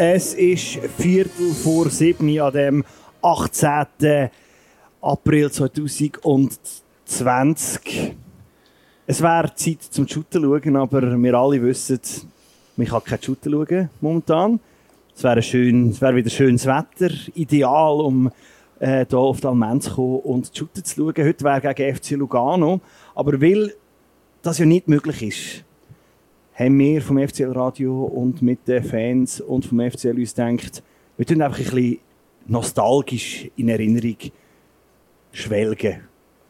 Es ist Viertel vor sieben an dem 18. April 2020. Es wäre Zeit zum Shooten schauen, aber wir alle wissen, man kann kein Shooten schauen momentan. Es wäre, schön, es wäre wieder schönes Wetter, ideal, um äh, hier auf die Almen zu kommen und Shooten zu schauen. Heute wäre gegen FC Lugano. Aber weil das ja nicht möglich ist, haben wir vom FCL Radio und mit den Fans und vom FCL uns gedacht, wir tun einfach ein bisschen nostalgisch in Erinnerung schwelgen,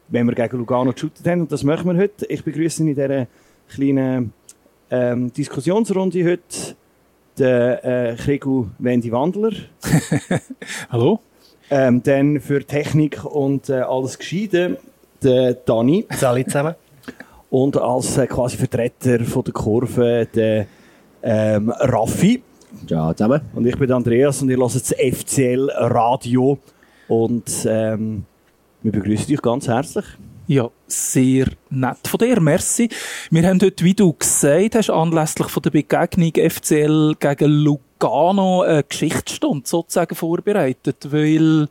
wenn wir gegen Lugano geshootet haben. Und das machen wir heute. Ich begrüße in dieser kleinen ähm, Diskussionsrunde heute den äh, Krigu Wendy Wandler. Hallo. Ähm, dann für Technik und äh, alles Gescheite, der Dani. Salut zusammen. Und als äh, quasi Vertreter von der Kurve, der ähm, Raffi. Ciao zusammen. Und ich bin Andreas und ihr hört das FCL Radio. Und ähm, wir begrüßen euch ganz herzlich. Ja, sehr nett von dir, merci. Wir haben heute, wie du gesagt hast, anlässlich von der Begegnung FCL gegen Lugano eine Geschichtsstunde sozusagen vorbereitet, weil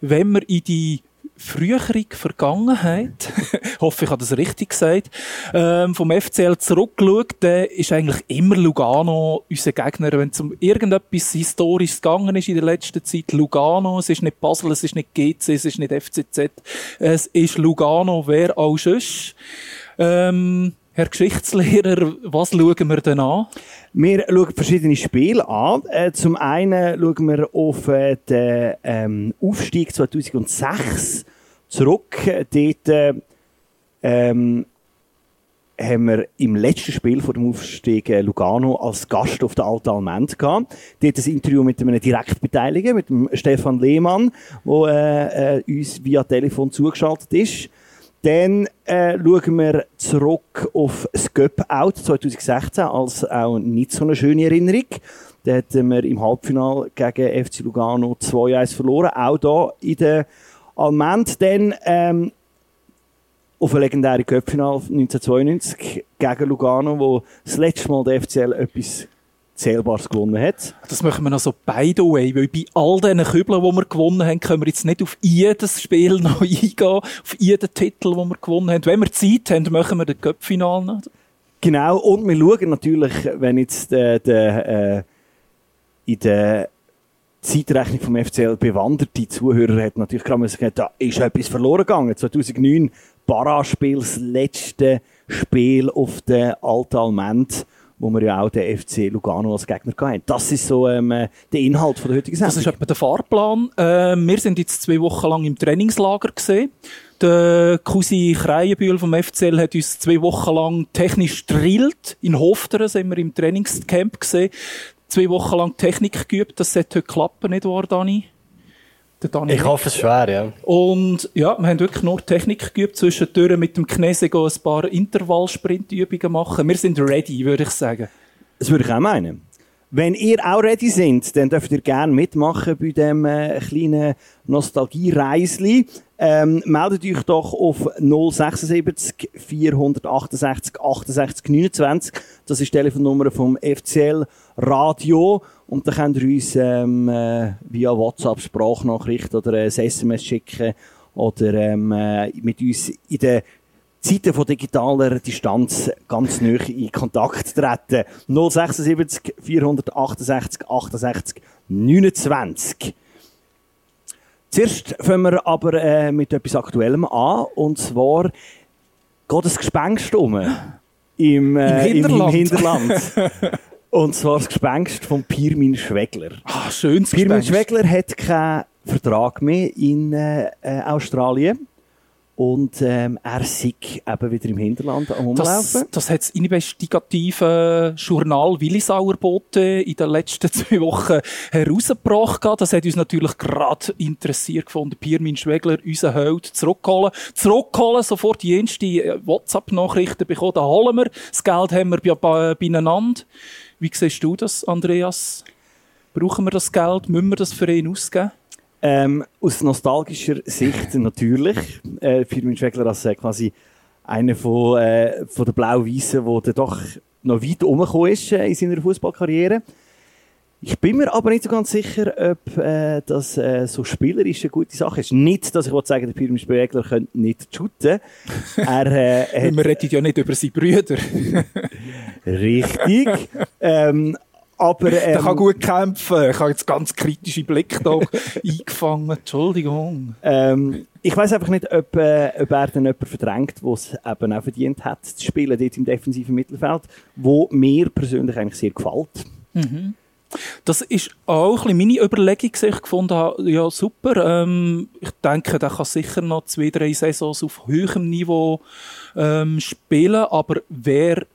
wenn wir in die frühere Vergangenheit, hoffe ich habe das richtig gesagt, ähm, vom FCL zurückschaut, dann ist eigentlich immer Lugano unser Gegner, wenn es um irgendetwas Historisches gegangen ist in der letzten Zeit. Lugano, es ist nicht Basel, es ist nicht GC, es ist nicht FCZ, es ist Lugano, wer auch sonst. Ähm, Herr Geschichtslehrer, was schauen wir denn an? Wir schauen verschiedene Spiele an. Äh, zum einen schauen wir auf äh, den ähm, Aufstieg 2006 zurück. Dort äh, ähm, haben wir im letzten Spiel vor dem Aufstieg Lugano als Gast auf der Alten Alment gehabt. Dort ein Interview mit einem Direktbeteiligen, mit dem Stefan Lehmann, der äh, uns via Telefon zugeschaltet ist. Dann äh, schauen wir zurück auf das Göpp-Out 2016 als auch nicht so eine schöne Erinnerung. Da hatten wir im Halbfinale gegen FC Lugano 2-1 verloren, auch hier in der Alment. Dann ähm, auf ein legendäres Göpp-Finale 1992 gegen Lugano, wo das letzte Mal der FCL etwas Zählbares gewonnen hat. Das machen wir noch so by the way, weil bei all diesen Kübeln, die wir gewonnen haben, können wir jetzt nicht auf jedes Spiel noch eingehen, auf jeden Titel, den wir gewonnen haben. Wenn wir Zeit haben, machen wir das Cup-Final noch. Genau, und wir schauen natürlich, wenn jetzt der, der, äh, in der Zeitrechnung vom FCL bewanderte Zuhörer hat, natürlich gerade mal gesagt, da ist etwas verloren gegangen. 2009 Paraspiel, das letzte Spiel auf der Alten Alment wo wir ja auch den FC Lugano als Gegner hatten. Das ist so ähm, der Inhalt von der heutigen Sendung. Das ist etwa der Fahrplan. Äh, wir sind jetzt zwei Wochen lang im Trainingslager gesehen. Der Cousin Kreienbühl vom FCL hat uns zwei Wochen lang technisch drillt. In Hofteren sind wir im Trainingscamp gesehen. Zwei Wochen lang Technik geübt. Das sollte heute klappen, nicht wahr, Dani? Ich hoffe es schwer, ja. Und ja, wir haben wirklich nur Technik geübt, zwischendurch mit dem Knese ein paar Intervallsprintübungen machen. Wir sind ready, würde ich sagen. Das würde ich auch meinen. Wenn ihr auch ready seid, dann dürft ihr gerne mitmachen bei diesem äh, kleinen Nostalgie-Reisli. Ähm, meldet euch doch auf 076 468 68 29. Das ist die Telefonnummer vom FCL Radio. Und dann könnt ihr uns ähm, äh, via WhatsApp Sprachnachricht oder ein SMS schicken oder ähm, äh, mit uns in der Zeiten von digitaler Distanz ganz neu in Kontakt treten. 076 468 68 29. Zuerst fangen wir aber äh, mit etwas Aktuellem an. Und zwar geht das Gespenst um. Im, äh, Im Hinterland. Im, Hinterland. Und zwar das Gespenst von Pirmin Schwegler. Ah, schönes Pirmin Schwegler hat keinen Vertrag mehr in äh Australien. Und ähm, er sieht eben wieder im Hinterland am Umlaufen. Das, das hat das investigative Journal Willisauer Bote in den letzten zwei Wochen herausgebracht. Das hat uns natürlich gerade interessiert gefunden. Pirmin Schwegler, unser Held, zurückholen. Zurückholen, sofort die erste WhatsApp-Nachrichten bekommen. Da holen wir. Das Geld haben wir bei, beieinander. Wie siehst du das, Andreas? Brauchen wir das Geld? Müssen wir das für ihn ausgeben? Ähm, aus nostalgischer Sicht natürlich. Äh, Firmin Schwegler als äh, quasi einer von, äh, von der Blau-Weißen, der doch noch weit umgekommen ist äh, in seiner Fußballkarriere. Ich bin mir aber nicht so ganz sicher, ob äh, das äh, so spielerisch eine gute Sache ist. Nicht, dass ich sagen der Pyramid Spiegler könnte nicht shooten. er, äh, Wir reden ja nicht über seine Brüder. Richtig. ähm, aber, ähm, der kann gut kämpfen. Ich habe jetzt ganz kritische Blick da eingefangen. Entschuldigung. Ähm, ich weiß einfach nicht, ob, äh, ob er dann jemanden verdrängt, der es eben auch verdient hat, zu spielen dort im defensiven Mittelfeld, wo mir persönlich eigentlich sehr gefällt. Mhm. Das ist auch ein meine Überlegung, die ich gefunden habe, ja super, ähm, ich denke, der kann sicher noch zwei, drei Saisons auf höherem Niveau ähm, spielen, aber wer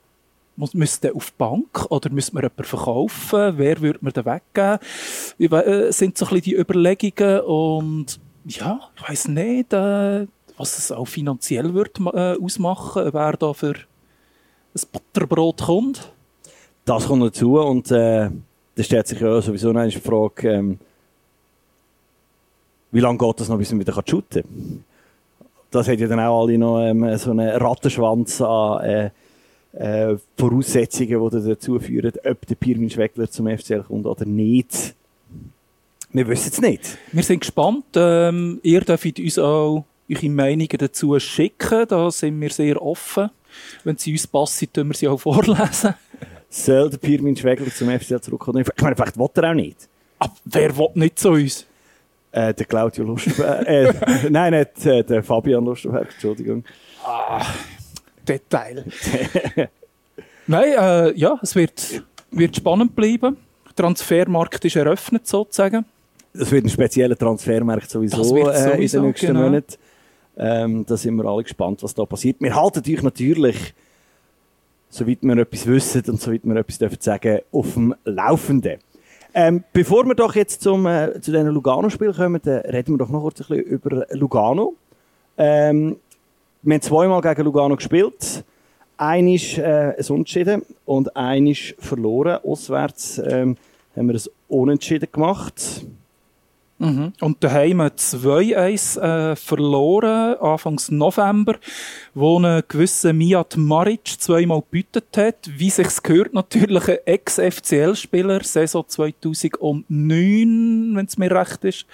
muss, müsste auf die Bank oder müsste man jemanden verkaufen? Wer würde man da weggeben? Äh, sind so ein bisschen die Überlegungen und ja, ich weiß nicht, äh, was es auch finanziell wird äh, ausmachen, wer da für ein Butterbrot kommt. Das kommt dazu und äh, da stellt sich ja sowieso die Frage, ähm, wie lange geht das noch, bis man wieder shooten kann? Das hat ja dann auch alle noch ähm, so einen Rattenschwanz an äh, äh, Voraussetzungen, die dazu führen, ob der Pirmin Schweckler zum FCL kommt oder nicht. Wir wissen es nicht. Wir sind gespannt. Ähm, ihr dürft uns auch eure Meinungen dazu schicken. Da sind wir sehr offen. Wenn sie uns passen, können wir sie auch vorlesen. Soll der Pirmin Schwegler zum FCL zurückkommen? Ich meine, vielleicht will er auch nicht. Aber wer will nicht zu uns? Äh, der Claudio Lustberg. äh, nein, nicht äh, der Fabian Lustberg, Entschuldigung. Ah, Detail. nein, äh, ja, es wird, wird spannend bleiben. Der Transfermarkt ist eröffnet, sozusagen. Es wird ein spezieller Transfermarkt sowieso, sowieso äh, in den nächsten genau. Monaten. Ähm, da sind wir alle gespannt, was da passiert. Wir halten euch natürlich soweit wir etwas wissen und soweit wir etwas dürfen sagen, auf dem Laufenden. Ähm, bevor wir doch jetzt zum, äh, zu diesen Lugano-Spielen kommen, dann reden wir doch noch kurz ein bisschen über Lugano. Ähm, wir haben zweimal gegen Lugano gespielt. Einisch äh, ein Unentschieden und einisch verloren. Auswärts ähm, haben wir ein Unentschieden gemacht. Mhm. Und daheim 2-1 äh, verloren, Anfangs November, wo ein gewisser Mijat Maric zweimal gebütet hat. Wie sich's gehört, natürlich ein Ex-FCL-Spieler, Saison 2009, wenn es mir recht ist,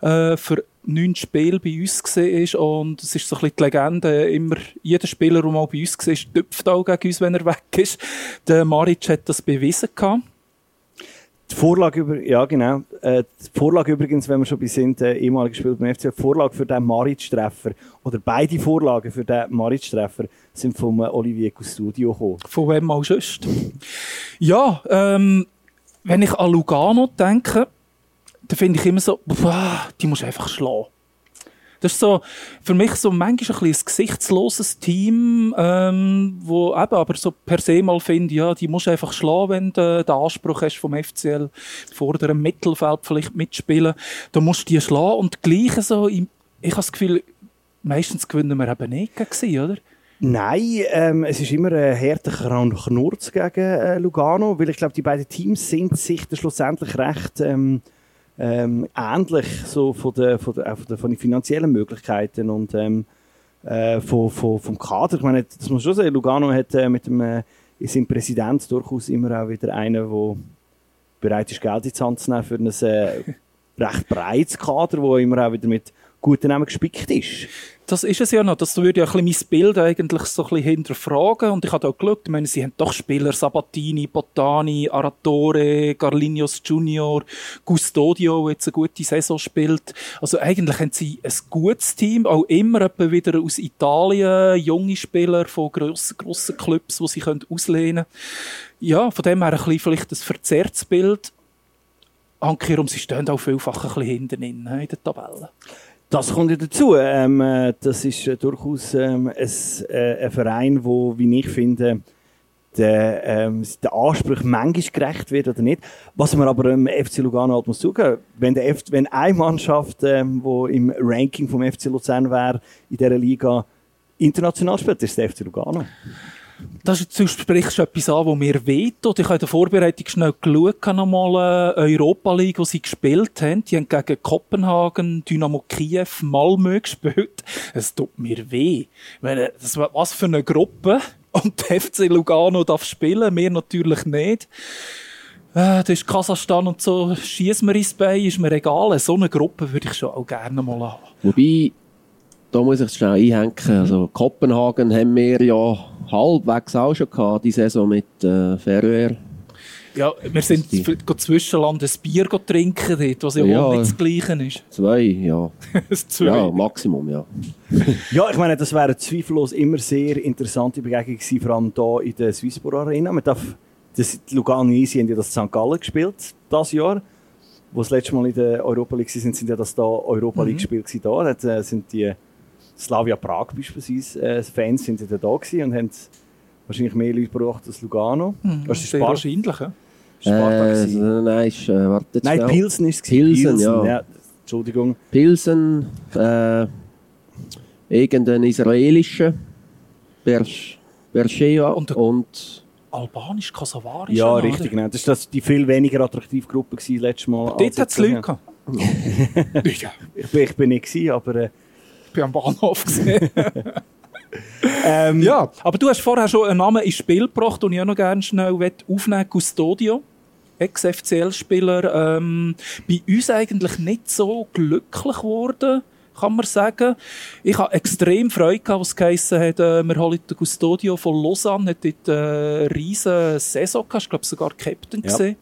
äh, für neun Spiele bei uns war. Und es ist so ein bisschen die Legende, immer, jeder Spieler, der mal bei uns war, tüpft auch gegen uns, wenn er weg ist. Der Maric hat das bewiesen gehabt. Die Vorlage über, ja genau, äh, die Vorlage übrigens, wenn wir schon bei sind, äh, ehemalig gespielt beim FC, die Vorlage für den Maric-Treffer, oder beide Vorlagen für den Maric-Treffer, sind vom äh, Olivier Custodio gekommen. Von wem mal sonst? ja, ähm, wenn ich an Lugano denke, dann finde ich immer so, boah, die muss einfach schlagen. Das ist so, für mich so manchmal ein, ein gesichtsloses Team, ähm, wo eben aber so per se mal finde, ja, die musst du einfach schlagen, wenn du den Anspruch hast vom FCL, vor dem Mittelfeld vielleicht mitspielen. Da musst du die schlagen und gleich so, ich, ich habe das Gefühl, meistens gewinnen wir eben nicht gegen sie, oder? Nein, ähm, es ist immer ein härter Knurz gegen äh, Lugano, weil ich glaube, die beiden Teams sind sich schlussendlich recht ähm, ähm, ähnlich so von, der, von, der, von, der, von den finanziellen Möglichkeiten und ähm, äh, von, von, vom Kader. Ich meine, das muss schon sagen, Lugano hat äh, mit dem äh, seinem Präsident durchaus immer auch wieder einen, der bereit ist, Geld in die Hand zu nehmen für ein äh, recht breites Kader, wo immer auch wieder mit guten Namen gespickt ist. Das ist es ja noch. Das würde ja ein bisschen mein Bild eigentlich so ein bisschen hinterfragen. Und ich habe auch geschaut, ich meine, sie haben doch Spieler, Sabatini, Botani, Aratore, Garlinios Junior, Custodio, der jetzt eine gute Saison spielt. Also eigentlich haben sie ein gutes Team, auch immer wieder aus Italien, junge Spieler von grossen, grossen Clubs, die sie auslehnen können. Ja, von dem her ein bisschen vielleicht ein verzerrtes Bild. Hankerum, sie stehen auch vielfach ein bisschen hinten in der Tabelle. Das kommt ja dazu. Ähm, äh, das ist äh, durchaus ähm, ein, äh, ein Verein, wo, wie ich finde, der, ähm, der Anspruch manchmal gerecht wird oder nicht. Was man aber im FC Lugano halt muss zugeben, wenn, der F wenn eine Mannschaft, ähm, wo im Ranking vom FC Luzern wäre, in dieser Liga international spielt, ist der FC Lugano. Das ist, du sprichst etwas an, das mir wehtut. Ich habe in der Vorbereitung schnell geschaut, nochmal äh, Europa League, wo sie gespielt haben. Die haben gegen Kopenhagen, Dynamo Kiew, Malmö gespielt. Es tut mir weh. Meine, das was für eine Gruppe. Und der FC Lugano darf spielen, wir natürlich nicht. äh, das ist Kasachstan und so, schießen wir ins Bein, ist mir egal. So eine Gruppe würde ich schon auch gerne mal haben. Wobei, da muss ich schnell einhängen. Also Kopenhagen haben wir ja halbwegs auch schon gehabt, die Saison mit äh, Färöer. Ja, wir sind zwischenland ein Bier trinken dort, was ja, ja auch nicht das Gleiche ist. Zwei, ja. zwei. Ja, Maximum, ja. ja, ich meine, das wäre zweifellos immer sehr interessante Begegnung gewesen, vor allem hier in der Swissborg Arena. Man darf, das, die Lugano Easy haben ja das St. Gallen gespielt, das Jahr. Wo das letzte Mal in der Europa League sind, sind ja das da Europa League mhm. Spiel da. Da äh, sind die Slavia Prag beispielsweise, äh, Fans sind ja da gewesen und haben wahrscheinlich mehr Leute gebraucht als Lugano. Hm, das ist wahrscheinlich, ja. Äh, nein, ist, äh, warte Nein, Pilsen ist es. Pilsen, Pilsen, ja. ja. Entschuldigung. Pilsen, äh, irgendein israelischer, Bershea und, und albanisch, kosovarisch. Ja, richtig, genau. Das war die viel weniger attraktive Gruppe gewesen, letztes Mal. Dort hat es Leute gehabt. ich, bin, ich bin nicht gewesen, aber... Äh, bin am Bahnhof gesehen. ähm, ja, aber du hast vorher schon einen Namen ins Spiel gebracht und ich auch noch gerne schnell aufnehmen Custodio. Ex-FCL-Spieler, ähm, bei uns eigentlich nicht so glücklich geworden, kann man sagen. Ich habe extrem Freude gehabt, was geheissen hat, äh, wir holen den Custodio von Lausanne, hat dort eine riesige Saison gehabt, ich glaube sogar Captain ja. gesehen.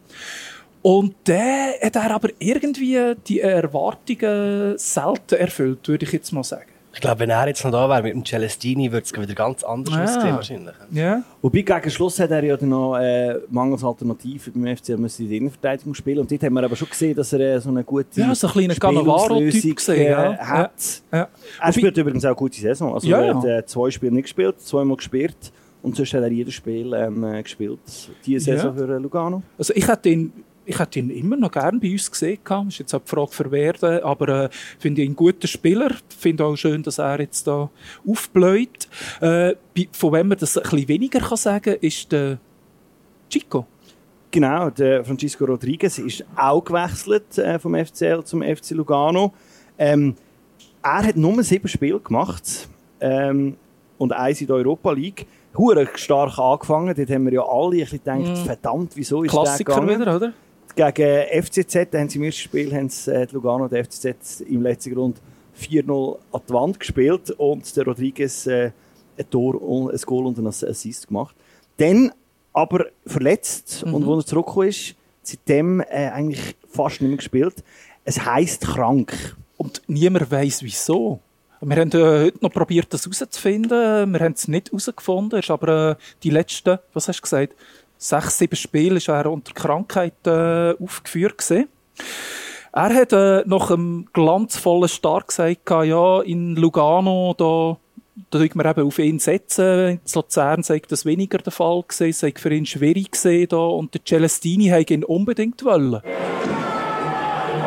Und der hat er aber irgendwie die Erwartungen selten erfüllt, würde ich jetzt mal sagen. Ich glaube, wenn er jetzt noch da wäre mit dem Celestini, würde es wieder ganz anders ja. aussehen wahrscheinlich. Ja. Wobei gegen Schluss hat er ja dann noch äh, mangels Alternative beim FC müssen in der Innenverteidigung spielen und dort haben wir aber schon gesehen, dass er äh, so eine gute ja, so ein Cannavaro-Typ gesehen äh, hat. Ja. Er spielt Wobei, übrigens auch eine gute Saison. Also ja, er hat äh, zwei Spiele nicht gespielt, zweimal gespielt und sonst hat er jedes Spiel ähm, äh, gespielt, diese Saison für äh, Lugano. Also ich hätte ihn ich hätte ihn immer noch gerne bei uns gesehen. Das ist jetzt auch die Frage für werden. Aber äh, finde ich einen guten Spieler. finde auch schön, dass er jetzt da aufbläut. Äh, von wem man das ein bisschen weniger kann sagen kann, ist der Chico. Genau, der Francisco Rodriguez ist auch gewechselt äh, vom FCL zum FC Lugano. Ähm, er hat nur sieben Spiele gemacht ähm, und eins in der Europa League. Hure stark angefangen. Dort haben wir ja alle ein bisschen gedacht, mm. verdammt, wieso ist Klassiker der gegangen? wieder, oder? Gegen FCZ haben sie im ersten Spiel haben sie, äh, Lugano und FCZ im letzten Grund 4-0 an die Wand gespielt und der Rodriguez äh, ein Tor, ein Goal und ein Assist gemacht. Dann aber verletzt mhm. und als er zurückgekommen ist, seitdem äh, eigentlich fast nicht mehr gespielt. Es heisst krank. Und niemand weiß wieso. Wir haben äh, heute noch probiert, das herauszufinden. Wir haben es nicht herausgefunden. Ist aber äh, die letzten, was hast du gesagt, sechs, sieben Spiele ist er unter Krankheit äh, aufgeführt gewesen. Er hat äh, nach einem glanzvollen Start gesagt, ja, in Lugano, da, da wir eben auf ihn setzen. In Luzern sei das weniger der Fall gewesen, sei für ihn schwierig gewesen, da, und der Celestini wollte ihn unbedingt wollen.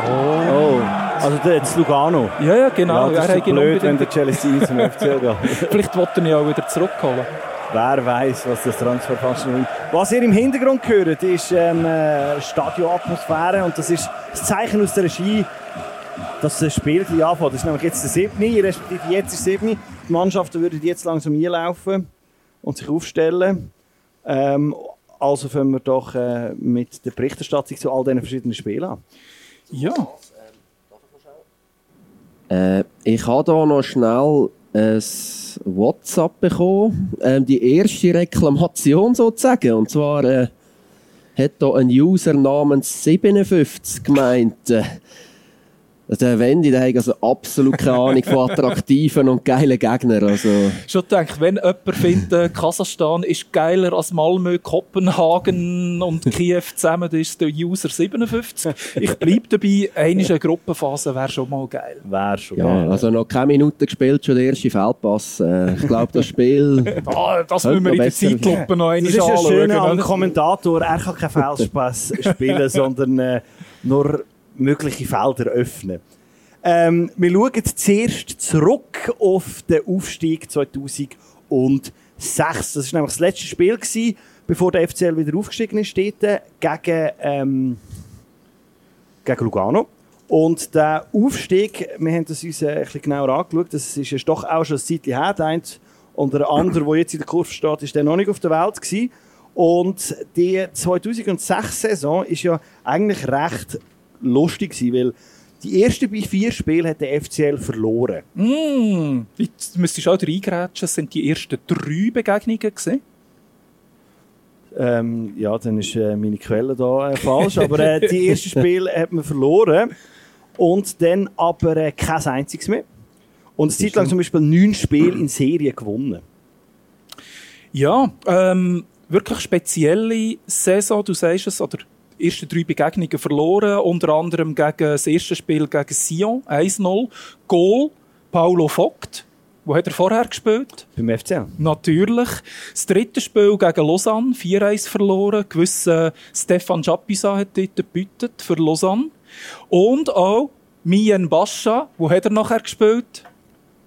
Oh. oh. Also der jetzt Lugano? Ja, ja, genau. Ja, das ist so blöd, wenn der Celestini zum FC geht. Vielleicht wollte er ihn auch wieder zurückholen. Wer weiß, was das Transferfenster ist. Was ihr im Hintergrund hört, ist ähm, äh, Stadionatmosphäre und das ist das Zeichen aus der Regie, dass das Spiel gleich anfängt. Das ist nämlich jetzt der 7. respektive jetzt ist der 7. Die Mannschaften würden jetzt langsam einlaufen und sich aufstellen. Ähm, also fangen wir doch äh, mit der Berichterstattung zu all diesen verschiedenen Spielen an. Ja. Äh, ich habe hier noch schnell ein WhatsApp bekommen. Ähm, die erste Reklamation sozusagen. Und zwar äh, hat hier ein User namens 57 gemeint, äh, der Wendy, der hat also absolut keine Ahnung von attraktiven und geilen Gegnern. Also. Schon gedacht, wenn jemand findet, äh, Kasachstan ist geiler als Malmö, Kopenhagen und Kiew zusammen, dann ist der User 57. Ich bleibe dabei, eine Gruppenphase wäre schon mal geil. Wäre schon ja, geil. Also noch keine Minute gespielt, schon der erste Feldpass. Äh, ich glaube, das Spiel... ah, das müssen wir in der Zeitlupe noch einmal anschauen. Das ist ein schöner Kommentator, er kann keinen Feldpass spielen, sondern äh, nur mögliche Felder öffnen. Ähm, wir schauen zuerst zurück auf den Aufstieg 2006. Das war nämlich das letzte Spiel, gewesen, bevor der FCL wieder aufgestiegen ist, gegen, ähm, gegen Lugano. Und der Aufstieg, wir haben das uns ein bisschen genauer angeschaut, das ist, ist doch auch schon ein Zeit her. Der eine und der andere, der jetzt in der Kurve steht, ist der noch nicht auf der Welt gewesen. Und die 2006-Saison ist ja eigentlich recht lustig gewesen, weil die ersten bei vier Spielen hat der FCL verloren. Mm, jetzt müsstest du auch reingrätschen. Es sind die ersten drei Begegnungen gewesen. Ähm, ja, dann ist äh, meine Quelle da äh, falsch, aber äh, die ersten Spiele hat man verloren und dann aber äh, kein einziges mehr. Und eine Zeit lang zum Beispiel neun Spiele in Serie gewonnen. Ja, ähm, wirklich spezielle Saison, du sagst es, oder ersten drei Begegnungen verloren, unter anderem gegen das erste Spiel gegen Sion, 1-0. Goal, Paulo Vogt. Wo hat er vorher gespielt? Beim FCL. Natürlich. Das dritte Spiel gegen Lausanne, 4-1 verloren. Gewisser Stefan Japisa hat dort gebütet für Lausanne. Und auch Mien Bascha, wo hat er nachher gespielt?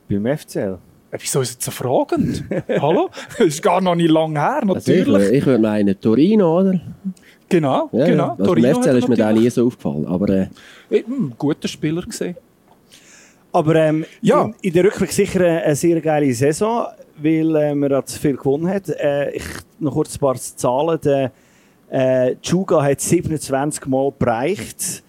Beim FCL. Äh, Wieso ist jetzt so fragend? Hallo? Das ist gar noch nicht lange her, Also ich, natürlich. wür- ich würde meinen, Torino, oder? Genau, Ja, genau. Ja. Also Torino FCL ist mir da natürlich- nie so aufgefallen. Aber äh, Eben, guter Spieler gesehen. Aber ähm, Ja. in, in der Rückblick sicher eine, eine sehr geile Saison, weil äh, man hat viel gewonnen hat. Äh, ich noch kurz ein paar Zahlen. Der äh, Juga hat 27 Mal bereicht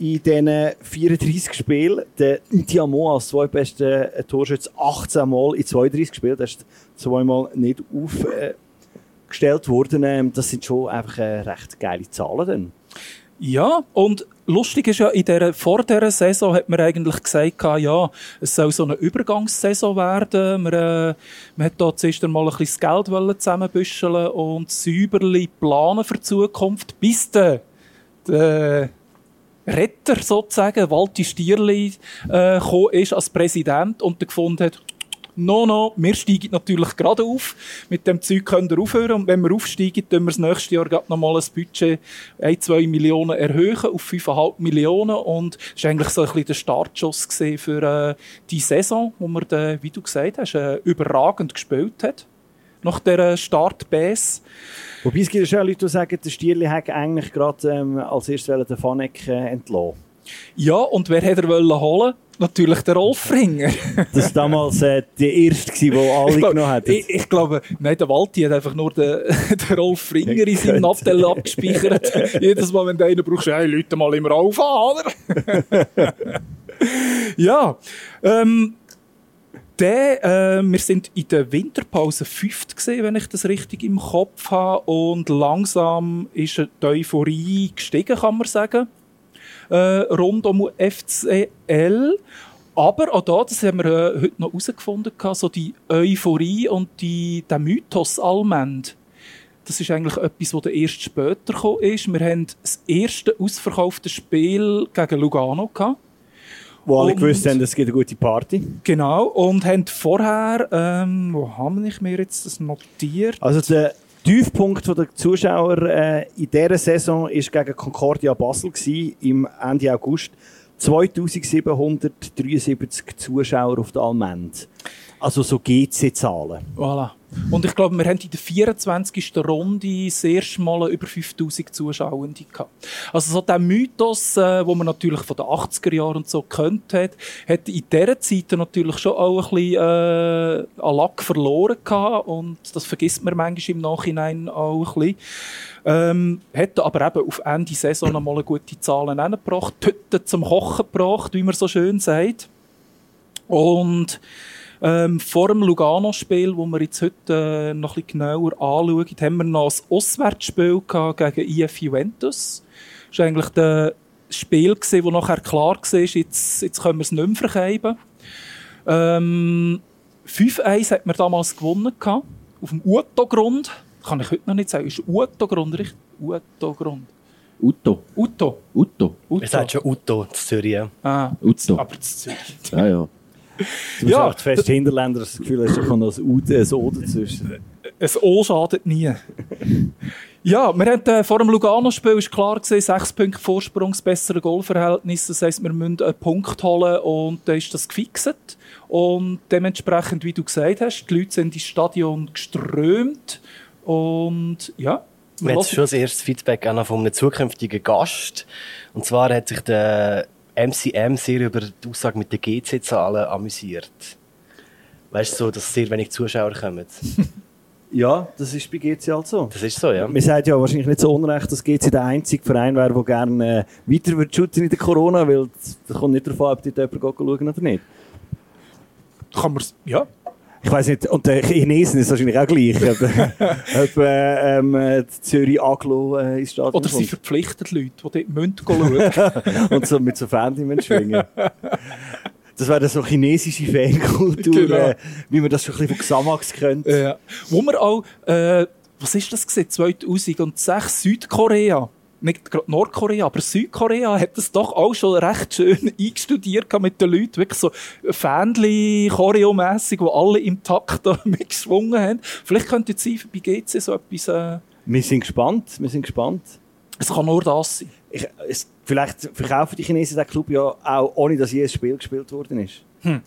in diesen 34 Spielen. Der Diamant als zweitbester äh, Torschütze 18 Mal in 32 Spielen. Das ist zweimal nicht aufgestellt worden. Ähm, das sind schon einfach äh, recht geile Zahlen. Dann. Ja, und lustig ist ja, in der, vor dieser Saison hat man eigentlich gesagt, ja, es soll so eine Übergangssaison werden. Man, äh, man hat da zuerst einmal ein bisschen das Geld zusammenbüscheln und säuberlich planen für die Zukunft, bis der, der Retter sozusagen, Walti Stierli, äh, ist als Präsident und gefunden hat, No, no, wir steigen natürlich gerade auf. Mit dem Zeug könnt ihr aufhören. Und wenn wir aufsteigen, tun wir das nächste Jahr gerade nochmal ein Budget 1, 2 Millionen erhöhen auf 5,5 Millionen. Und das war eigentlich so ein bisschen der Startschuss für äh, die Saison, wo man, äh, wie du gesagt hast, äh, überragend gespielt hat. Nach der Start-Base. Wobei es gibt ja schon Leute, die sagen, der Stierli hat eigentlich gerade ähm, als erstes den Fanek äh, entlassen. Ja, und wer hätte er wollen holen? Natürlich der Rolf Ringer. Das war damals äh, der erste, den alle glaub- genommen haben. Ich, ich glaube, nein, der Walti hat einfach nur den, den Rolf Ringer in seinem. Nattel abgespeichert. Jedes Mal, wenn du einen brauchst, hey, Leute mal immer auf an, oder? ja, ähm, der, äh, wir sind in der Winterpause fünft gesehen, wenn ich das richtig im Kopf habe. Und langsam ist die Euphorie gestiegen, kann man sagen. Äh, rund um FCL. Aber auch da, das haben wir äh, heute noch herausgefunden, so die Euphorie und die, der Mythos allmend. Das ist eigentlich etwas, das erst später gekommen ist. Wir haben das erste ausverkaufte Spiel gegen Lugano gehabt. wo alle und- gewusst haben, es gibt eine gute Party. Genau. Und haben vorher, ähm, wo haben ich mir jetzt das notiert? Also der Tiefpunkt der Zuschauer äh, in dieser Saison war gegen Concordia Basel gewesen, im Ende August. 2773 Zuschauer auf der Almend. Also so GC-Zahlen. Voilà. Und ich glaube, wir haben in der 24. Runde das erste Mal über 5000 Zuschauende gehabt. Also so der Mythos, äh, wo man natürlich von den 80er Jahren und so kennt hat, hat in dieser Zeit natürlich schon auch ein bisschen äh, an Lack verloren gehabt. Und das vergisst man manchmal im Nachhinein auch ein bisschen. Ähm, hat aber eben auf Ende Saison noch mal gute Zahlen angebracht, Tüten zum Kochen gebracht, wie man so schön sagt. Und ähm, vor dem Lugano-Spiel, wo wir jetzt heute äh, noch ein bisschen genauer anschauen, haben wir noch ein Auswärtsspiel gehabt gegen IF Juventus. Das war eigentlich das Spiel, gewesen, wo nachher klar war, jetzt, jetzt können wir es nicht mehr vergeben. Ähm, 5-1 hat man damals gewonnen gehabt, auf dem Uto-Grund. Kann ich heute noch nicht sagen. Ist Uto-Grund richtig? Uto-Grund. Uto. Uto. Uto. Uto. Er sagt schon Uto zu Zürich. Ah, Uto. aber zu Zürich. Ja, ja. Du Ja, ja, fest Hinterländer das Gefühl hast, da kommt noch ein U, ein O dazwischen. Ein O schadet nie. ja, wir haben, äh, vor dem Lugano-Spiel ist klar gesehen, sechs Punkte Vorsprung, das bessere Goalverhältnis. Das heisst, wir müssen einen Punkt holen und dann ist das gefixt. Und dementsprechend, wie du gesagt hast, die Leute sind ins Stadion geströmt. Und ja, Wir haben schon das erste Feedback auch noch von einem zukünftigen Gast. Und zwar hat sich der MCM sehr über die Aussage mit den GC-Zahlen amüsiert. Weißt du, so, dass sehr wenig Zuschauer kommen. Ja, das ist bei GC halt so. Das ist so, ja. Man sagt ja wahrscheinlich nicht so unrecht, dass GC der einzige Verein wäre, der gerne äh, weiter wird shooten in der Corona, weil es kommt nicht darauf an, ob dort jemand schauen oder nicht. Kann man ja. Ich weiß nicht, und der Chinesen ist wahrscheinlich auch gleich. ob ob äh, ähm, äh, Zürich Aglo äh, ins Stadion Oder sie verpflichtet Leute, die dort müssen schauen und so mit so Fähnchen schwingen. Das wäre dann so chinesische Fankultur, Genau. äh, wie man das schon ein bisschen von Xamax kennt. Ja. Wo wir auch, äh, was ist das gewesen? 2006 Südkorea. Nicht gerade Nordkorea, aber Südkorea hat das doch auch schon recht schön eingestudiert mit den Leuten. Wirklich so Fähnchen, choreomässig, wo alle im Takt mitgeschwungen haben. Vielleicht könnte jetzt bei GC so etwas, äh, Wir sind gespannt, wir sind gespannt. es kann nur das sein. Ich, es, vielleicht verkaufen die Chinesen den Club ja auch, ohne dass jedes Spiel gespielt worden ist. Hm.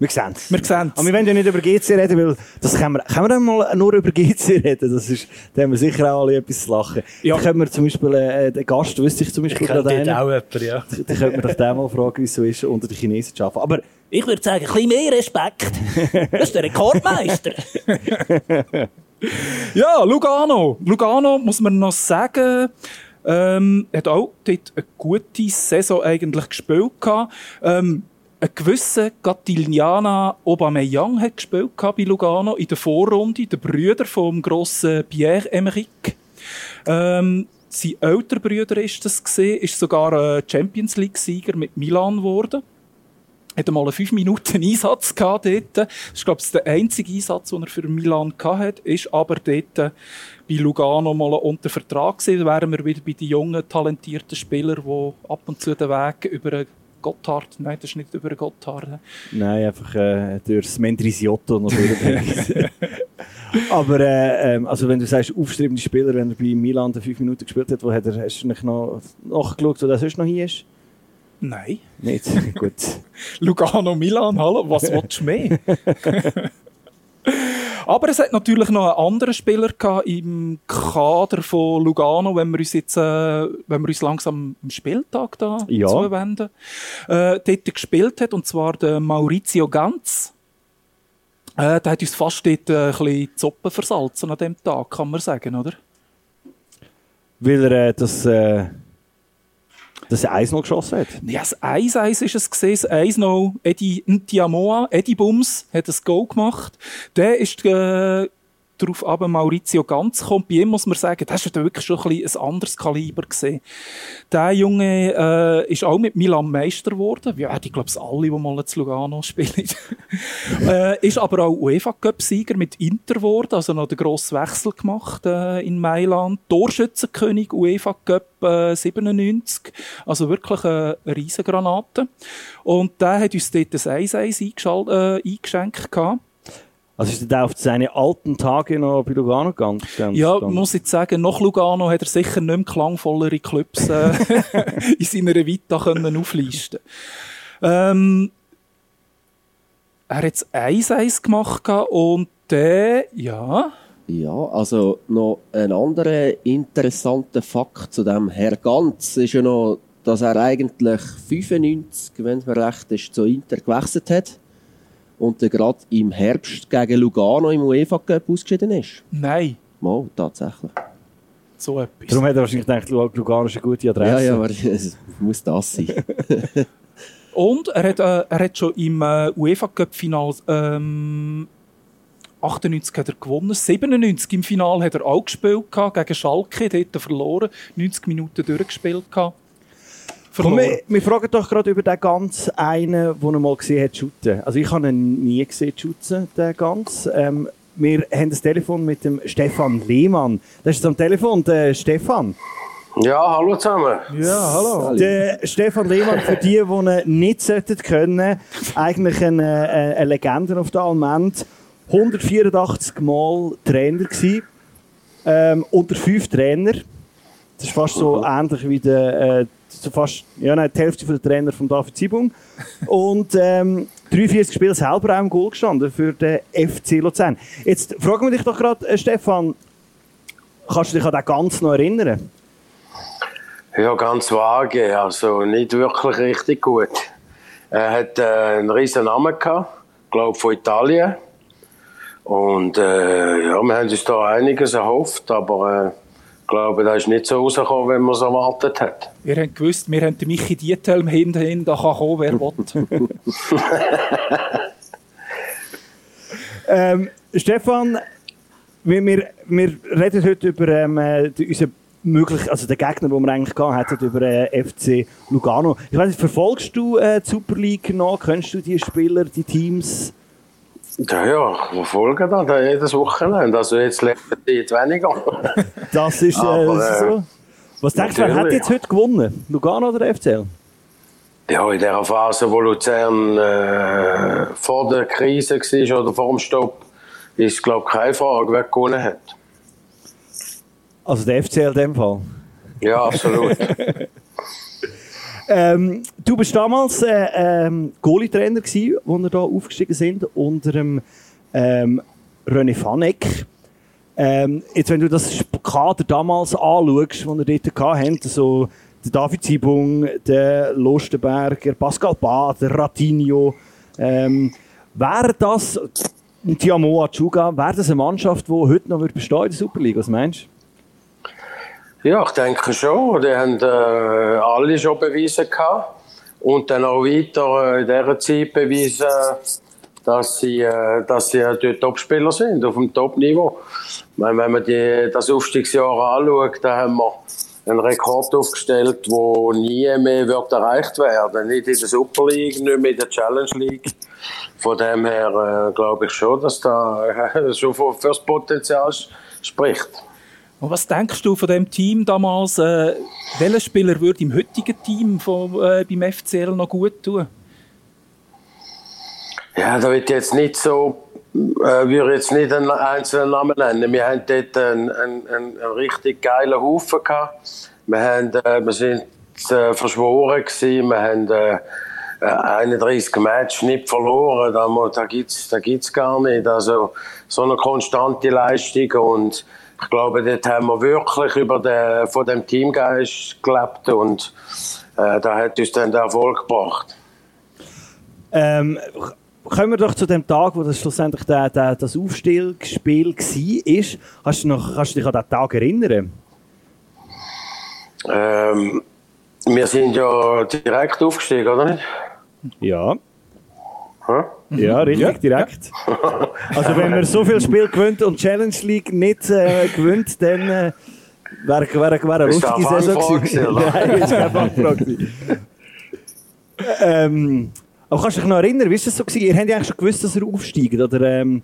Wir sehen es. Wir sehen's. Aber wir wollen ja nicht über GC reden, weil das können wir, können wir mal nur über GC reden. Das ist, da haben wir sicher auch alle etwas zu lachen. Ja. Da können wir zum Beispiel, äh, den Gast wüsste ich zum Ich Beispiel kenne gerade einen. auch jemanden, ja. Da könnte man doch den mal fragen, wie es so ist, unter den Chinesen zu arbeiten. Aber Ich würde sagen, ein bisschen mehr Respekt. Das ist der Rekordmeister. Ja, Lugano. Lugano muss man noch sagen, ähm, hat auch dort eine gute Saison eigentlich gespielt gehabt. Ähm, ein gewisser Gatiliana Aubameyang hat gespielt bei Lugano in der Vorrunde, der Brüder vom grossen Pierre-Emerick. Ähm, sein älterer Brüder ist das gesehen, ist sogar Champions League-Sieger mit Milan geworden. Hat einmal einen 5 Minuten Einsatz gehabt dort. Das ist, glaube ich, der einzige Einsatz, den er für Milan hatte. Ist aber dort äh, bei Lugano mal unter Vertrag gewesen. Da wären wir wieder bei den jungen, talentierten Spielern, die ab und zu den Weg über einen Gotthard, nein, das ist nicht über Gotthard, Nein, einfach äh, durchs Mendrisiotto noch durchbringt. Aber äh, also wenn du sagst, aufstrebende Spieler, wenn er bei Milan den 5 Minuten gespielt hat, wo hat er, hast du nicht noch nachgeschaut, wo der sonst noch hier ist? Nein. Nicht? Gut. Lugano, Milan, hallo, was willst du mehr? Aber es hat natürlich noch einen anderen Spieler gehabt im Kader von Lugano, wenn wir uns jetzt, äh, wenn wir uns langsam am Spieltag da Ja. zuwenden, äh, dort gespielt hat, und zwar der Maurizio Ganz. Äh, der hat uns fast dort äh, ein bisschen die Suppe versalzen an dem Tag, kann man sagen, oder? Weil er äh, das, äh, das Eis noch geschossen hat. Ja, das 1-1 ist es gesehen, das 1-0. Eddie Ntiamoa, Eddie Bums, hat ein Goal gemacht. Der ist äh, darauf aber Maurizio Ganz kommt. Bei ihm muss man sagen, das ist wirklich schon ein, ein anderes Kaliber gesehen. Der Junge äh, ist auch mit Milan Meister geworden. Ja, ich glaube, es alle, die mal zu Lugano spielen. äh, ist aber auch UEFA Cup Sieger mit Inter geworden, also noch den grossen Wechsel gemacht äh, in Mailand. Torschützenkönig UEFA Cup äh, 97. Also wirklich eine, Riesengranate. Und der hat uns dort das 1-1 eingeschal- äh, eingeschenkt gehabt. Also ist er da auf seine alten Tage noch bei Lugano gegangen? Ja, muss ich sagen, nach Lugano hat er sicher nicht mehr klangvollere Clubs äh, in seiner Vita können aufleisten ähm, Er hat es 1-1 gemacht und der, ja, Ja, also noch ein anderer interessanter Fakt zu dem Herr Ganz ist ja noch, dass er eigentlich 95, wenn es mir recht ist, zu Inter gewechselt hat und dann gerade im Herbst gegen Lugano im UEFA Cup ausgeschieden ist. nein, Mal, tatsächlich. so etwas. Darum hat er wahrscheinlich gedacht, Lu- Lugano ist eine gute Adresse. Ja, ja, aber es muss das sein. Und er hat, äh, er hat schon im äh, UEFA Cup Final ähm, 98 hat er gewonnen, 97 im Final hat er auch gespielt gehabt, gegen Schalke, dort hat er verloren, 90 Minuten durchgespielt gehabt. Komm, Verloren. wir, wir fragen doch gerade über den ganz einen, den er mal gesehen hat, shooten. Also ich habe ihn nie gesehen, shooten, den ganz. Ähm, wir haben das Telefon mit dem Stefan Lehmann. Das ist am Telefon, der Stefan. Ja, hallo zusammen. Ja, hallo. Der Stefan Lehmann, für die, die ihn nicht sollten können, eigentlich eine, eine, eine Legende auf der Almend. 184 Mal Trainer gewesen, ähm, unter fünf Trainer. Das ist fast so ähnlich wie der, äh, so fast, ja, nein, die Hälfte der Trainer von David Zibung. Und ähm, 43 Spiele selber auch im Goal gestanden für den FC Luzern. Jetzt fragen wir dich doch gerade, äh, Stefan, kannst du dich an den ganz noch erinnern? Ja, ganz vage, also nicht wirklich richtig gut. Er hat äh, einen riesen Namen gehabt, glaube von Italien. Und äh, ja, wir haben uns da einiges erhofft, aber äh, glaube, das ist nicht so rausgekommen, wie man es erwartet hat. Wir haben gewusst, wir haben den Michi Diethelm hinterhin, da kann kommen, wer will. Ähm, Stefan, wir, wir, wir reden heute über ähm, äh, die- unseren möglich, also den Gegner, den wir eigentlich gehabt hätten, über äh, FC Lugano. Ich weiß nicht, verfolgst du äh, die Super League noch? Kennst du die Spieler, die Teams? Ja, ja, verfolge das da jedes Wochenende. Also jetzt letzte Zeit weniger. Das ist äh, Aber, äh, so. Was denkst du, wer hat jetzt heute gewonnen? Lugano oder FCL? Ja, in der Phase, wo Luzern äh, vor der Krise war oder vor dem Stopp, ist, glaube ich, keine Frage, wer gewonnen hat. Also der FCL in dem Fall. Ja, absolut. Ähm, du bist damals äh, ähm, Goalie-Trainer als wir da aufgestiegen sind, unter dem ähm, René Fanek. Ähm, jetzt, wenn du das Kader damals anschaust, das wir dort hatten, so der David Zibung, der Lostenberger, Pascal Bad, der Ratinho, ähm, wäre das, und Tiamo Achuga, wäre das eine Mannschaft, die heute noch bestehen in der Superliga? Was meinst du? Ja, ich denke schon. Die haben äh, alle schon bewiesen gehabt. Und dann auch weiter äh, in dieser Zeit bewiesen, dass sie, äh, dass sie dort Topspieler sind, auf dem Top-Niveau. Wenn man die, das Aufstiegsjahr anschaut, da haben wir einen Rekord aufgestellt, der nie mehr wird erreicht werden Nicht in der Super League, nicht mehr in der Challenge League. Von dem her äh, glaube ich schon, dass da äh, schon für, für das Potenzial spricht. Und was denkst du von dem Team damals? Äh, welcher Spieler würde im heutigen Team von, äh, beim FCL noch gut tun? Ja, da wird jetzt nicht so, äh, würde jetzt nicht einen einzelnen Namen nennen. Wir haben dort einen, einen, einen, richtig geilen Haufen gehabt. Wir, haben, äh, wir sind äh, verschworen gewesen. Wir haben äh, äh, 31 Matches nicht verloren. Da, da gibt's, da gibt's gar nicht. Also so eine konstante Leistung und ich glaube, dort haben wir wirklich über den, von dem Teamgeist gelebt und äh, da hat uns dann der Erfolg gebracht. Ähm, kommen wir doch zu dem Tag, wo das schlussendlich der, der, das Aufstiegsspiel war. Kannst du, noch, kannst du dich an diesen Tag erinnern? Ähm, wir sind ja direkt aufgestiegen, oder nicht? Ja. Ja, richtig, Ja, direkt. Also wenn man so viel Spiel gewinnt und Challenge League nicht äh, gewinnt, dann äh, wäre wär, wär eine lustige Saison gewesen. Nein, ist keine Fangfrage ähm, aber kannst du dich noch erinnern, wie ist das so gewesen? Ihr habt ja eigentlich schon gewusst, dass ihr aufsteigt, oder? Ähm,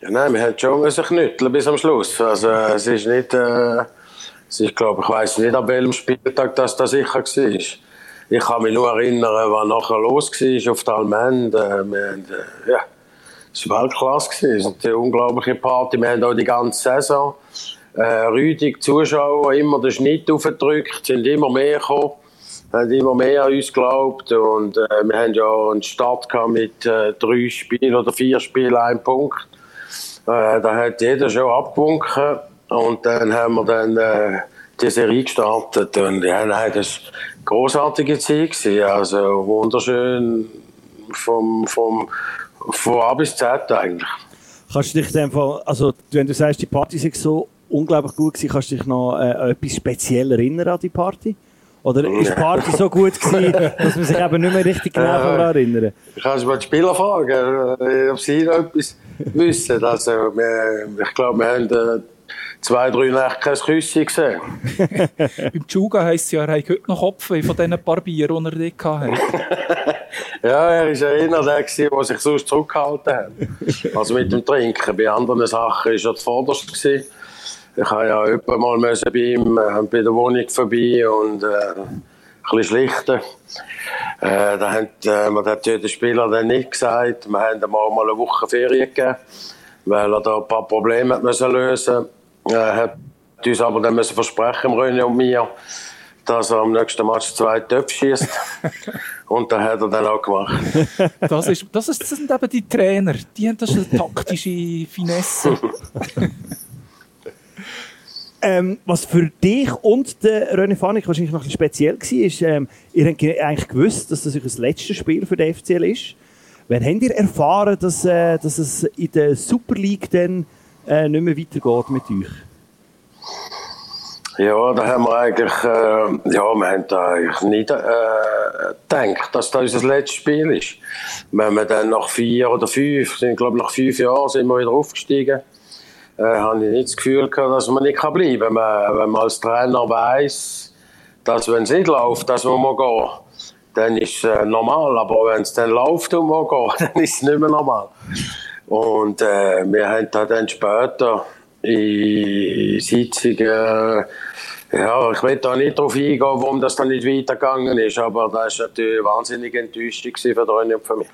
Ja, nein, wir haben schon müssen knütteln bis am Schluss. Also, es ist nicht, äh, es ist, glaube ich, weiß nicht, an welchem Spieltag das da sicher war. Ich kann mich nur erinnern, was nachher los war auf der Almend. Äh, wir äh, ja, es war Weltklasse. Es ist eine unglaubliche Party. Wir haben auch die ganze Saison äh, rüdig Zuschauer, immer den Schnitt aufgedrückt, sind immer mehr gekommen, haben immer mehr an uns geglaubt. Und äh, wir haben ja einen Start mit äh, drei Spielen oder vier Spielen, ein Punkt. Äh, da hat jeder schon abgewunken und dann haben wir dann äh, die Serie gestartet und ja, nein, das war großartige Zeit gewesen. also wunderschön vom, vom, von A bis Z eigentlich. kannst du dich dem Fall, also wenn du sagst, die Party sei so unglaublich gut gewesen, kannst du dich noch äh, an etwas speziell erinnern an die Party? Oder ist die Party so gut gewesen, dass man sich eben nicht mehr richtig genau Äh, daran erinnern Ich kann mal die Spieler fragen, äh, ob sie noch etwas wissen. Also, wir, ich glaube, wir haben äh, zwei, drei Nächte kein Küsschen gesehen. Beim Juga heisst es ja, er hat heute noch Kopfweh von diesen paar Bier, die er dort hatte. Ja, er war einer der, gewesen, der sich sonst zurückgehalten hat. Also mit dem Trinken. Bei anderen Sachen war er zuvorderst. gewesen. Ich habe ja öppe mal müssen bei ihm äh, bei der Wohnung vorbei und äh, ein bisschen schlichten. Äh, da hat äh, mir hat der Spieler dann nicht gesagt. Wir haben ihm auch mal eine Woche Ferien gegeben, weil er da ein paar Probleme hat müssen lösen Er hat uns aber dann müssen versprechen, René und mir, dass er am nächsten Match zwei Töpfe schießt. und das hat er dann auch gemacht. Das, ist, das, ist, das sind eben die Trainer. Die haben das eine taktische Finesse. Ähm, was für dich und den René Fanik wahrscheinlich noch ein bisschen speziell war, ist, ähm, ihr habt ge- eigentlich gewusst, dass das euer letztes Spiel für den FCL ist. Wann habt ihr erfahren, dass, äh, dass es in der Super League dann äh, nicht mehr weitergeht mit euch? Ja, da haben wir eigentlich, äh, ja, wir haben da eigentlich nicht äh, gedacht, dass das unser letztes Spiel ist. Wenn wir dann nach vier oder fünf, sind, glaube nach fünf Jahren sind wir wieder aufgestiegen, äh, habe ich nicht das Gefühl gehabt, dass man nicht bleiben kann. Wenn, wenn man als Trainer weiss, dass wenn es nicht läuft, dass man mal gehen, dann ist es äh, normal. Aber wenn es dann läuft und man geht, dann ist es nicht mehr normal. Und äh, wir haben da dann später in Sitzungen, ja, ich will da nicht darauf eingehen, warum das dann nicht weitergegangen ist, aber das war natürlich eine wahnsinnige Enttäuschung für René und für mich.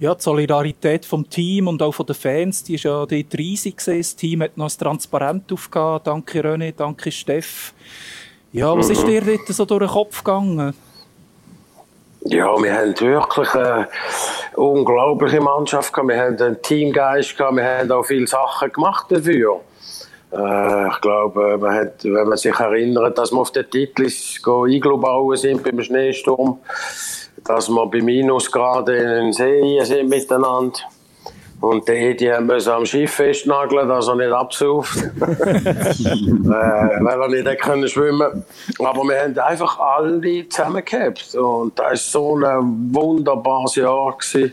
Ja, die Solidarität vom Team und auch von den Fans, die ist ja dort riesig gewesen. Das Team hat noch ein Transparent aufgegeben. Danke René, danke Steff. Ja, was ist dir dort so durch den Kopf gegangen? Ja, wir haben wirklich eine unglaubliche Mannschaft gehabt. Wir haben einen Teamgeist gehabt. Wir haben auch viele Sachen gemacht dafür. Äh, ich glaube, man hat, wenn man sich erinnert, dass wir auf den Titlis Iglu bauen sind beim Schneesturm, dass wir bei Minusgraden in den See sind miteinander. Und die, die haben müssen am Schiff festnageln, dass er nicht absauft. äh, weil er nicht können schwimmen Aber wir haben einfach alle zusammengehabt. Und das war so ein wunderbares Jahr. Gewesen.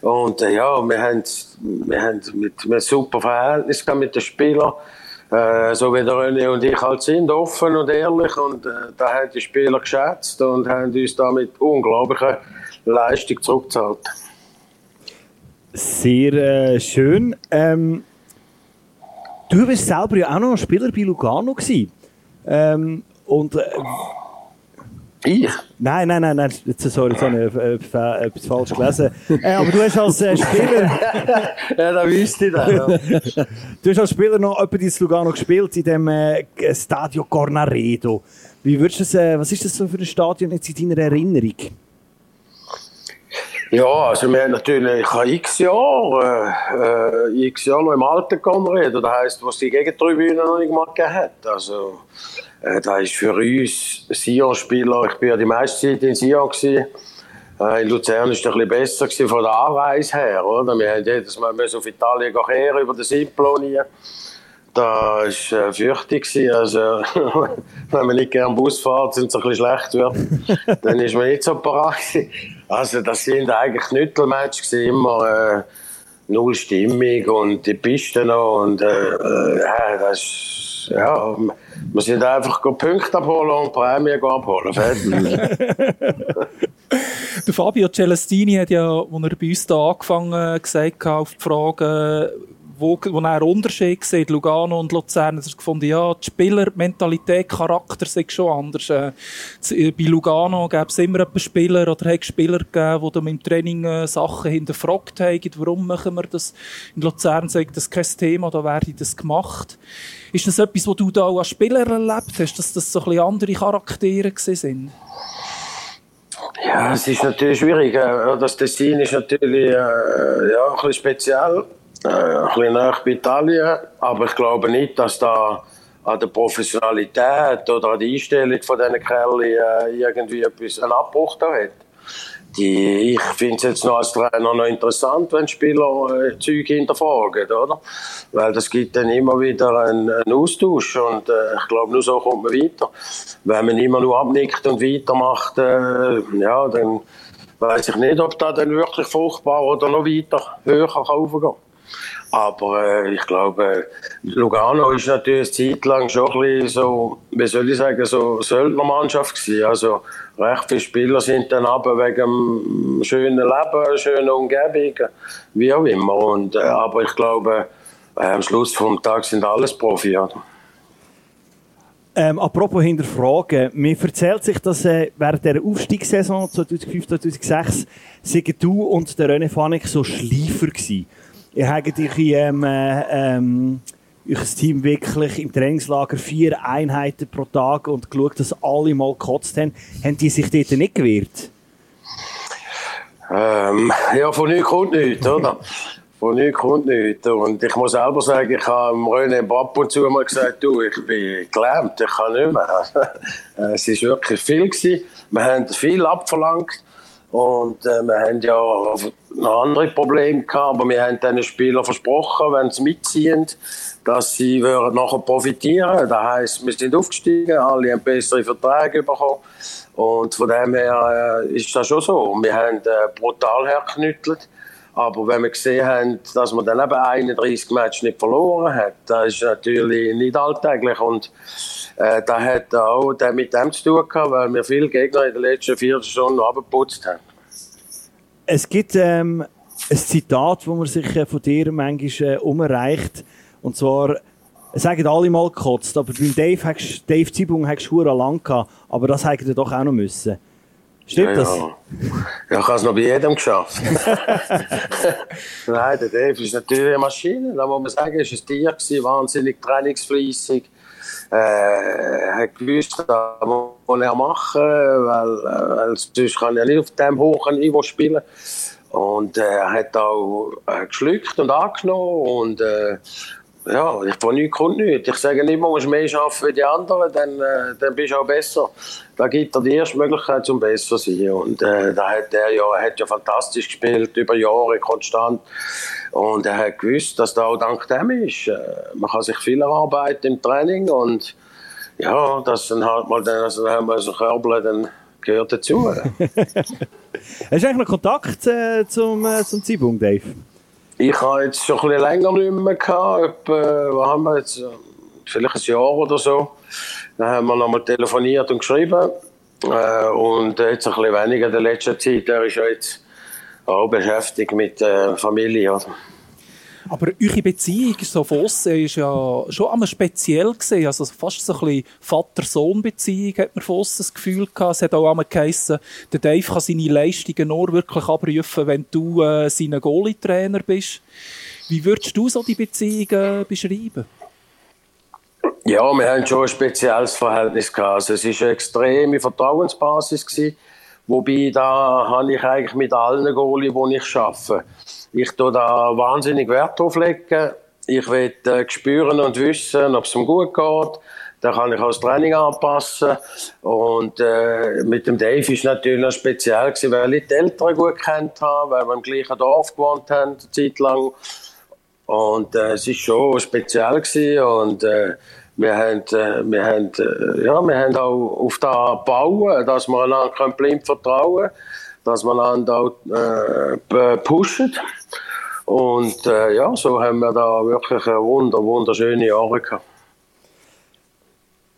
Und äh, ja, wir haben, wir haben mit, mit super Verhältnis mit den Spielern. Äh, so wie der René und ich halt sind, offen und ehrlich. Und äh, da haben die Spieler geschätzt und haben uns damit unglaubliche Leistung zurückgezahlt. Sehr äh, schön. Ähm, du bist selber ja auch noch Spieler bei Lugano gewesen. Ähm, und äh, ich? Nein, nein, nein, nein, sorry, jetzt habe ich äh, etwas falsch gelesen. Äh, aber du hast als äh, Spieler... ja, da wüsste ich das. Ja. du hast als Spieler noch etwa in Lugano gespielt, in dem äh, Stadio Cornaredo. Wie würdest du das, äh, was ist das so für ein Stadion jetzt in deiner Erinnerung? Ja, also wir haben natürlich ich habe x Jahre, äh, äh, x Jahre noch im alten Cornaredo, das heisst, was die Gegentribüne noch nicht mal gegeben hat. Also, äh, da ist für uns Sion-Spieler, ich bin ja die meiste Zeit in Sion gewesen. Äh, in Luzern war es ein bisschen besser gewesen von der Anreise her, oder? Wir haben jedes Mal auf Italien gehen, über den Simplonien. Da war äh, fürchtig. Also, wenn man nicht gerne Bus fährt und es ein bisschen schlecht wird, dann ist man nicht so parat. Also, das sind eigentlich Nüttelmatches, immer äh, null Stimmung und die Piste noch. Und, äh, äh, das ist, ja, wir sind einfach Punkte abholen und Prämie abholen. Fabio Celestini hat ja, als er bei uns da angefangen gesagt auf die Frage, wo, wo er Unterschied sieht, Lugano und Luzern, hat er gefunden, ja, die Spielermentalität, Charakter sind schon anders. Äh, äh bei Lugano gäbe es immer einen Spieler oder hat Spieler gegeben, die im Training äh, Sachen hinterfragt haben, warum machen wir das? In Luzern sagt das kein Thema, da werde das gemacht. Ist das etwas, was du da auch als Spieler erlebt hast, dass das so ein bisschen andere Charaktere sind? Ja, es ist natürlich schwierig. Äh, das Tessin ist natürlich äh, ja, ein bisschen speziell äh, ein bisschen näher bei Italien. Aber ich glaube nicht, dass da an der Professionalität oder an der Einstellung von diesen Kerlen äh, irgendwie etwas, einen Abbruch da hat. Die, ich finde es jetzt noch als Trainer noch interessant, wenn Spieler äh, Zeug hinterfragen, oder? Weil das gibt dann immer wieder einen, einen Austausch und äh, ich glaube, nur so kommt man weiter. Wenn man immer nur abnickt und weitermacht, äh, ja, dann weiß ich nicht, ob das dann wirklich fruchtbar oder noch weiter höher kann kann. Aber äh, ich glaube, Lugano ist natürlich eine Zeit lang schon ein bisschen so, wie soll ich sagen, so Söldnermannschaft gewesen. Also recht viele Spieler sind dann aber wegen einem schönen Leben, schönen Umgebung, wie auch immer. Und, äh, aber ich glaube, äh, am Schluss vom Tag sind alles Profi. Oder? Ähm, apropos hinterfragen, mir erzählt sich, dass äh, während der Aufstiegssaison 2005-2006 sind du und der René Fanek so Schleifer gewesen. Ihr habt euch ähm, ähm, euch Team wirklich im Trainingslager vier Einheiten pro Tag und geschaut, dass alle mal gekotzt haben. Haben die sich dort nicht gewehrt? Ähm, ja, von nichts kommt nichts, oder? Von nichts kommt nichts. Und ich muss selber sagen, ich habe René ab und zu mal gesagt, du, ich bin gelähmt, ich kann nicht mehr. es war wirklich viel. Gewesen. Wir haben viel abverlangt. Und äh, wir haben ja noch andere Probleme gehabt, aber wir haben den Spielern versprochen, wenn sie mitziehen, dass sie würden nachher profitieren. Das heisst, wir sind aufgestiegen, alle haben bessere Verträge bekommen und von dem her äh, ist das schon so. Wir haben äh, brutal hergeknüttelt. Aber wenn wir gesehen haben, dass man dann eben 31 Matches nicht verloren hat, das ist natürlich nicht alltäglich. Und äh, das hat auch mit dem zu tun gehabt, weil wir viele Gegner in den letzten vier Stunden abgeputzt haben. Es gibt ähm, ein Zitat, das man sich äh, von dir manchmal äh, umreicht. Und zwar, es sagen alle mal gekotzt, aber beim Dave, hast, Dave Zibung hast du lang gehabt, aber das hätte er doch auch noch müssen. Stimmt ja, das? Ja, ja ich habe es noch bei jedem geschafft. Nein, der Dave ist natürlich eine Maschine. Da muss man sagen, war ein Tier, gewesen, wahnsinnig trainingsfleissig. Äh, hat gewusst, was er machen weil, äh, weil sonst kann er nicht auf diesem hohen Niveau spielen. Und äh, er hat auch äh, geschluckt und angenommen und äh, ja, ich von nichts kommt nichts. Ich sage nicht, man muss mehr arbeiten wie die anderen, dann, äh, dann bist du auch besser. Da gibt er die erste Möglichkeit, um besser zu sein. Und äh, da hat er ja, hat ja fantastisch gespielt, über Jahre konstant. Und er hat gewusst, dass da auch dank dem ist. Äh, man kann sich viel erarbeiten im Training und ja, das dann halt mal dann, also dann haben wir so Körbel, dann gehört dazu. Hast du eigentlich noch Kontakt äh, zum, äh, zum Zeitpunkt, Dave? Ich habe jetzt schon ein bisschen länger nicht mehr gehabt. Etwa, was haben wir jetzt? Vielleicht ein Jahr oder so. Dann haben wir nochmal telefoniert und geschrieben. Äh, und jetzt ein bisschen weniger in der letzten Zeit. Er ist ja jetzt auch beschäftigt mit der Familie. Oder? Aber eure Beziehung so von aussen ist ja schon einmal speziell gesehen. Also fast so ein bisschen Vater-Sohn-Beziehung hat man von aussen das Gefühl gehabt. Es hat auch einmal geheissen, der Dave kann seine Leistungen nur wirklich abrufen, wenn du äh, sein Goalie-Trainer bist. Wie würdest du so die Beziehung äh, beschreiben? Ja, wir haben schon ein spezielles Verhältnis gehabt. Also es war eine extreme Vertrauensbasis gewesen. Wobei da habe ich eigentlich mit allen Goalie, die ich arbeite, ich tue da wahnsinnig Wert drauf legen. Ich will äh, spüren und wissen, ob es ihm gut geht. Dann kann ich auch das Training anpassen. Und äh, mit dem Dave ist natürlich noch speziell gewesen, weil ich die Eltern gut kennt habe, weil wir im gleichen Dorf gewohnt haben, eine Zeit lang. Und äh, es ist schon speziell gewesen. Und äh, wir haben, äh, wir haben, äh, ja, wir haben auch auf da bauen, dass wir einander blind vertrauen können dass man einander auch äh, pushen. Und äh, ja, so haben wir da wirklich eine wunder, wunderschöne Jahre gehabt.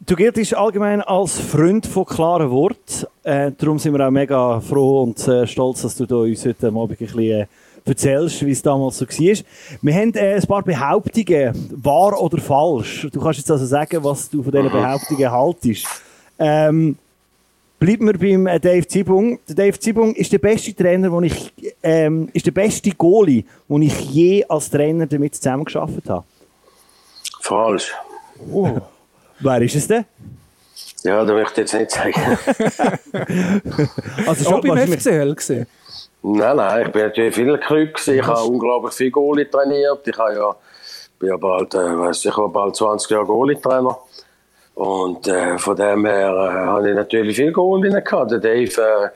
Du giltst allgemein als Freund von klaren Worten. Äh, darum sind wir auch mega froh und äh, stolz, dass du da uns heute Abend ein bisschen äh, erzählst, wie es damals so war. Wir haben äh, ein paar Behauptungen, wahr oder falsch. Du kannst jetzt also sagen, was du von diesen mhm. Behauptungen haltest. Ähm, Bleiben wir beim äh, Dave Zibung. Der Dave Zibung ist der beste Trainer, den ich, ähm, ist der beste Goalie, den ich je als Trainer damit zusammengearbeitet habe. Falsch. Oh. Wer ist es denn? Ja, das möchte ich jetzt nicht sagen. also schon beim FCL gesehen? Nein, nein, ich bin natürlich viel Club Ich habe unglaublich viel Goalie trainiert. Ich habe ja, bin ja bald, äh, weiß ich, bald 20 Jahre Goalie-Trainer. Und äh, von dem her äh, habe ich natürlich viel Goal gehabt. Der Dave, äh,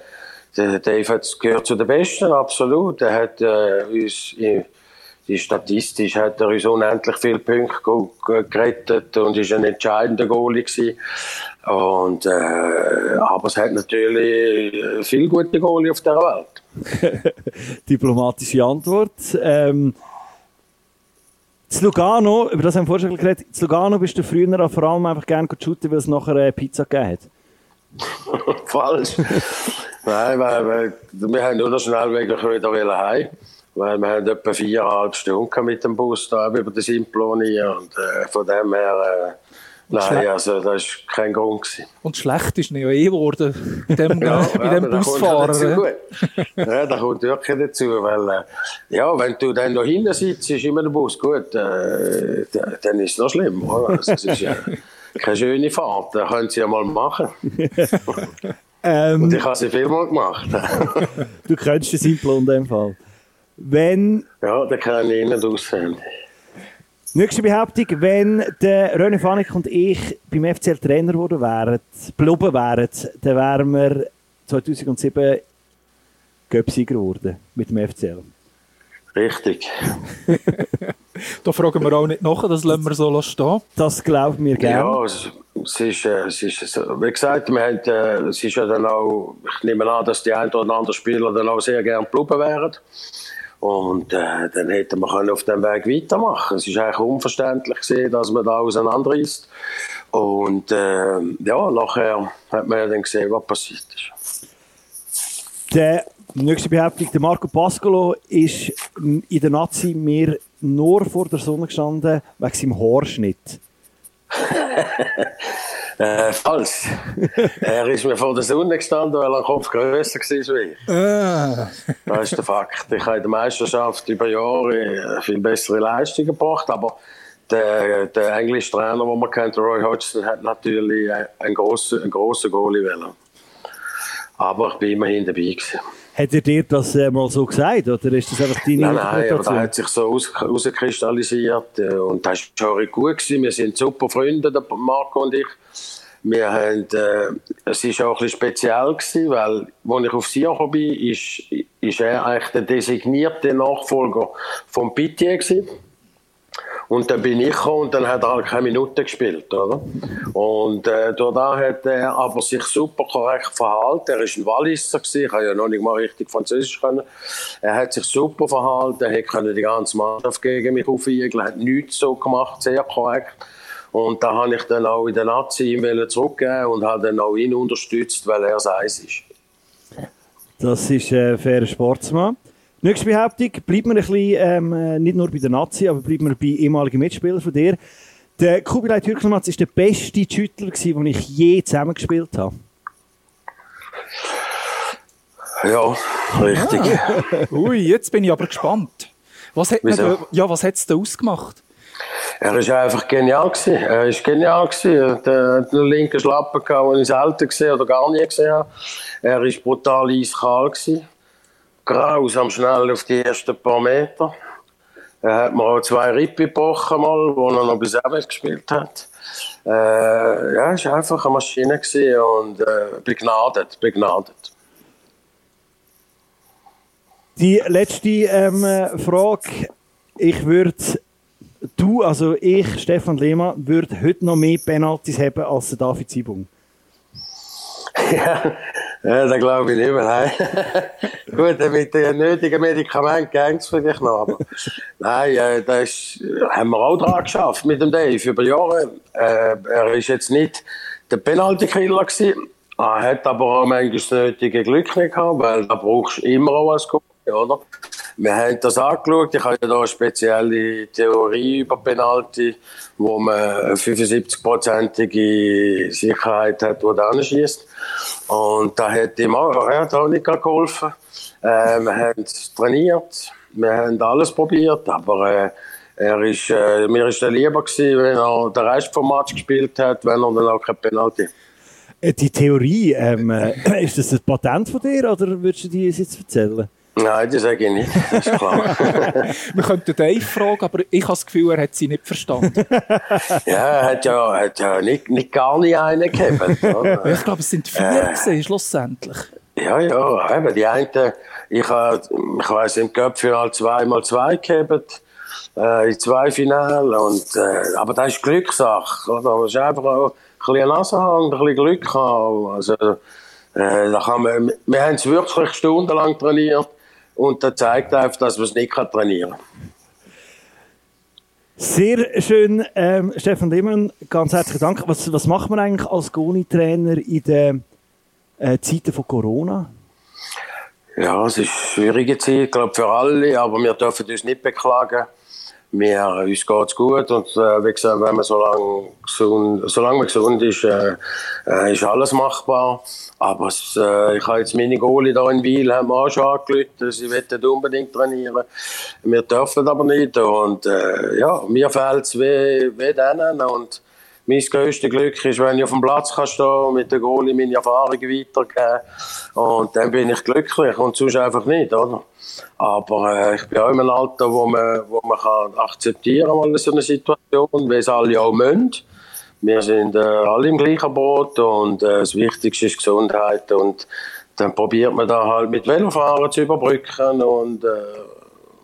der Dave hat gehört zu den Besten, absolut. Er hat äh, uns, die statistisch hat er uns unendlich viele Punkte gerettet und ist ein entscheidender Goalie gewesen. Und, äh, aber es hat natürlich äh, viele gute Goalie auf der Welt. Diplomatische Antwort. Ähm, zu Lugano, über das haben wir vorher schon geredet, zu Lugano bist du früher vor allem einfach gerne shooten, weil es nachher eine Pizza gegeben hat. Falsch. Nein, weil, weil, wir haben nur schnell wieder heim. Weil wir haben etwa viereinhalb Stunden mit dem Bus da über den Simploni und äh, von dem her äh, Nein, also das war kein Grund. Gewesen. Und schlecht ist ja eh geworden bei dem, ja, bei dem Busfahrer. ja, da kommt wirklich dazu, weil äh, ja, wenn du dann noch hinten sitzt, ist immer der Bus gut, äh, dann ist es noch schlimm. Also, es ist ja keine schöne Fahrt, das können sie ja mal machen. ähm, Und ich habe sie vielmal gemacht. du kennst den Simplon in dem Fall. Wenn... Ja, den kenne ich innen auswendig. Nächste Behauptung, wenn der René Fanik und ich beim FCL Trainer geworden wären, geblieben wären, dann wären wir 2007 Göpsieger geworden mit dem FCL. Richtig. Da fragen wir auch nicht nach, das lassen wir so stehen. Das glauben wir gerne. Ja, es, es ist, äh, es ist so. wie gesagt, wir haben, äh, es ist ja dann auch, ich nehme an, dass die ein oder anderen Spieler dann auch sehr gerne geblieben wären. Und äh, dann wir können auf dem Weg weitermachen. Es ist eigentlich unverständlich gewesen, dass man da auseinanderreißt. Und äh, ja, nachher hat man ja dann gesehen, was passiert ist. Der nächste Behauptung, der Marco Pascolo ist in der Nazi mir nur vor der Sonne gestanden wegen seinem Haarschnitt. Äh, falsch. er ist mir vor der Sonne gestanden, weil er ein Kopf grösser war wie ich. Das ist der Fakt. Ich habe in der Meisterschaft über Jahre äh, viel bessere Leistungen gebracht, aber der, der englische Trainer, den man kennt, Roy Hodgson, hat natürlich einen grossen, einen grossen Goalie wollen. Aber ich bin immerhin dabei gewesen. Hat er dir das äh, mal so gesagt oder ist das einfach deine Nein, nein, aber Interpretation? da hat sich so aus, rauskristallisiert äh, und das war schon gut. Gewesen. Wir sind super Freunde, der Marco und ich. Wir haben, äh, es war auch ein bisschen speziell, gewesen, weil, als ich auf Sion gekommen bin, ist, ist er eigentlich der designierte Nachfolger von Pitié gewesen. Und dann bin ich gekommen und dann hat er halt keine Minute gespielt, oder? Und äh, da hat er aber sich super korrekt verhalten. Er ist ein Walliser gewesen, ich habe ja noch nicht mal richtig Französisch können. Er hat sich super verhalten, er konnte die ganze Mannschaft gegen mich aufwiegeln, hat nichts so gemacht, sehr korrekt. Und da habe ich dann auch in der Nazi ihm zurückgeben und habe dann auch ihn unterstützt, weil er Eis ist. Das ist ein fairer Sportsmann. Nächste Behauptung, bleibt man ein bisschen, ähm, äh, nicht nur bei der Nazi, aber bleibt man bei ehemaligen Mitspielern von dir. Der Kubilay Türkelmatz war der beste Schüttler, den ich je zusammengespielt habe. Ja, richtig. Ui, jetzt bin ich aber gespannt. Was hat Wieso? ja, was hat's denn ausgemacht? Er war einfach genial. Gewesen. Er war genial. Gewesen. Er hat äh, einen linken Schlappen, den ich selten gesehen oder gar nie gesehen habe. Er war brutal eiskalt. Gewesen. Grausam schnell auf die ersten paar Meter. Er hat mir auch zwei Rippen gebrochen, mal, wo er noch bei Servet gespielt hat. Äh, ja, es war einfach eine Maschine und äh, begnadet, begnadet. Die letzte ähm, äh, Frage. Ich würde, du, also ich, Stefan Lehmann, würde heute noch mehr Penalties haben als der David Zibung. ja, ja, das glaube ich nicht mehr. Nein. Gut, mit den nötigen Medikamenten ging es vielleicht noch. Aber nein, äh, das haben wir auch dran geschafft mit dem Dave über Jahre. Äh, er ist jetzt nicht der Penalty-Killer gewesen. Er hat aber auch manchmal das nötige Glück nicht gehabt, weil da brauchst du immer auch als Goalie, oder? Wir haben das angeschaut. Ich habe ja da eine spezielle Theorie über Penalty, wo man eine 75-prozentige Sicherheit hat, wo der anschießt. Und da hat ihm auch, auch nicht geholfen. Äh, wir haben trainiert, wir haben alles probiert, aber äh, er ist, äh, mir ist er lieber gewesen, wenn er den Rest vom Match gespielt hat, wenn er dann auch kein Penalty. Äh, Die Theorie, ähm, äh, ist das ein Patent von dir oder würdest du die jetzt erzählen? Nein, das sage ich nicht, das ist klar. Wir könnten Dave fragen, aber ich habe das Gefühl, er hat sie nicht verstanden. ja, er hat ja, hat ja nicht, nicht gar nicht einen gehabt. oder? ich glaube, es sind vier gewesen, schlussendlich. Ja, ja, eben, die einen, ich habe, ich weiss, im Cup-Final zweimal zwei gehabt, äh, in zwei Finalen, und, äh, aber das ist Glückssache, oder? Das ist einfach auch ein bisschen Nasenhang, ein bisschen Glück haben, also, äh, da kann man, wir haben es wirklich stundenlang trainiert, und das zeigt einfach, dass man es nicht kann trainieren kann. Sehr schön, ähm, Stefan Lehmann, ganz herzlichen Dank. Was, was macht man eigentlich als Goni-Trainer in den äh, Zeiten von Corona? Ja, es ist eine schwierige Zeit, ich glaube für alle, aber wir dürfen uns nicht beklagen. Wir, uns geht es gut und äh, wie gesagt, wenn man so lange gesund, solange man gesund ist, äh, äh, ist alles machbar. Aber äh, ich habe jetzt meine Goalie da in Wiel haben auch schon angerufen, sie wollen unbedingt trainieren. Wir dürfen aber nicht und äh, ja, mir fehlt es wie, wie denen und mein grösstes Glück ist, wenn ich auf dem Platz kann stehen und mit der Goalie meine Erfahrungen weitergeben und dann bin ich glücklich und sonst einfach nicht, oder? Aber äh, ich bin auch in einem Alter, wo man, wo man kann akzeptieren kann, so eine Situation, weil es alle auch müssen. Wir sind äh, alle im gleichen Boot und äh, das Wichtigste ist Gesundheit und dann probiert man da halt mit Velofahren zu überbrücken und äh,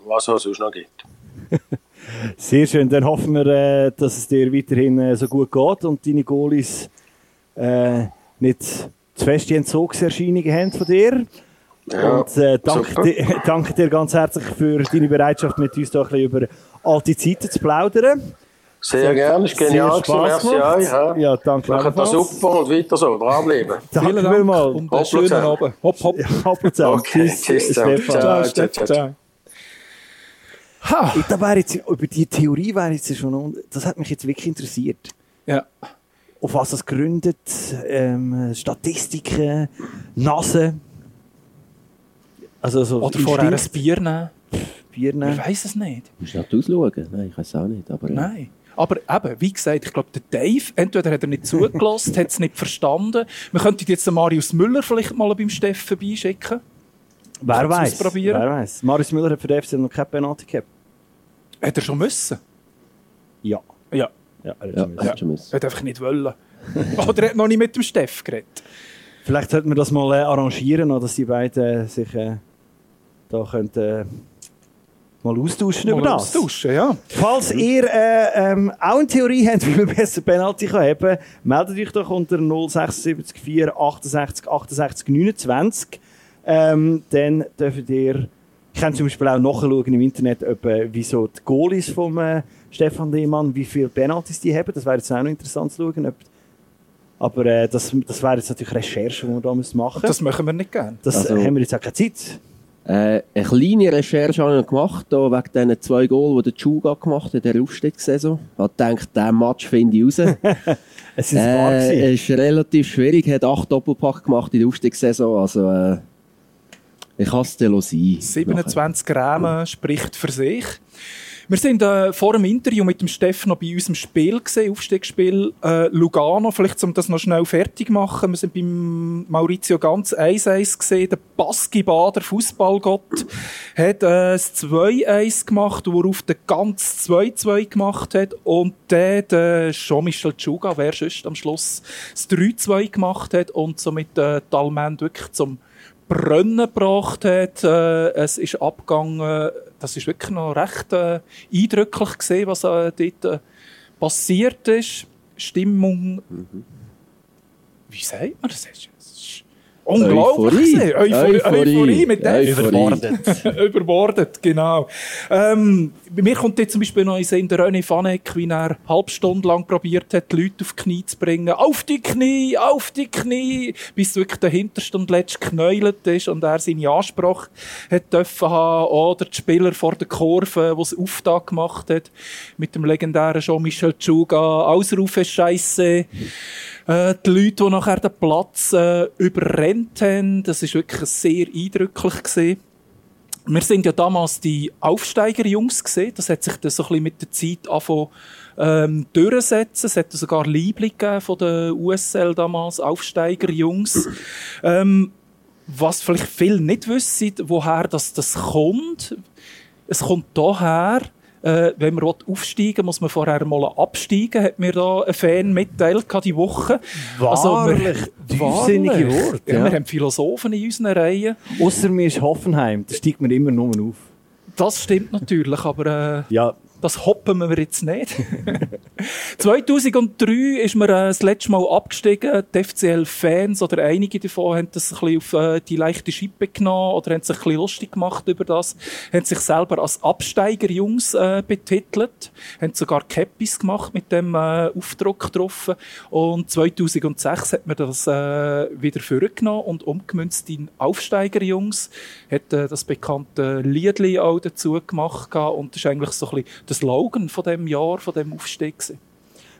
was es sonst noch gibt. Sehr schön. Dann hoffen wir, äh, dass es dir weiterhin äh, so gut geht und deine Goalies äh, nicht zu feste Entzugserscheinungen haben von dir. Ja, und äh, danke, dir, danke dir ganz herzlich für deine Bereitschaft, mit uns da ein bisschen über alte Zeiten zu plaudern. Sehr gerne, ist genial Sehr gewesen, Spaß merci gemacht. euch. Ja. Ja, danke Macht das super und weiter so, dranbleiben. Danke Vielen Dank vielmals. und einen Hopp, schönen. Abend. Hopp, hopp. Ja, Hopp zusammen. Okay, Tschüss, tschüss zusammen. Stefan. Ciao. Ciao, Steff, Ha. Da wäre jetzt, über die Theorie wäre jetzt schon, das hat mich jetzt wirklich interessiert. Ja. Auf was es gründet, ähm, Statistiken, Nase. Also so Oder vorher ein Bier nehmen. Birne. Ich weiß es nicht. Musst du nicht ausschauen? Nein, ich weiß auch nicht. Aber, äh, Nein. Aber eben, wie gesagt, ich glaube, der Dave, entweder hat er nicht zugelassen, hat es nicht verstanden. Wir könnten jetzt den Marius Müller vielleicht mal beim Steff vorbeischicken. Wer weiß? Wer weiß? Marius Müller hat für den FC noch keine Penalty gehabt. Hat er schon müssen? Ja. Ja. Ja, er hat Ja, schon müssen. Er hat einfach nicht wollen. Oder er hat noch nicht mit dem Steff geredet. Vielleicht sollten wir das mal äh, arrangieren, noch, dass die beiden äh, sich äh, da könnten, äh, mal austauschen über Mal das. austauschen, ja. Falls ihr äh, ähm, auch eine Theorie habt, wie man besser Penalty kann haben meldet euch doch unter 076 4 68 68 29. Ähm, dann dürft ihr, ich kann zum Beispiel auch nachschauen im Internet, ob, äh, wieso die Goalies von äh, Stefan Lehmann, wie viele Penalties die haben. Das wäre jetzt auch noch interessant zu schauen. Ob, aber äh, das, das wäre jetzt natürlich Recherche, die wir da müssen machen Das müssen. machen wir nicht gerne. Das Also- haben wir jetzt auch keine Zeit. Äh, eine kleine Recherche habe ich noch gemacht, da, wegen diesen zwei Goals, die der Chuga gemacht hat in der Aufstiegssaison. Ich habe gedacht, diesen Match finde ich raus. Es ist wahr äh, gewesen. es ist relativ schwierig, hat acht Doppelpack gemacht in der Aufstiegssaison, also äh, ich kann es sein. 27 Rahmen spricht für sich. Wir sind äh, vor dem Interview mit dem Steff noch bei unserem Spiel gesehen, Aufstiegsspiel äh, Lugano. Vielleicht, um das noch schnell fertig zu machen. Wir sind beim Maurizio ganz 1-1 gesehen. Der Basketballer Fußballgott hat äh, das 2-1 gemacht, worauf der ganz 2-2 gemacht hat. Und der, der Jean-Michel Tschuga, wer sonst am Schluss das 3-2 gemacht hat und somit äh, Talmand wirklich zum Brennen gebracht hat. Äh, es ist abgegangen. Das ist wirklich noch recht äh, eindrücklich gesehen, was äh, dort äh, passiert ist. Stimmung. Wie sagt man das? Ist unglaublich. Euphorie. gewesen. Euphorie, Euphorie, Euphorie. mit dem. Euphorie. Überbordet. Überbordet, genau. Ähm, bei mir kommt jetzt zum Beispiel noch in der René Fanek, wie er eine halbe Stunde lang probiert hat, die Leute auf die Knie zu bringen. Auf die Knie, auf die Knie! Bis wirklich der hinterste und letzte geknäult ist und er seine Ansprache hat dürfen haben. Oder die Spieler vor der Kurve, die es Auftakt gemacht hat, mit dem legendären Jean-Michel Tschuga. Ausrufe Scheisse. Äh, die Leute, die nachher den Platz äh, überrennt haben, das ist wirklich sehr eindrücklich gesehen. Wir sind ja damals die Aufsteigerjungs gesehen. Das hat sich dann so ein bisschen mit der Zeit angefangen, ähm, durchsetzen. Es hat sogar Liebling von der USL damals, Aufsteigerjungs. ähm, was vielleicht viele nicht wissen, woher das, das kommt. Es kommt daher, äh, wenn man aufsteigen will, muss man vorher mal absteigen, hat mir da ein Fan mitteilt die Woche. Wahrlich, tiefsinnige wahrlich. Worte, Ja, ja. Wir haben Philosophen in unseren Reihen. Ausser mir ist Hoffenheim, da steigt man immer nur auf. Das stimmt natürlich, aber äh, Ja, das hoppen wir jetzt nicht. 2003 ist man äh, das letzte Mal abgestiegen. Die FCL-Fans oder einige davon haben das ein bisschen auf äh, die leichte Schippe genommen oder haben sich ein bisschen lustig gemacht über das. Haben sich selber als Absteigerjungs äh, betitelt. Haben sogar Cappies gemacht mit dem äh, Aufdruck drauf. Und 2006 hat man das wieder vorgenommen und umgemünzt in Aufsteigerjungs. Hat das bekannte Liedli auch dazu gemacht und das ist eigentlich so ein bisschen der Slogan von dem Jahr, von dem Aufstieg. gewesen.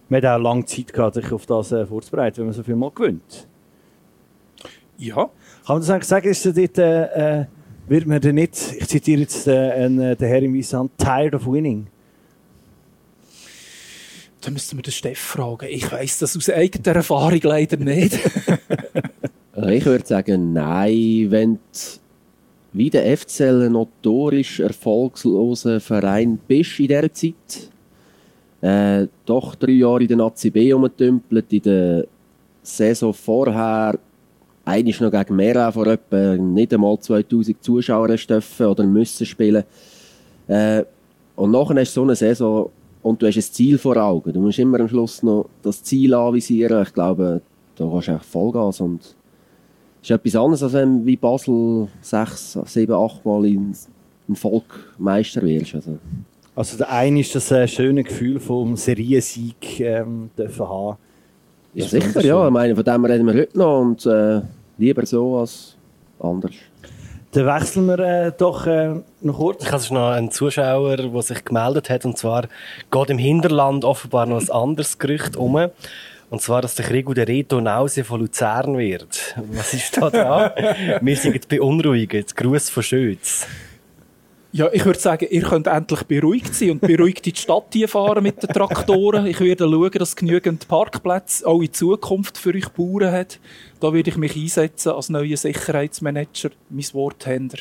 man hat auch lange Zeit gehabt, sich auf das äh, vorzubereiten, wenn man so viel mal gewinnt. Ja. Kann man das eigentlich sagen, ist da dort, äh, äh, wird man denn nicht, ich zitiere jetzt äh, äh, den Herr im Wiesand, tired of winning? Da müssten wir den Steff fragen. Ich weiss das aus eigener Erfahrung leider nicht. Ich würde sagen, nein, wenn du wie der FCL ein notorisch erfolgloser Verein bist in dieser Zeit, äh, doch drei Jahre in der Nazi B rumgetümpelt, in der Saison vorher eigentlich noch gegen Mera vor etwa nicht einmal 2000 Zuschauer dürfen oder müssen spielen. Äh, und nachher hast du so eine Saison und du hast ein Ziel vor Augen. Du musst immer am Schluss noch das Ziel anvisieren. Ich glaube, da hast du echt Vollgas und ist etwas anderes, als wenn du wie Basel sechs, sieben, acht Mal in, in Volk Meister wirst. Also, Also der eine ist das äh, schöne Gefühl vom Seriensieg ähm, dürfen haben. ja, Ist sicher, ja. Ich meine, von dem reden wir heute noch und äh, lieber so als anders. Dann wechseln wir äh, doch äh, noch kurz. Ich habe noch einen Zuschauer, der sich gemeldet hat, und zwar geht im Hinterland offenbar noch ein anderes Gerücht um. Und zwar, dass der Krieg der Reto Nause von Luzern wird. Was ist da dran? Wir sind beunruhigt. Gruß von Schütz. Ja, ich würde sagen, ihr könnt endlich beruhigt sein und beruhigt in die Stadt hier fahren mit den Traktoren. Ich werde schauen, dass genügend Parkplätze auch in Zukunft für euch Bauern hat. Da werde ich mich einsetzen als neuer Sicherheitsmanager, mein Worthänder.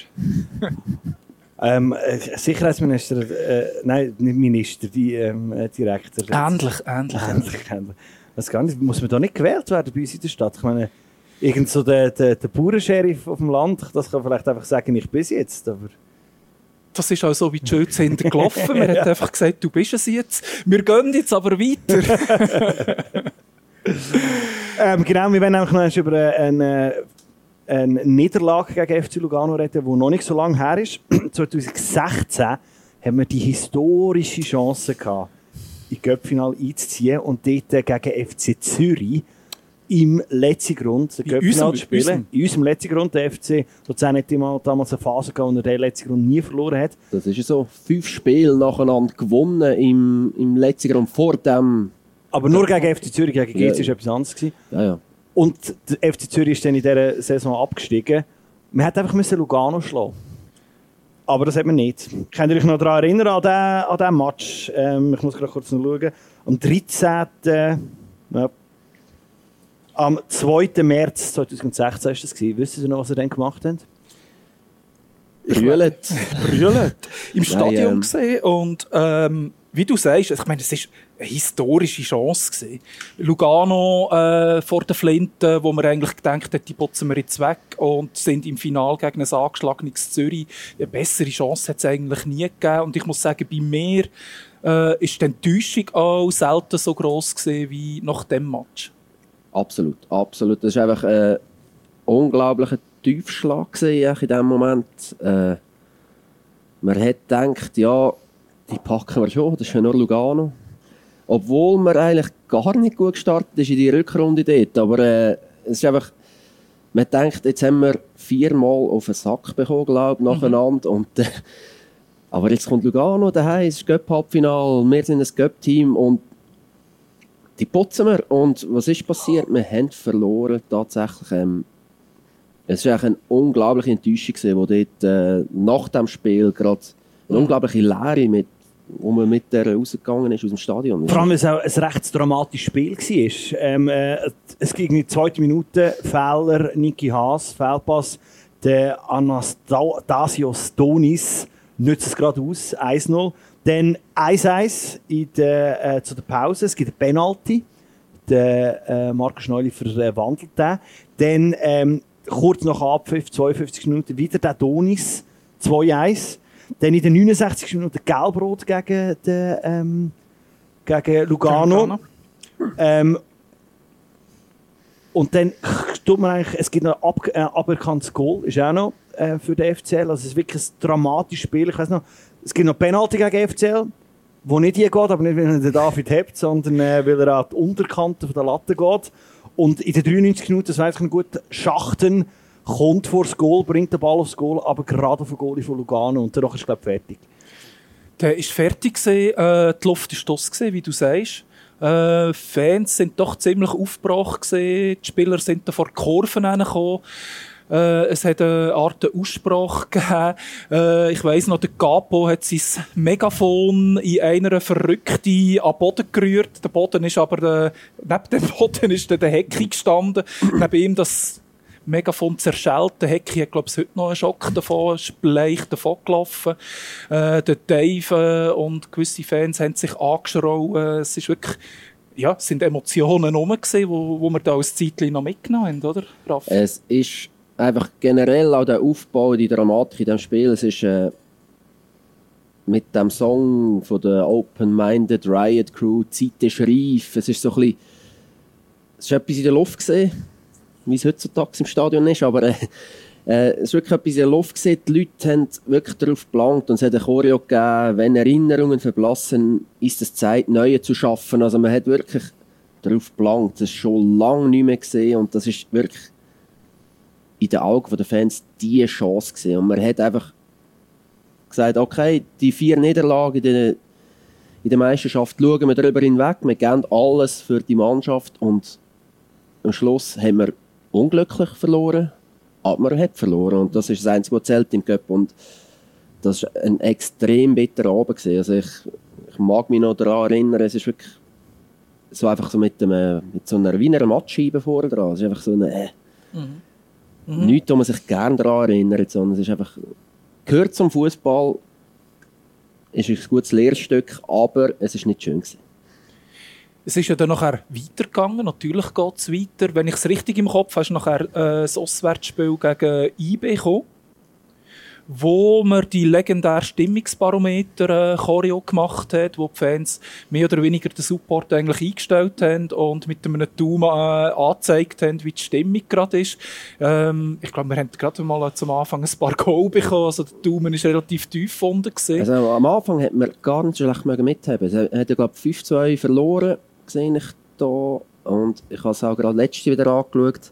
Ähm, äh, Sicherheitsminister, äh, nein, nicht Minister, die ähm, äh, Direktor. Ähnlich, ähnlich. Ähnlich, ähnlich. Was gar nicht, muss man da nicht gewählt werden bei uns in der Stadt? Ich meine, irgend so der, der, der Bauernsheriff auf dem Land, das kann vielleicht einfach sagen, ich bin jetzt. Aber Das ist auch so wie die Schütze hintergelaufen. Man hat einfach gesagt, du bist es jetzt. Wir gehen jetzt aber weiter. ähm, genau, wir werden nämlich noch über äh, eine, eine Niederlage gegen FC Lugano reden, die noch nicht so lange her ist. 2016 haben wir die historische Chance gehabt, in Göppfinal einzuziehen und dort äh, gegen FC Zürich im letzten Grund, der In Göppfinal zu spielen. In unserem letzten Grund, der FC Luzern hat immer damals eine Phase gehabt, wo er den letzten Grund nie verloren hat. Das ist ja so. Fünf Spiele nacheinander gewonnen im, im letzten Grund vor dem. Aber nur gegen FC Zürich, gegen Ja. GC war etwas anderes. Gewesen. Ja, ja. Und der FC Zürich ist dann in dieser Saison abgestiegen. Man hätte einfach müssen Lugano schlagen Aber das hat man nicht. Könnt ihr euch noch daran erinnern, an diesen, an Match? Ähm, ich muss gerade kurz noch schauen. Am 13. Ja, am 2. März 2016 war das. Gewesen. Wisst ihr noch, was ihr dann gemacht habt? Brüllet. Brüllet. Im Stadion ähm, gesehen und ähm, wie du sagst, ich meine, es ist eine historische Chance gewesen. Lugano äh, vor der Flinte, wo man eigentlich gedacht hat, die putzen wir jetzt weg und sind im Final gegen ein angeschlagenes Zürich. Eine bessere Chance hat es eigentlich nie gegeben und ich muss sagen, bei mir äh, ist die Enttäuschung auch selten so groß gewesen wie nach dem Match. Absolut, absolut. Das war einfach ein unglaublicher Tiefschlag in diesem Moment. Äh, man hat gedacht, ja, die packen wir schon, das ist ja nur Lugano. Obwohl man eigentlich gar nicht gut gestartet ist in die Rückrunde dort. Aber äh, es ist einfach, man denkt, jetzt haben wir viermal auf den Sack bekommen, glaube ich, nacheinander. Und, äh, aber jetzt kommt Lugano daheim, es ist Göpp-Halbfinale, wir sind ein Göpp-Team und die putzen wir. Und was ist passiert? Wir haben verloren, tatsächlich. Ähm, es war eine unglaubliche Enttäuschung, gewesen, wo dort äh, nach dem Spiel gerade eine unglaubliche Leere, mit, wo man mit der rausgegangen ist aus dem Stadion. Vor allem, weil es auch ein recht dramatisches Spiel war. Ähm, äh, es ging in die zweite Minute, Fehler, Niki Haas, Fehlpass, der Anastasios Donis nützt es gerade aus, 1-0. Dann 1-1 in der, äh, zu der Pause, es gibt eine Penalty. Der äh, Marco Schneuli verwandelt den. Dann ähm, kurz nach Abpfiff, 52 Minuten, wieder der Donis, 2-1. Dann in den 69 Minuten Gelbrot gegen, den, ähm, gegen Lugano. Ähm, und dann tut man eigentlich, es gibt noch ein äh, aberkanntes Goal, ist auch noch äh, für den FCL. Also es ist wirklich ein dramatisches Spiel. Ich weiß noch, es gibt noch Penalty gegen FCL, wo nicht hier geht, aber nicht, weil er David hebt, sondern äh, weil er an die Unterkante von der Latte geht. Und in den 93 Minuten, das weiß ich noch gut, Schachten kommt vor das Goal, bringt den Ball aufs Goal, aber gerade auf den Goal von Lugano und danach ist glaube fertig. Der ist fertig gewesen, äh, die Luft ist aus wie du sagst. Äh, Fans sind doch ziemlich aufgebracht gewesen. Die Spieler sind da vor die Kurven hergekommen. Äh, es hat eine Art Aussprache gegeben. Äh, ich weiss noch, der Capo hat sein Megafon in einer Verrückten den Boden gerührt. Der Boden ist aber, der, neben dem Boden ist der Hecki gestanden. neben ihm das Megafon zerschellt. Der Hecki hat, glaube ich, heute noch einen Schock davon, ist bleich davon gelaufen. Äh, der Dave äh, und gewisse Fans haben sich angeschrauen. Es ist wirklich, ja, es sind Emotionen rum gewesen, wo, wo wir da als Zeitchen noch mitgenommen haben, oder, Raff? Es ist einfach generell auch der Aufbau, die Dramatik in diesem Spiel. Es ist äh, mit dem Song von der Open-Minded Riot Crew, Zeit ist reif. Es ist so ein bisschen, es ist etwas in der Luft gesehen, wie es heutzutage im Stadion ist, aber äh, äh, es ist wirklich etwas in der Luft gesehen. Die Leute haben wirklich darauf geplant und es hat ein Choreo gegeben, wenn Erinnerungen verblassen, ist es Zeit, neue zu schaffen. Also man hat wirklich darauf geplant. Das ist schon lange nicht mehr gesehen und das ist wirklich in den Augen der Fans die Chance gesehen. Und man hat einfach gesagt, okay, die vier Niederlagen in der, in der Meisterschaft schauen wir darüber hinweg. Wir geben alles für die Mannschaft und am Schluss haben wir unglücklich verloren, aber man hat verloren und das ist das einzige, was zählt im Cup und das war ein extrem bitterer Abend. Gewesen. Also ich, ich mag mich noch daran erinnern, es ist wirklich so einfach so mit, dem, mit so einer Wiener Matscheibe vorne dran. Es ist einfach so eine, äh, Mhm. nichts, wo man sich gerne daran erinnert, sondern es ist einfach, gehört zum Fußball, ist ein gutes Lehrstück, aber es ist nicht schön gewesen. Es ist ja dann nachher weitergegangen. Natürlich geht es weiter. Wenn ich es richtig im Kopf habe, ist nachher äh, das Auswärtsspiel gegen IB gekommen, wo man die legendäre Stimmungsbarometer äh, gemacht hat, wo die Fans mehr oder weniger den Support eigentlich eingestellt haben und mit einem Daumen äh, angezeigt haben, wie die Stimmung gerade ist. Ähm, ich glaube, wir haben gerade mal zum Anfang ein paar Goal bekommen, also der Daumen ist relativ tief gesehen. Also am Anfang hat man gar nicht schlecht mithaben. Es hat glaube ich, 5-2 verloren, sehe ich da. Und ich habe es auch gerade letzte wieder angeschaut.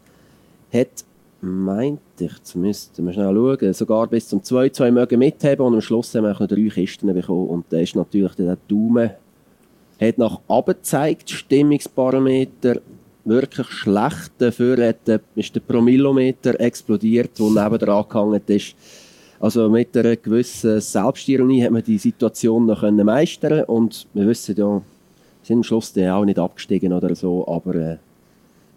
Hat, meinte ich, zumindest müssen wir schnell schauen, sogar bis zum 2-2 mögen mithaben und am Schluss haben wir auch noch drei Kisten bekommen. Und da ist natürlich der Daumen, hat nach oben gezeigt, Stimmungsparameter wirklich schlecht. Dafür hat, der- ist der Promillometer explodiert, der neben dran gehangen ist. Also mit einer gewissen Selbstironie hat man die Situation noch können meistern und wir wissen ja, sind am Schluss auch nicht abgestiegen oder so, aber äh,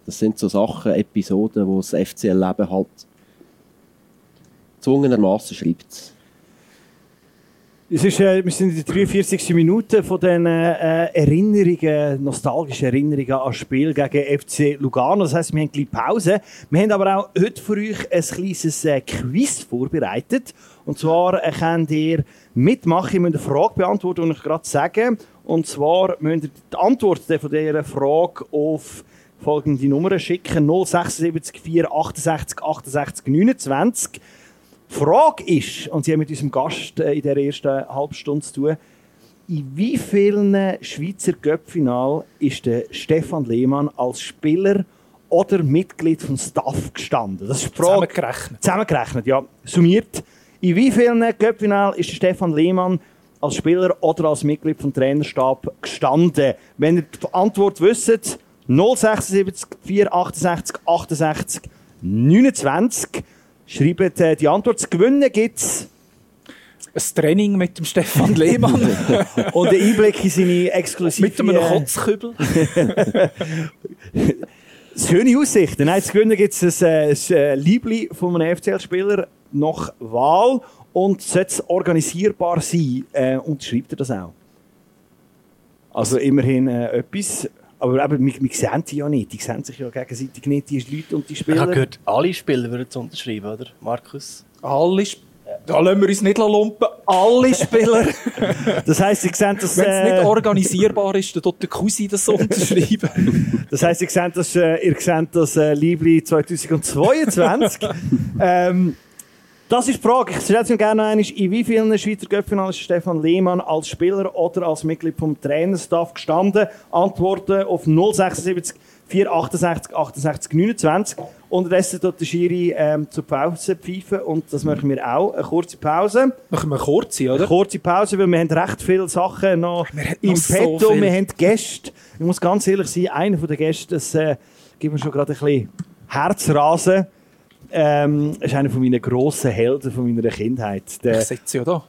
das sind so Sachen, Episoden, wo das FCL-Leben halt zwungenermaßen schreibt. Es ist, äh, wir sind in der 43. Minute von den äh, Erinnerungen, nostalgischen Erinnerungen an das Spiel gegen FC Lugano. Das heisst, wir haben gleich Pause. Wir haben aber auch heute für euch ein kleines äh, Quiz vorbereitet. Und zwar äh, könnt ihr mitmachen, ihr müsst eine Frage beantworten, die ich gerade sage. Und zwar müsst ihr die Antwort von dieser Frage auf folgende Nummern schicken. 076 468 68 29. Die Frage ist, und Sie haben mit unserem Gast äh, in der ersten halben Stunde zu tun, in wie vielen Schweizer Göppfinal ist der Stefan Lehmann als Spieler oder Mitglied vom Staff gestanden? Das ist die Frage. Zusammengerechnet. Zusammengerechnet, ja. Summiert. In wie vielen Göppfinal ist der Stefan Lehmann als Spieler oder als Mitglied vom Trainerstab gestanden? Wenn ihr die Antwort wisst, 076 468 68 29. Schreibt äh, die Antwort. Zu gewinnen gibt es Ein Training mit dem Stefan Lehmann. und einen Einblick in seine exklusive... mit einem Kotzkübel. Schöne Aussichten. Nein, zu gewinnen gibt es ein, äh, ein äh, Liebli von einem FCL-Spieler nach Wahl und sollte es organisierbar sein, äh, unterschreibt er das auch. Also immerhin äh, etwas. Aber eben, wir, wir sehen sie ja nicht. Die sehen sich ja gegenseitig nicht, die Leute und die Ich Spieler. habe gehört, alle Spieler würden es unterschreiben, oder? Markus? Alle Sp da lassen wir uns nicht lumpen. Alle Spieler. Das heisst, sie sehen das... Wenn es äh, nicht organisierbar ist, dann tut der Cousin das unterschreiben. Das heisst, ihr seht das, äh, ihr seht das äh, Liebli 2022. ähm, das ist die Frage. Ich stelle es gerne noch einmal. In wie vielen Schweizer Göppfinalen ist Stefan Lehmann als Spieler oder als Mitglied vom Trainerstaff gestanden? Antworten auf 076 468 68 29. Unterdessen tut der Schiri ähm, zur Pause pfeifen und das machen wir auch. Eine kurze Pause. Machen wir Eine oder? kurze Pause, weil wir haben recht viele Sachen noch im noch so Petto. viel. wir haben Gäste. Ich muss ganz ehrlich sein, einer der Gäste, das äh, gibt mir schon gerade ein bisschen Herzrasen. Ähm, ist einer von meinen grossen Helden von meiner Kindheit. Der, Ich sitze ja da.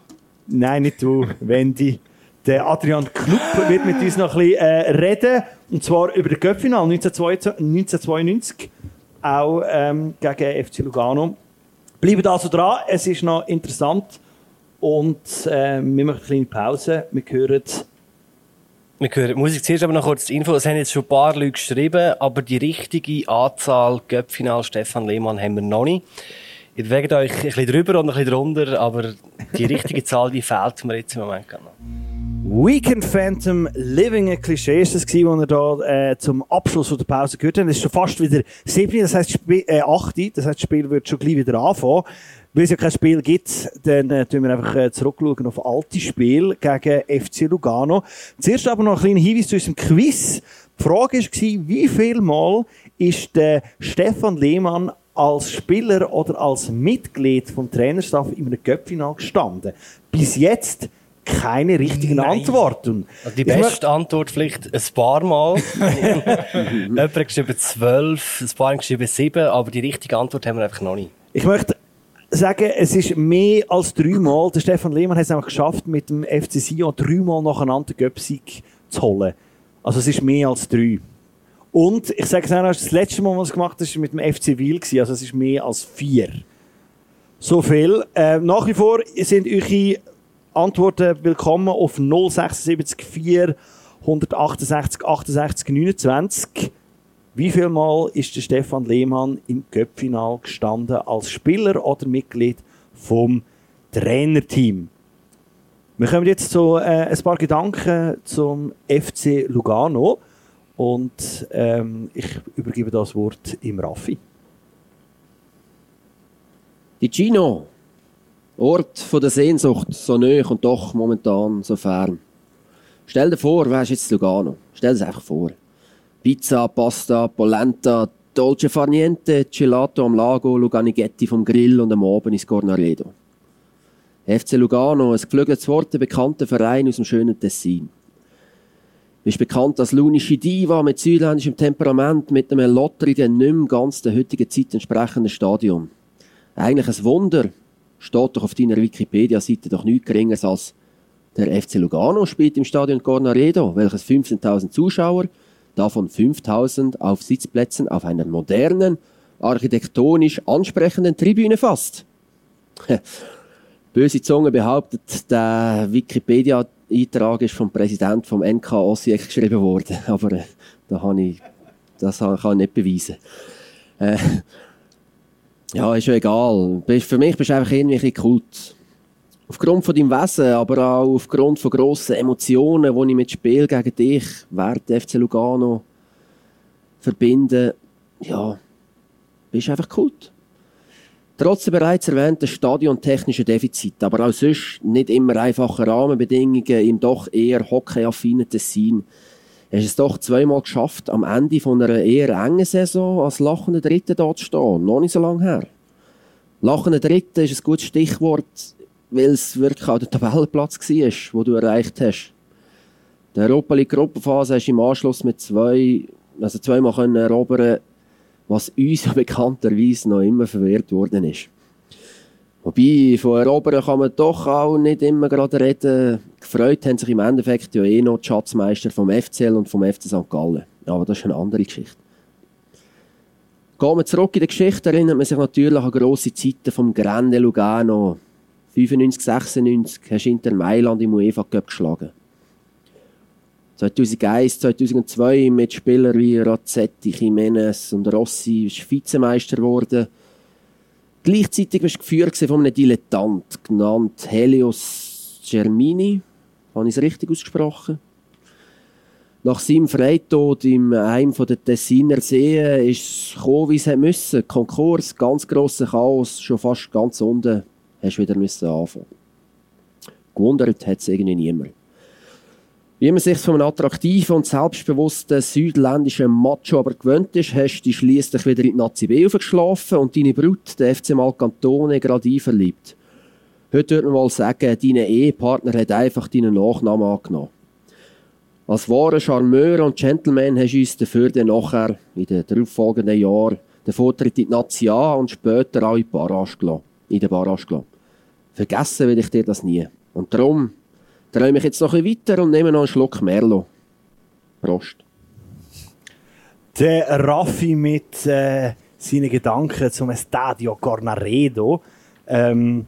Nein, nicht du, Wendy. Der Adrian Knupp wird mit uns noch ein bisschen äh, reden. Und zwar über den Göppfinal 1992, 1992 auch ähm, gegen FC Lugano. Bleibt also dran, es ist noch interessant. Und äh, wir machen eine kleine Pause. Wir hören Wir hören Musik zuerst, aber noch kurz die Info. Es haben jetzt schon ein paar Leute geschrieben, aber die richtige Anzahl Göppfinal Stefan Lehmann haben wir noch nicht. Ihr bewegt euch ein bisschen drüber und ein bisschen drunter, aber die richtige Zahl, die fehlt mir jetzt im Moment noch. Weekend Phantom Living a Cliché ist das was wir da äh, zum Abschluss der Pause gehört haben. Es ist schon fast wieder 7, das heisst Sp äh, 8, das heisst das Spiel wird schon gleich wieder anfangen. Weil es ja kein Spiel gibt, dann äh, tun wir einfach äh, zurückschauen auf alte Spiel gegen FC Lugano. Zuerst aber noch ein kleiner Hinweis zu unserem Quiz. Die Frage war, wie viel Mal ist der Stefan Lehmann als Spieler oder als Mitglied vom Trainerstaff in einem Göppfinal gestanden? Bis jetzt keine richtigen Nein. Antworten. Also die beste Antwort vielleicht ein paar Mal. Jemand hat geschrieben zwölf, ein paar haben geschrieben sieben, aber die richtige Antwort haben wir einfach noch nicht. Ich möchte sagen, es ist mehr als dreimal. Der Stefan Lehmann hat es einfach geschafft, mit dem FC Sion dreimal nacheinander den Göpsig zu holen. Also es ist mehr als drei. Und ich sage es auch noch, das letzte Mal, was es gemacht hat, ist mit dem FC gewesen. Also es ist mehr als vier. So viel. Äh, nach wie vor sind eure Antworten willkommen auf 076 4 168 68 29. Wie viel Mal ist der Stefan Lehmann im Göppfinal gestanden als Spieler oder Mitglied vom Trainerteam? Wir kommen jetzt zu äh, ein paar Gedanken zum FC Lugano und ähm, ich übergebe das Wort im Raffi. Die Gino, Ort von der Sehnsucht, so nöch und doch momentan so fern. Stell dir vor, wer ist jetzt Lugano? Stell dir einfach vor. Pizza, Pasta, Polenta, Dolce Far Niente, Gelato am Lago, Luganighetti vom Grill und am Abend ins Cornaredo. FC Lugano, ein geflügeltes Wort, ein bekannter Verein aus dem schönen Tessin. Du bist bekannt als lunische Diva mit südländischem Temperament, mit einem lotterigen, nicht mehr ganz der heutigen Zeit entsprechenden Stadion. Eigentlich ein Wunder, steht doch auf deiner Wikipedia-Seite doch nichts geringeres als der FC Lugano spielt im Stadion Cornaredo, welches 15.000 Zuschauer, davon 5.000 auf Sitzplätzen auf einer modernen, architektonisch ansprechenden Tribüne fasst. Böse Zunge behauptet, der Wikipedia-Eintrag ist vom Präsident vom NK Osijek geschrieben worden, aber äh, da habe ich, das kann ich nicht beweisen. Äh, ja, ist ja egal. Für mich bist du einfach irgendwie ein Kult. Aufgrund von deinem Wesen, aber auch aufgrund von grossen Emotionen, die ich mit Spiel gegen dich der FC Lugano verbinde, ja, bist einfach Kult. Trotz der bereits erwähnten stadiontechnischen Defizit, aber auch sonst nicht immer einfache Rahmenbedingungen im doch eher hockeyaffinen Tessin, hast es doch zweimal geschafft, am Ende von einer eher engen Saison als lachender Dritter da zu stehen. Noch nicht so lange her. Lachender Dritter ist ein gutes Stichwort, weil es wirklich auch der Tabellenplatz war, wo du erreicht hast. Die Europa League Gruppenphase hast du im Anschluss mit zwei, also zweimal können erobern, was uns bekannterweise noch immer verwehrt worden ist. Wobei, von erobern kann man doch auch nicht immer gerade reden. Gefreut haben sich im Endeffekt ja eh noch die Schatzmeister vom FCL und vom FC St. Gallen. Aber das ist eine andere Geschichte. Gehen wir zurück in die Geschichte, erinnert man sich natürlich an grosse Zeiten vom Grande Lugano. 95, 96 hast du Inter Mailand im UEFA Cup geschlagen. 2001, 2002 mit Spielern wie Razzetti, Jimenez und Rossi bist Vizemeister geworden. Gleichzeitig bist du geführt von einem Dilettant, genannt Helios Germini. Habe ich es richtig ausgesprochen? Nach seinem Freitod in einem der Tessiner Seen ist es gekommen, wie es müssen. Konkurs, ganz grosser Chaos, schon fast ganz unten, hast du wieder müssen anfangen. Gewundert hat es irgendwie niemand. Wie man sich von einem attraktiven und selbstbewussten südländischen Macho aber gewöhnt ist, hast du dich schliesslich wieder in die Nazi B geschlafen und deine Brut, der FC Malcantone, gerade einverliebt. Heute würde man mal sagen, dein Ehepartner hat einfach deinen Nachnamen angenommen. Als wahrer Charmeur und Gentleman hast du uns dafür dann nachher, in den darauffolgenden Jahren, den Vortritt in die Nazi A und später auch in die Barrage gelassen. In den Barrage gelassen. Vergessen will ich dir das nie. Und darum träume ich jetzt noch ein weiter und nehme noch einen Schluck Merlot. Prost. Der Raffi mit äh, seinen Gedanken zum Stadio Cornaredo. Ähm,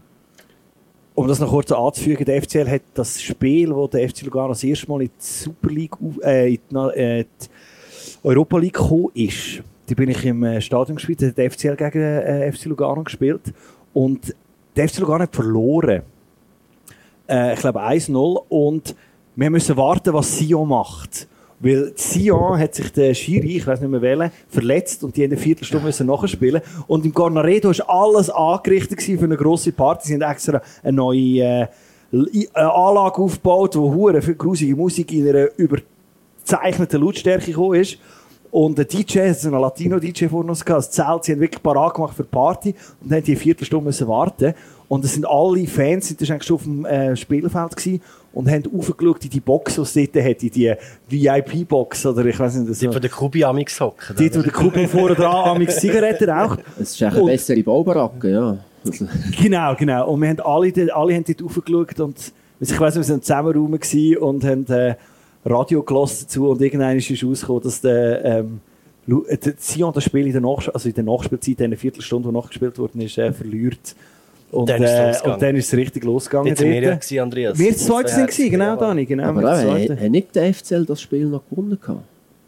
um das noch kurz anzufügen, der FCL hat das Spiel, wo der FC Lugano das erste Mal in die Super League, äh, in die, äh, die Europa League gekommen ist. Da bin ich im äh, Stadion gespielt, da hat der FCL gegen äh, FC Lugano gespielt. Und der FC Lugano hat verloren. Äh, ich glaube 1-0. Und wir müssen warten, was Sion macht. Weil Sion hat sich der Schiri, ich weiß nicht mehr wählen, verletzt und die in der Viertelstunde müssen nachspielen. Und im Cornaredo ist alles angerichtet für eine grosse Party. Sie haben extra eine neue äh, Anlage aufgebaut, wo hure viel grusige Musik in einer überzeichneten Lautstärke gekommen ist. Und der DJ, es ist ein Latino-DJ vor uns gehabt, das Zelt, sie haben wirklich parat gemacht für die Party und dann haben die eine Viertelstunde müssen warten. Und es sind alle Fans, sind eigentlich schon auf dem äh, Spielfeld gewesen und haben aufgeschaut in die Box, die es dort hat, in die VIP-Box, oder ich weiß nicht, Die so. von der Kubi amix hocken. Dort, wo der Kumpel vorne dran am Zigaretten raucht. Es ist echt eine Und- bessere Baubaracke, ja. Genau, genau. Und wir haben alle, dort- alle haben dort raufgeschaut und ich weiss, nicht, wir waren zusammen und haben äh, Radio gelassen dazu und irgendwann ist rausgekommen, dass der, ähm, äh, der Sion das Spiel in der, Nach also in der Nachspielzeit, in einer Viertelstunde, die nachgespielt worden ist, äh, verliert. Und, Dann ist es äh, losgegangen. und dann ist es richtig losgegangen. Jetzt sind wir ja gewesen, Andreas. Wir wär- gewesen, genau. Dani, genau. aber wir auch, hat nicht der FCL das Spiel noch gewonnen gehabt?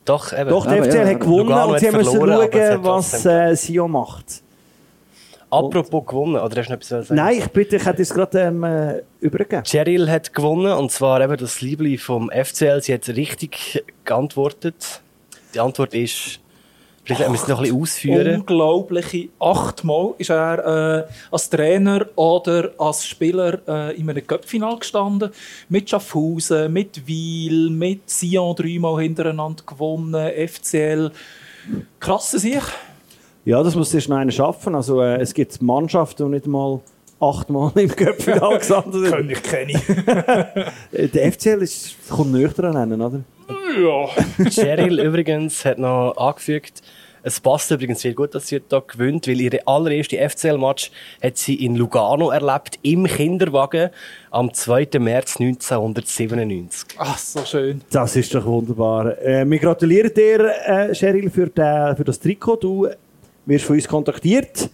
Doch, eben. Doch, der Aber FCL ja, hat gewonnen Lugano und sie müssen es schauen, was äh, Sion macht. Apropos gewonnen, oder hast du noch etwas zu sagen? Nein, ich bitte, ich hätte es gerade ähm, äh, übergegeben. Cheryl hat gewonnen, und zwar eben das Liebling vom FCL. Sie hat richtig geantwortet. Die Antwort ist, vielleicht müssen wir noch ein bisschen ausführen. Unglaubliche achtmal ist er äh, als Trainer oder als Spieler äh, in einem Cup-Final gestanden. Mit Schaffhausen, mit Wiel, mit Sion dreimal hintereinander gewonnen, FCL. Krasse Sieg. Ja, das muss erst noch einer schaffen. Also, äh, es gibt Mannschaften, die nicht mal achtmal im Köpfchen gesandt sind. ich kenne. Äh, Der FCL ist, kommt näher dran, oder? ja. Cheryl übrigens hat noch angefügt, es passt übrigens sehr gut, dass sie da gewinnt, weil ihre allererste FCL-Match hat sie in Lugano erlebt, im Kinderwagen, am 2. März 1997. Ach, so schön. Das ist doch wunderbar. Äh, wir gratulieren dir, äh, Cheryl, für, den, für das Trikot. Du wirst von uns kontaktiert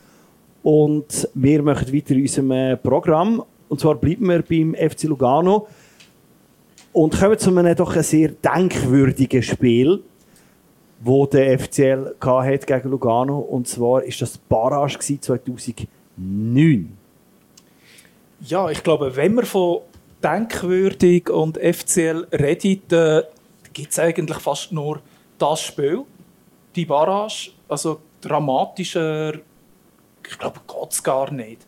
und wir machen weiter in unserem äh, Programm. Und zwar bleiben wir beim FC Lugano und kommen zu einem doch sehr denkwürdigen Spiel, wo der FCL gegen Lugano. Und zwar ist das Barrage gewesen 2009. Ja, ich glaube, wenn man von denkwürdig und FCL redet, äh, gibt es eigentlich fast nur das Spiel, die Barrage. Also dramatischer, ich glaube, geht es gar nicht.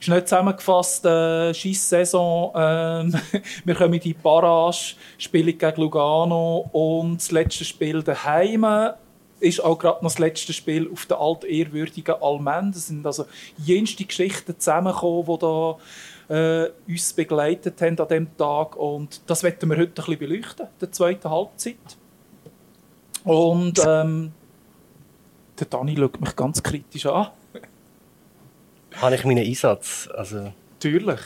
Schnell zusammengefasst, äh, Schießsaison, ähm, wir kommen in die Barrage, spielen gegen Lugano und das letzte Spiel daheim ist auch gerade noch das letzte Spiel auf der altehrwürdigen Almend. Es sind also jenste Geschichten zusammengekommen, die äh, uns begleitet haben an diesem Tag. Und das werden wir heute ein bisschen beleuchten, der zweiten Halbzeit. Und ähm, der Dani schaut mich ganz kritisch an. Habe ich meinen Einsatz? Also, Natürlich.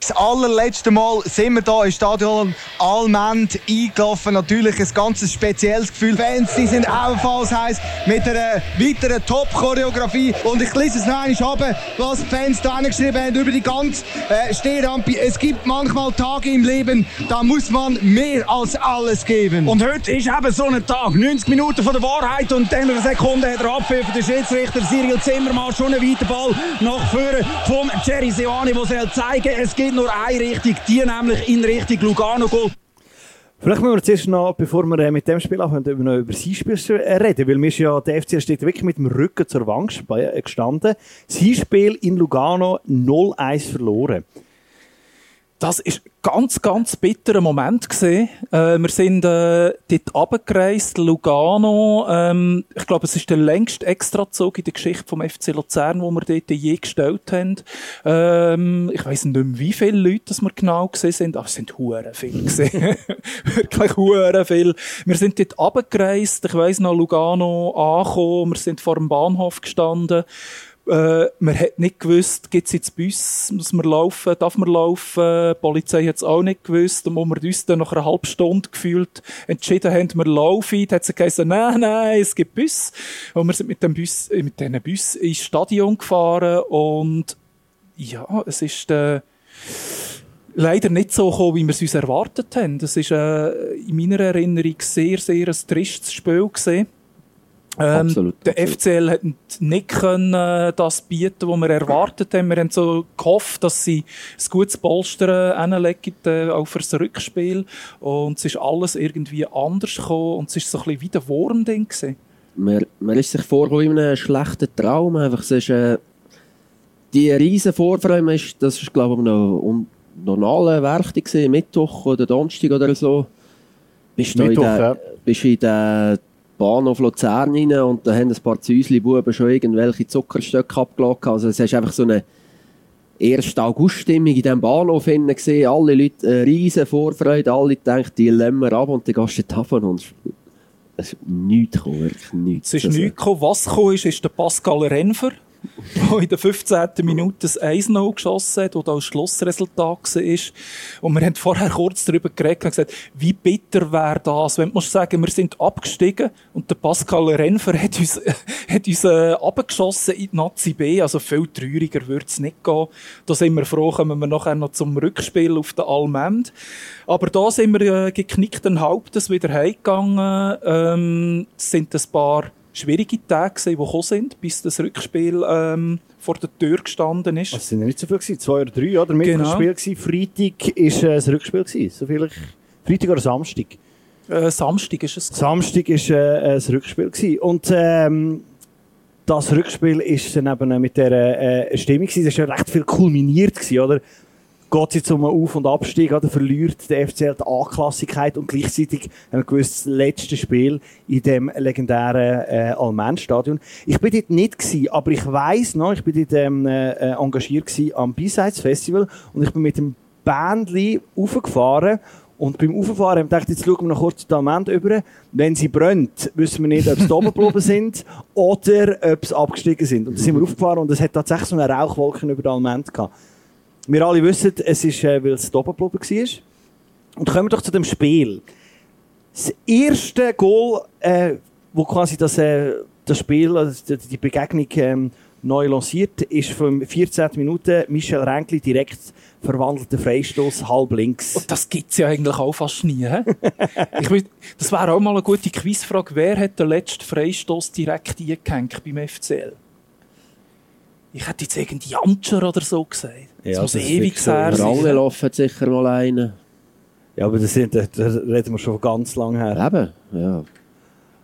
Das allerletzte Mal sind wir hier im Stadion Almend eingelaufen. Natürlich ein ganz spezielles Gefühl. Fans, die sind ebenfalls heiß mit einer weiteren Top-Choreografie. Und ich lese es noch einmal was die Fans da geschrieben haben über die ganze äh, Stehrampe. Es gibt manchmal Tage im Leben, da muss man mehr als alles geben. Und heute ist eben so ein Tag. 90 Minuten von der Wahrheit und dann eine Sekunde hat er abgepfiffen. Der Schiedsrichter Cyril Zimmermann schon einen weiten Ball nach vorne vom Jerry Seoane, der soll zeigen, es gibt nur eine Richtung, die nämlich in Richtung Lugano geht. Vielleicht müssen wir zuerst noch, bevor wir äh, mit dem Spiel anfangen, noch über sein Spiel äh, reden, weil mir ja, der FCL steht wirklich mit dem Rücken zur Wand äh, gestanden. Sein Spiel in Lugano 0-1 verloren. Das ist ein ganz, ganz bitterer Moment. Äh, wir sind äh, dort runtergereist, Lugano. Ähm, ich glaube, es ist der längste Extrazug in der Geschichte vom FC Luzern, wo wir dort je gestellt haben. Ähm, ich weiss nicht mehr, wie viele Leute das wir genau gesehen sind, aber es sind hure gesehen. Wirklich hure viel. Wir sind dort runtergereist. Ich weiss noch, Lugano angekommen. Wir sind vor dem Bahnhof gestanden. Äh, man hat nicht gewusst, gibt es jetzt Bus, muss man laufen, darf man laufen. Die Polizei hat es auch nicht gewusst. Und wo wir uns dann nach einer halben Stunde gefühlt entschieden haben, wir laufen, hat sie gesagt, nein, nein, es gibt Bus. Und wir sind mit dem Bus, äh, mit diesen Bus ins Stadion gefahren und ja, es ist, äh, leider nicht so gekommen, wie wir es uns erwartet haben. Das ist äh, in meiner Erinnerung sehr, sehr ein tristes Spiel gesehen. Ähm, Absolut, Der absolut. FCL hat nicht können, äh, das bieten, was wir erwartet haben. Wir haben so gehofft, dass sie ein gutes Polster hinlegen äh, auch fürs Rückspiel. Und es ist alles irgendwie anders gekommen und es ist so ein bisschen wie der Wurm-Ding gewesen. Man, man ist sich vorgekommen in einem schlechten Traum. Einfach, es ist, äh, die riesen Vorfreude, ist, das ist glaube ich noch um normalen Werkte gewesen, Mittwoch oder Donnerstag oder so. Bist du in Mittwoch, den, ja. bist in den Bahnhof Luzern rein und da haben ein paar Zäusli-Buben schon irgendwelche Zuckerstöcke abgelockt. Also es ist einfach so eine 1. August-Stimmung in diesem Bahnhof gesehen. Alle Leute, äh, riesen Vorfreude, alle denken, die wir ab und dann gehst du davon und es ist nichts gekommen, wirklich nichts. Es ist Also, nichts gekommen. Was gekommen ist, ist der Pascal Renfer, der in der 15. Minute das 1-0 geschossen hat, das das Schlussresultat war. Und wir haben vorher kurz darüber geredet und gesagt, wie bitter wäre das, wenn man sagen, wir sind abgestiegen und der Pascal Renfer hat uns, hat uns äh, abgeschossen in die Nazi B. Also viel trauriger würde es nicht gehen. Da sind wir froh, kommen wir nachher noch zum Rückspiel auf der Almend. Aber da sind wir äh, geknickten Hauptes wieder heimgegangen. Ähm, sind ein paar schwierige Tage, gewesen, die gekommen sind, bis das Rückspiel ähm, vor der Tür gestanden ist. Es sind ja nicht so viel gewesen, zwei oder drei, oder? Mittwoch Genau. Spiel gewesen, Freitag ist äh, das Rückspiel gewesen, so viel ich... Freitag oder Samstag? Äh, Samstag ist es. Samstag ist äh, das Rückspiel gewesen. und ähm, das Rückspiel ist dann eben mit der äh, Stimmung gewesen. Es war ja recht viel kulminiert gewesen, oder? Geht es jetzt um einen Auf- und Abstieg, oder? Verliert der FCL die A-Klassigkeit und gleichzeitig haben wir gewusst, das letzte Spiel in dem legendären äh, Almend-Stadion. Ich bin dort nicht gewesen, aber ich weiss noch, ich bin dort ähm, äh, engagiert gewesen am B-Sides Festival und ich bin mit dem Bändli raufgefahren und beim Auffahren haben wir gedacht, jetzt schauen wir noch kurz die Almend über. Wenn sie brennt, wissen wir nicht, ob sie da oben geblieben sind oder ob sie abgestiegen sind. Und dann sind wir aufgefahren und es hat tatsächlich so eine Rauchwolke über der Almend gehabt. Wir alle wissen, es ist, äh, weil es geblieben war. Und kommen wir doch zu dem Spiel. Das erste Goal, äh, wo quasi das, äh, das Spiel, also die, Begegnung ähm, neu lanciert, ist von 14 Minuten Michel Renkli direkt verwandelter Freistoß halb links. Und das gibt's ja eigentlich auch fast nie. ich will, das wäre auch mal eine gute Quizfrage. Wer hat den letzten Freistoß direkt eingehängt beim FCL? Ich hätte jetzt irgendwie Janscher oder so gesagt. Ja, das muss das ewig sein. Rangelhoff hat sicher mal einen. Ja, aber das sind, da, reden wir schon ganz lang her. Eben, ja.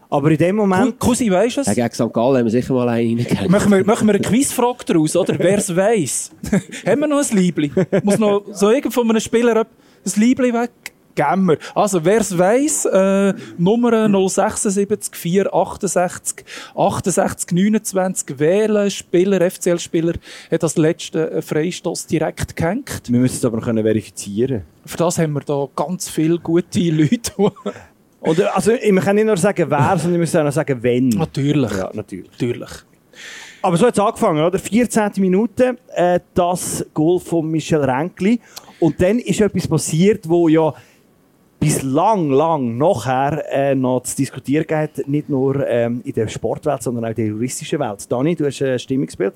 Aber in dem Moment, Cousin, weisst du Ja, es? gegen St. Gallen haben wir sicher mal einen reingegeben. Machen wir, machen wir eine Quizfrage daraus, oder? Wer es weiss? Haben wir noch ein Liebli? Muss noch so irgend von einem Spieler ab- ein Liebli weg? Wir. Also, wer es weiss, äh, Nummer 076 468 68 29 wählen, Spieler, FCL-Spieler, hat das letzte äh, Freistoß direkt gehängt. wir müssen es aber noch können verifizieren. Für das haben wir da ganz viele gute Leute. Oder, also, wir können nicht nur sagen, wer, sondern wir müssen auch noch sagen, wenn. Natürlich. Ja, natürlich. Natürlich. Aber so hat es angefangen, oder? 14. Minute, äh, das Goal von Michel Renkli. Und dann ist etwas passiert, wo ja bis lang, nachher äh, noch zu diskutieren geht, nicht nur ähm, in der Sportwelt, sondern auch in der juristischen Welt. Dani, du hast ein Stimmungsbild.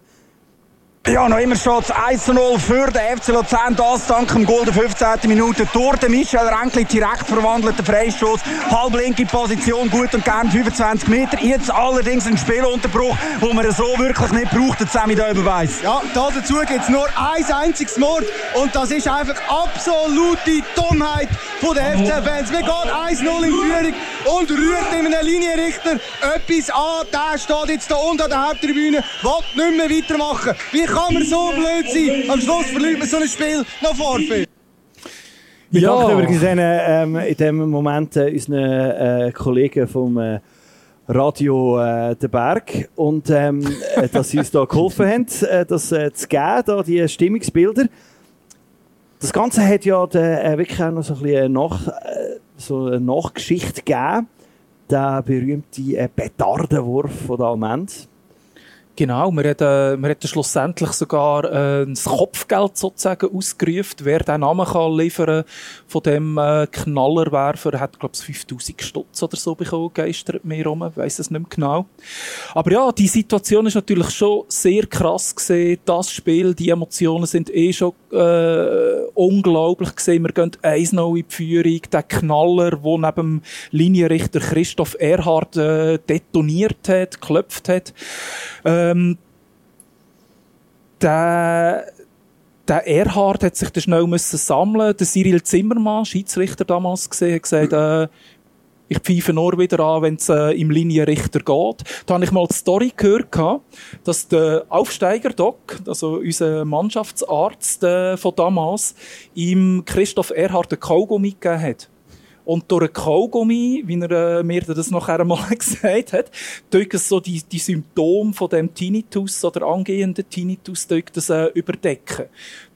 Ja, noch immer steht es 1-0 für den FC Luzern. Das dank dem Goal der 15. Minute durch den Michel Renkli direkt verwandelter Freistoß. Halblinke Position, gut und gern 25 Meter. Jetzt allerdings ein Spielunterbruch, wo man so wirklich nicht braucht, der Sammy da weiss. Ja, da dazu gibt es nur ein einziges Mord und das ist einfach absolute Dummheit von den FC-Fans. Wir gehen 1-0 in Führung und rührt in einem Linienrichter etwas an. Der steht jetzt da unten an der Haupttribüne, will nicht mehr weitermachen. Wie kann man so blöd sein? Am Schluss verliert man so ein Spiel noch Vorfeld. Wir Ja. danken übrigens denen, ähm, in dem Moment äh, unseren äh, Kollegen vom äh, Radio äh, «Der Berg» und ähm, äh, dass sie uns da geholfen haben, äh, das äh, zu geben, da, die Stimmungsbilder. Das Ganze hat ja de, äh, wirklich auch noch so ein bisschen eine, Nach, äh, so eine Nachgeschichte gegeben. Der berühmte äh, Petardenwurf von Almend. Genau, wir hätten, wir hätten schlussendlich sogar äh, ein Kopfgeld sozusagen ausgerufen. Wer den Namen kann liefern von dem äh, Knallerwerfer, hat glaube ich 5000 Stutz oder so bekommen, geistert mir rum, weiss es nicht mehr genau. Aber ja, die Situation ist natürlich schon sehr krass gesehen. Das Spiel, die Emotionen sind eh schon äh, unglaublich gesehen. Wir gehen 1-0 in die Führung. Der Knaller, der neben Linienrichter Christoph Erhard äh, detoniert hat, geklopft hat. Ähm, der, der Erhard hat sich schnell müssen sammeln. Der Cyril Zimmermann, Schiedsrichter damals gesehen, hat gesagt, äh, ich pfeife nur wieder an, wenn es äh, im Linienrichter geht. Da habe ich mal die Story gehört, dass der Aufsteiger-Doc, also unser Mannschaftsarzt äh, von damals, ihm Christoph Erhard den Kaugummi gegeben hat. Und durch einen Kaugummi, wie er äh, mir das nachher einmal gesagt hat, tut so die, die Symptome von dem Tinnitus oder angehenden Tinnitus das, äh, überdecken.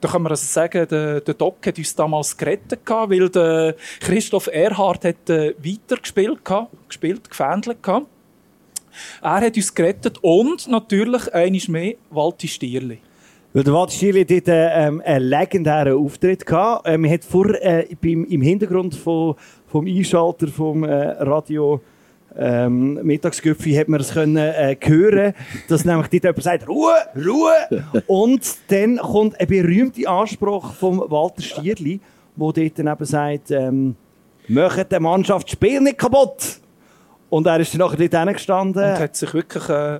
Da kann man also sagen, der, der Doc hat uns damals gerettet gehabt, weil der Christoph Erhard hat äh, weitergespielt gehabt, gespielt, gefändelt gehabt. Er hat uns gerettet und natürlich einiges mehr Walti Stierli. Weil der Walter Stierli dort äh, ähm, einen legendären Auftritt gehabt. Äh, man hat vor, äh, im Hintergrund von, vom Einschalter vom äh, Radio ähm, Mittagsgipfel hat man es können äh, hören, dass nämlich dort jemand sagt, Ruhe, Ruhe! Und dann kommt ein berühmter Anspruch vom Walter Stierli, wo dort dann eben sagt, ähm, «Macht der Mannschaft das Spiel nicht kaputt!» Und er ist dann nachher dort hingestanden. Und hat sich wirklich äh,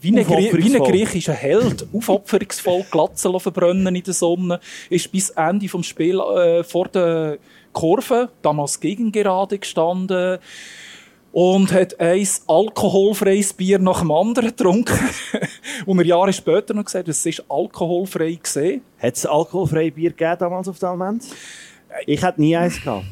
wie, ein wie ein griechischer Held aufopferungsvoll Glatzen verbrennen in der Sonne, ist bis Ende vom Spiel äh, vor der Kurve, damals gegen gerade gestanden und hat ein alkoholfreies Bier nach dem anderen getrunken. und er Jahre später noch gesagt, es ist alkoholfrei gesehen. Hat es alkoholfreie Bier gegeben damals auf der Alment? Ich hatte nie eins gehabt.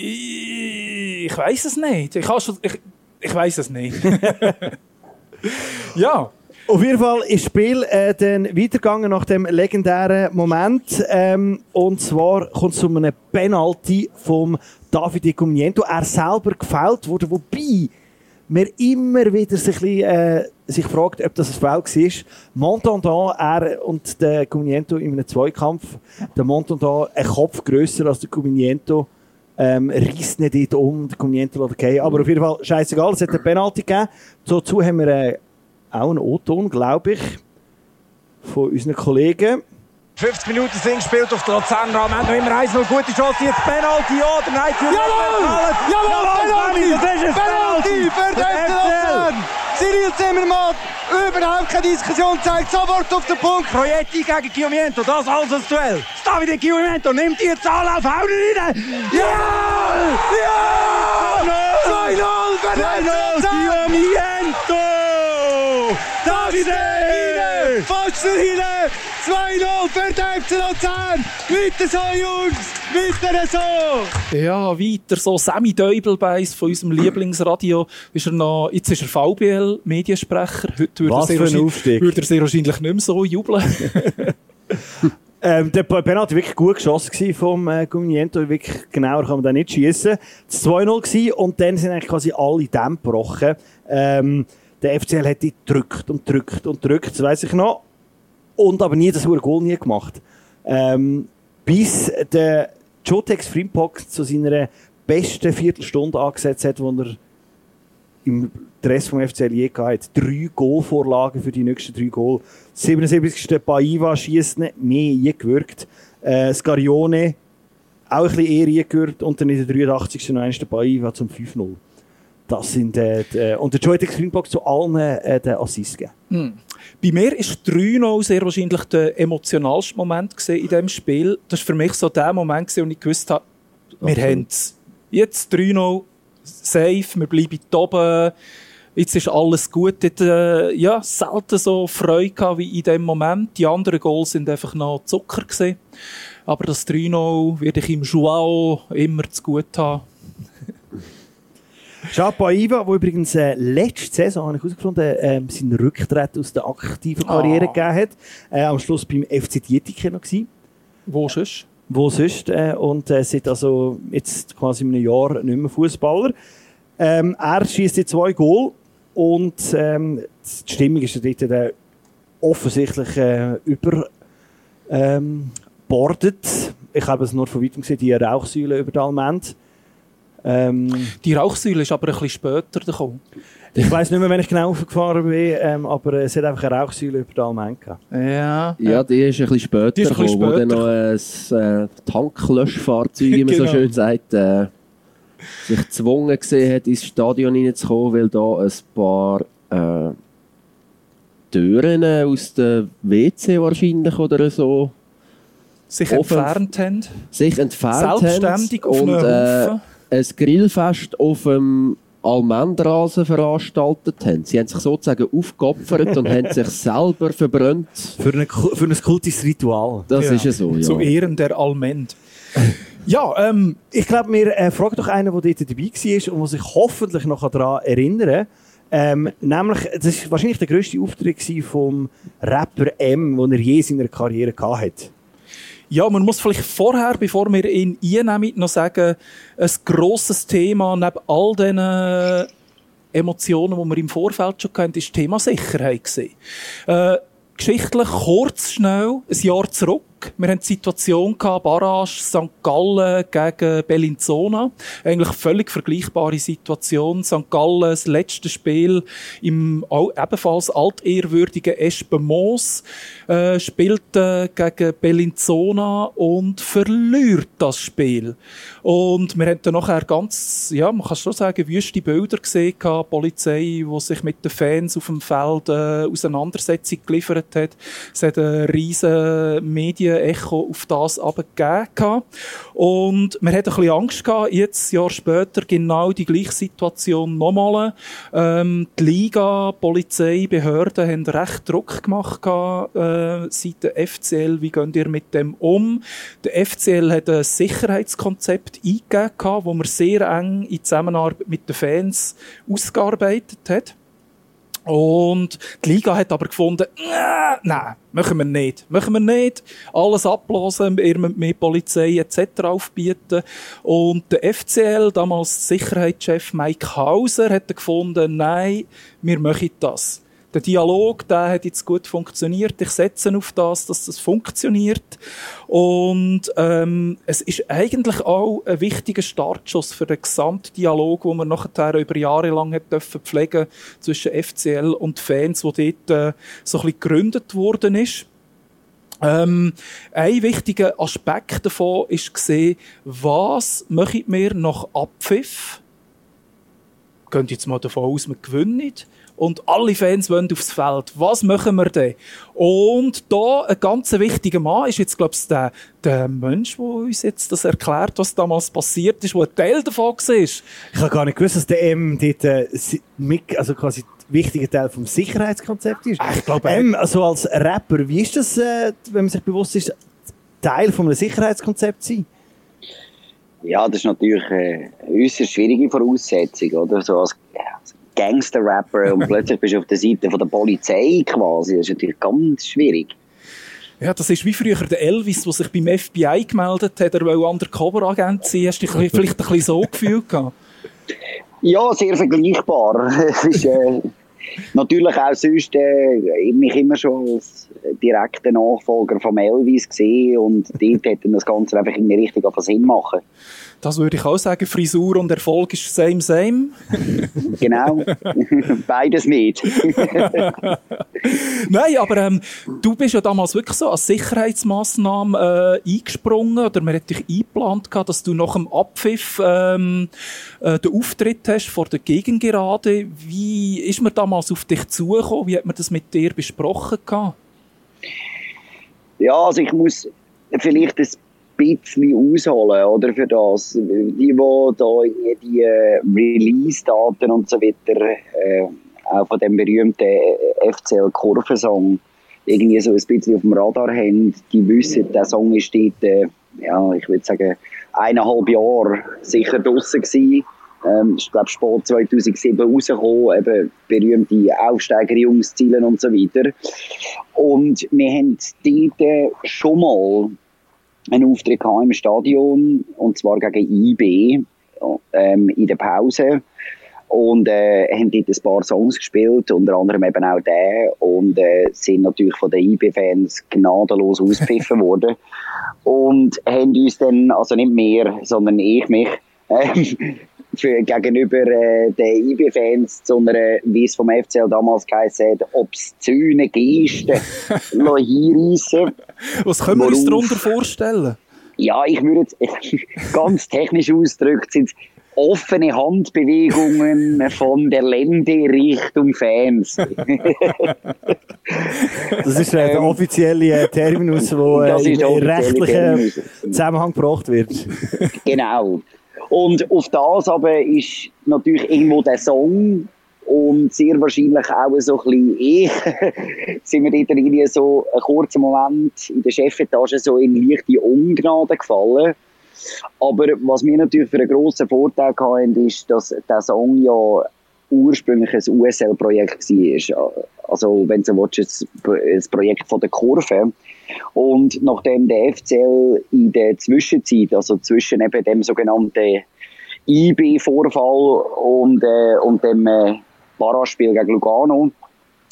Ich weiß es nicht. Ich, schon, ich, ich weiß es nicht. ja. Auf jeden Fall ist das Spiel äh, dann weitergegangen nach dem legendären Moment. Ähm, und zwar kommt es zu einem Penalty vom Davide Comiento. Er selber gefällt wurde, wobei man immer wieder sich, äh, sich fragt, ob das ein Foul war. Montandon, er und der Comiento in einem Zweikampf. Der Montandon ein Kopf grösser als der Comiento. Ähm, reißt nicht dort um, der Comiento lässt gehen. Aber auf jeden Fall, scheißegal, es hat eine Penalty gegeben. Dazu haben wir äh, auch einen O-Ton, glaube ich, von unseren Kollegen. 50 Minuten sind gespielt auf der Luzerner am Ende noch immer 1-0. Gute Chance, jetzt Penalty, ja oder nein? Jawohl! Jawohl, Penalty! Das ist es, Penalty für den Luzern! Cyril Zimmermann, überhaupt keine Diskussion, zeigt sofort auf den Punkt. Proietti gegen Guillaumiento, das alles als Duell. Davide Guillaumiento nimmt die Anlauf, haut ihn rein! Ja! Ja! 2-0 für den FC Guillaumiento! Davide! Fast rein! 2-0 für den FC Luzern! Weiter so, Jungs! Weiter so! Ja, weiter so Sammy Däubelbeiss von unserem Lieblingsradio. Ist er noch, jetzt ist er VBL-Mediensprecher. Heute würde er, sehr würde er sehr wahrscheinlich nicht mehr so jubeln. Ähm, der Penalty war wirklich gut geschossen vom äh, Gumiento. Wirklich genauer kann man da nicht schießen. Das 2-0 gewesen und dann sind eigentlich quasi alle Dämme gebrochen. Ähm, der FCL hat die gedrückt und drückt und drückt, das weiss ich noch. Und aber nie das Goal nie gemacht. Ähm, bis der Jotex Frimpong zu seiner besten Viertelstunde angesetzt hat, wo er im Dress vom FCL je gehabt. Drei Goalvorlagen für die nächsten drei Goal. 77. Paiva schießt nicht mehr je gewirkt. Äh, Scarione auch ein bisschen eher je gewirkt. Und dann in der 83. noch einmal der Paiva zum 5-0. Das sind, äh, die, äh, und der Joytex Greenbox zu allen äh, den Assist gegeben. Bei mir ist 3-0 sehr wahrscheinlich der emotionalste Moment in diesem Spiel. Das war für mich so der Moment, wo ich gewusst habe, wir haben es. Jetzt 3-0, safe, wir bleiben oben. Jetzt ist alles gut. Dort, äh, ja, selten so Freude gehabt wie in dem Moment. Die anderen Goals sind einfach noch Zucker gewesen. Aber das 3-0 werde ich im Joao immer zu gut haben. Jean Paiva, der übrigens äh, letzte Saison, habe ich herausgefunden, ähm, seinen Rücktritt aus der aktiven Karriere Ah. gegeben hat. Äh, am Schluss beim FC Dietike noch gewesen. Wo sonst? wo sonst äh, und äh, seit also jetzt quasi in einem Jahr nicht mehr Fußballer. Ähm, er schießt jetzt zwei Goal und ähm, die Stimmung ist dort dann offensichtlich äh, über ähm. Ich habe es nur von weitem gesehen, die Rauchsäule über der Almend. Ähm, Die Rauchsäule ist aber ein bisschen später gekommen. ich weiß nicht mehr, wenn ich genau aufgefahren bin, ähm, aber es hat einfach eine Rauchsäule über der Almend gehabt. Ja. Ja, die ist ein bisschen später Die ist ein bisschen gekommen, wo dann später. noch ein äh, Tanklöschfahrzeug, wie man so Genau. schön sagt, äh, sich gezwungen gesehen hat, ins Stadion reinzukommen, weil da ein paar äh, Türen aus dem WC wahrscheinlich oder so Sich Offen- entfernt haben. sich entfernt Selbstständig haben auf und einem äh. Ein Grillfest auf dem Almendrasen veranstaltet haben. Sie haben sich sozusagen aufgeopfert und haben sich selber verbrannt. Für, eine, für ein kultisches Ritual. Das Ja. ist ja so, ja. Zu Ehren der Almend. ja, ähm, Ich glaube, wir äh, fragen doch einen, der dort dabei war und der sich hoffentlich noch daran erinnern ähm, Nämlich, das war wahrscheinlich der grösste Auftritt vom Rapper M, den er je in seiner Karriere gehabt hat. Ja, man muss vielleicht vorher, bevor wir ihn einnehmen, noch sagen, ein grosses Thema neben all diesen Emotionen, die wir im Vorfeld schon hatten, ist das Thema Sicherheit. Äh, geschichtlich kurz, schnell, ein Jahr zurück. Wir hatten die Situation gehabt, Barrage St. Gallen gegen Bellinzona. Eigentlich völlig vergleichbare Situation. St. Gallen, das letzte Spiel im ebenfalls altehrwürdigen Espenmoos, äh, spielt äh, gegen Bellinzona und verliert das Spiel. Und wir haben dann nachher ganz, ja, man kann schon sagen, wüste Bilder gesehen gehabt, Polizei, die sich mit den Fans auf dem Feld äh, Auseinandersetzung geliefert hat. Es hat ein riesen Medienecho auf das abgegeben. Und man hat ein bisschen Angst gehabt, jetzt, Jahr später, genau die gleiche Situation nochmal. Ähm, die Liga, Polizei, Behörden haben recht Druck gemacht gehabt, äh, seit der FCL. Wie geht ihr mit dem um? Der FCL hat ein Sicherheitskonzept eingegeben wo man sehr eng in Zusammenarbeit mit den Fans ausgearbeitet hat. Und die Liga hat aber gefunden, «Äh, nein, machen wir nicht. Machen wir nicht. Alles abblasen, ihr mehr Polizei etc. aufbieten. Und der FCL, damals Sicherheitschef Mike Hauser, hat gefunden, nein, wir machen das. Der Dialog, der hat jetzt gut funktioniert. Ich setze auf das, dass das funktioniert. Und ähm, es ist eigentlich auch ein wichtiger Startschuss für den Gesamtdialog, den man nachher über Jahre lang hat dürfen pflegen zwischen FCL und Fans, wo dort äh, so ein bisschen gegründet worden ist. Ähm, ein wichtiger Aspekt davon ist gesehen, was machen wir nach Abpfiff? Gehen jetzt mal davon aus, wir gewinnen nicht. Und alle Fans wollen aufs Feld. Was machen wir denn? Und da ein ganz wichtiger Mann ist jetzt, glaube ich, der, der Mensch, der uns jetzt das erklärt, was damals passiert ist, der ein Teil davon war. Ich habe gar nicht gewusst, dass der M dort äh, also quasi ein wichtiger Teil vom Sicherheitskonzept ist. Ich glaube, M, also als Rapper, wie ist das, äh, wenn man sich bewusst ist, Teil von einem Sicherheitskonzept sein? Ja, das ist natürlich äh, eine äußerst schwierige Voraussetzung, oder? So als ja, als Gangster-Rapper und plötzlich bist du auf der Seite von der Polizei quasi. Das ist natürlich ganz schwierig. Ja, das ist wie früher der Elvis, der sich beim FBI gemeldet hat, er wollte Undercover-Agent sein. Hast du dich vielleicht ein bisschen so gefühlt gehabt? Ja, sehr vergleichbar. Es ist äh, natürlich auch sonst äh, mich immer schon als direkter Nachfolger vom Elvis gesehen und dort hätte das Ganze einfach in die Richtung Sinn machen. Das würde ich auch sagen. Frisur und Erfolg ist same, same. Genau. Beides nicht. Nein, aber ähm, du bist ja damals wirklich so als Sicherheitsmaßnahme äh, eingesprungen oder man hat dich eingeplant gehabt, dass du nach dem Abpfiff ähm, äh, den Auftritt hast vor der Gegengerade. Wie ist man damals auf dich zugekommen? Wie hat man das mit dir besprochen gehabt? Ja, also ich muss vielleicht ein bisschen ausholen, oder, für das. Die, die da die äh, Release-Daten und so weiter, äh, auch von dem berühmten äh, FCL-Kurvensong, irgendwie so ein bisschen auf dem Radar haben, die wissen, der Song ist dort, äh, ja, ich würde sagen, eineinhalb Jahre sicher draussen gewesen. Ähm, ich glaube, spät 2007 rausgekommen, eben berühmte Aufsteigerjungs, Zielen und so weiter. Und wir haben dort schon mal einen Auftritt gehabt im Stadion, und zwar gegen IB, ähm, in der Pause. und äh, haben dort ein paar Songs gespielt, unter anderem eben auch den und äh, sind natürlich von den IB-Fans gnadenlos auspfiffen worden und haben uns dann, also nicht mehr, sondern ich mich, äh, für, gegenüber äh, den IB-Fans zu einer, wie es vom FCL damals geheißen hat, obszöne Geste hinreissen. Was können wir uns darunter vorstellen? Ja, ich würde jetzt ganz technisch ausgedrückt sind offene Handbewegungen von der Lende Richtung Fans. Das ist äh, der offizielle äh, Terminus, der äh, der offizielle rechtlichen Terminus. Zusammenhang gebracht wird. genau. Und auf das aber ist natürlich irgendwo der Song und sehr wahrscheinlich auch so ein bisschen ich, sind wir dort irgendwie so einen kurzen Moment in der Chefetage so in leichte Ungnade gefallen. Aber was wir natürlich für einen grossen Vorteil hatten, ist, dass der Song ja ursprünglich ein USL-Projekt war. Also, wenn du so willst, ein Projekt von der Kurve. Und nachdem der FCL in der Zwischenzeit, also zwischen eben dem sogenannten IB-Vorfall und, äh, und dem äh, Paraspiel gegen Lugano,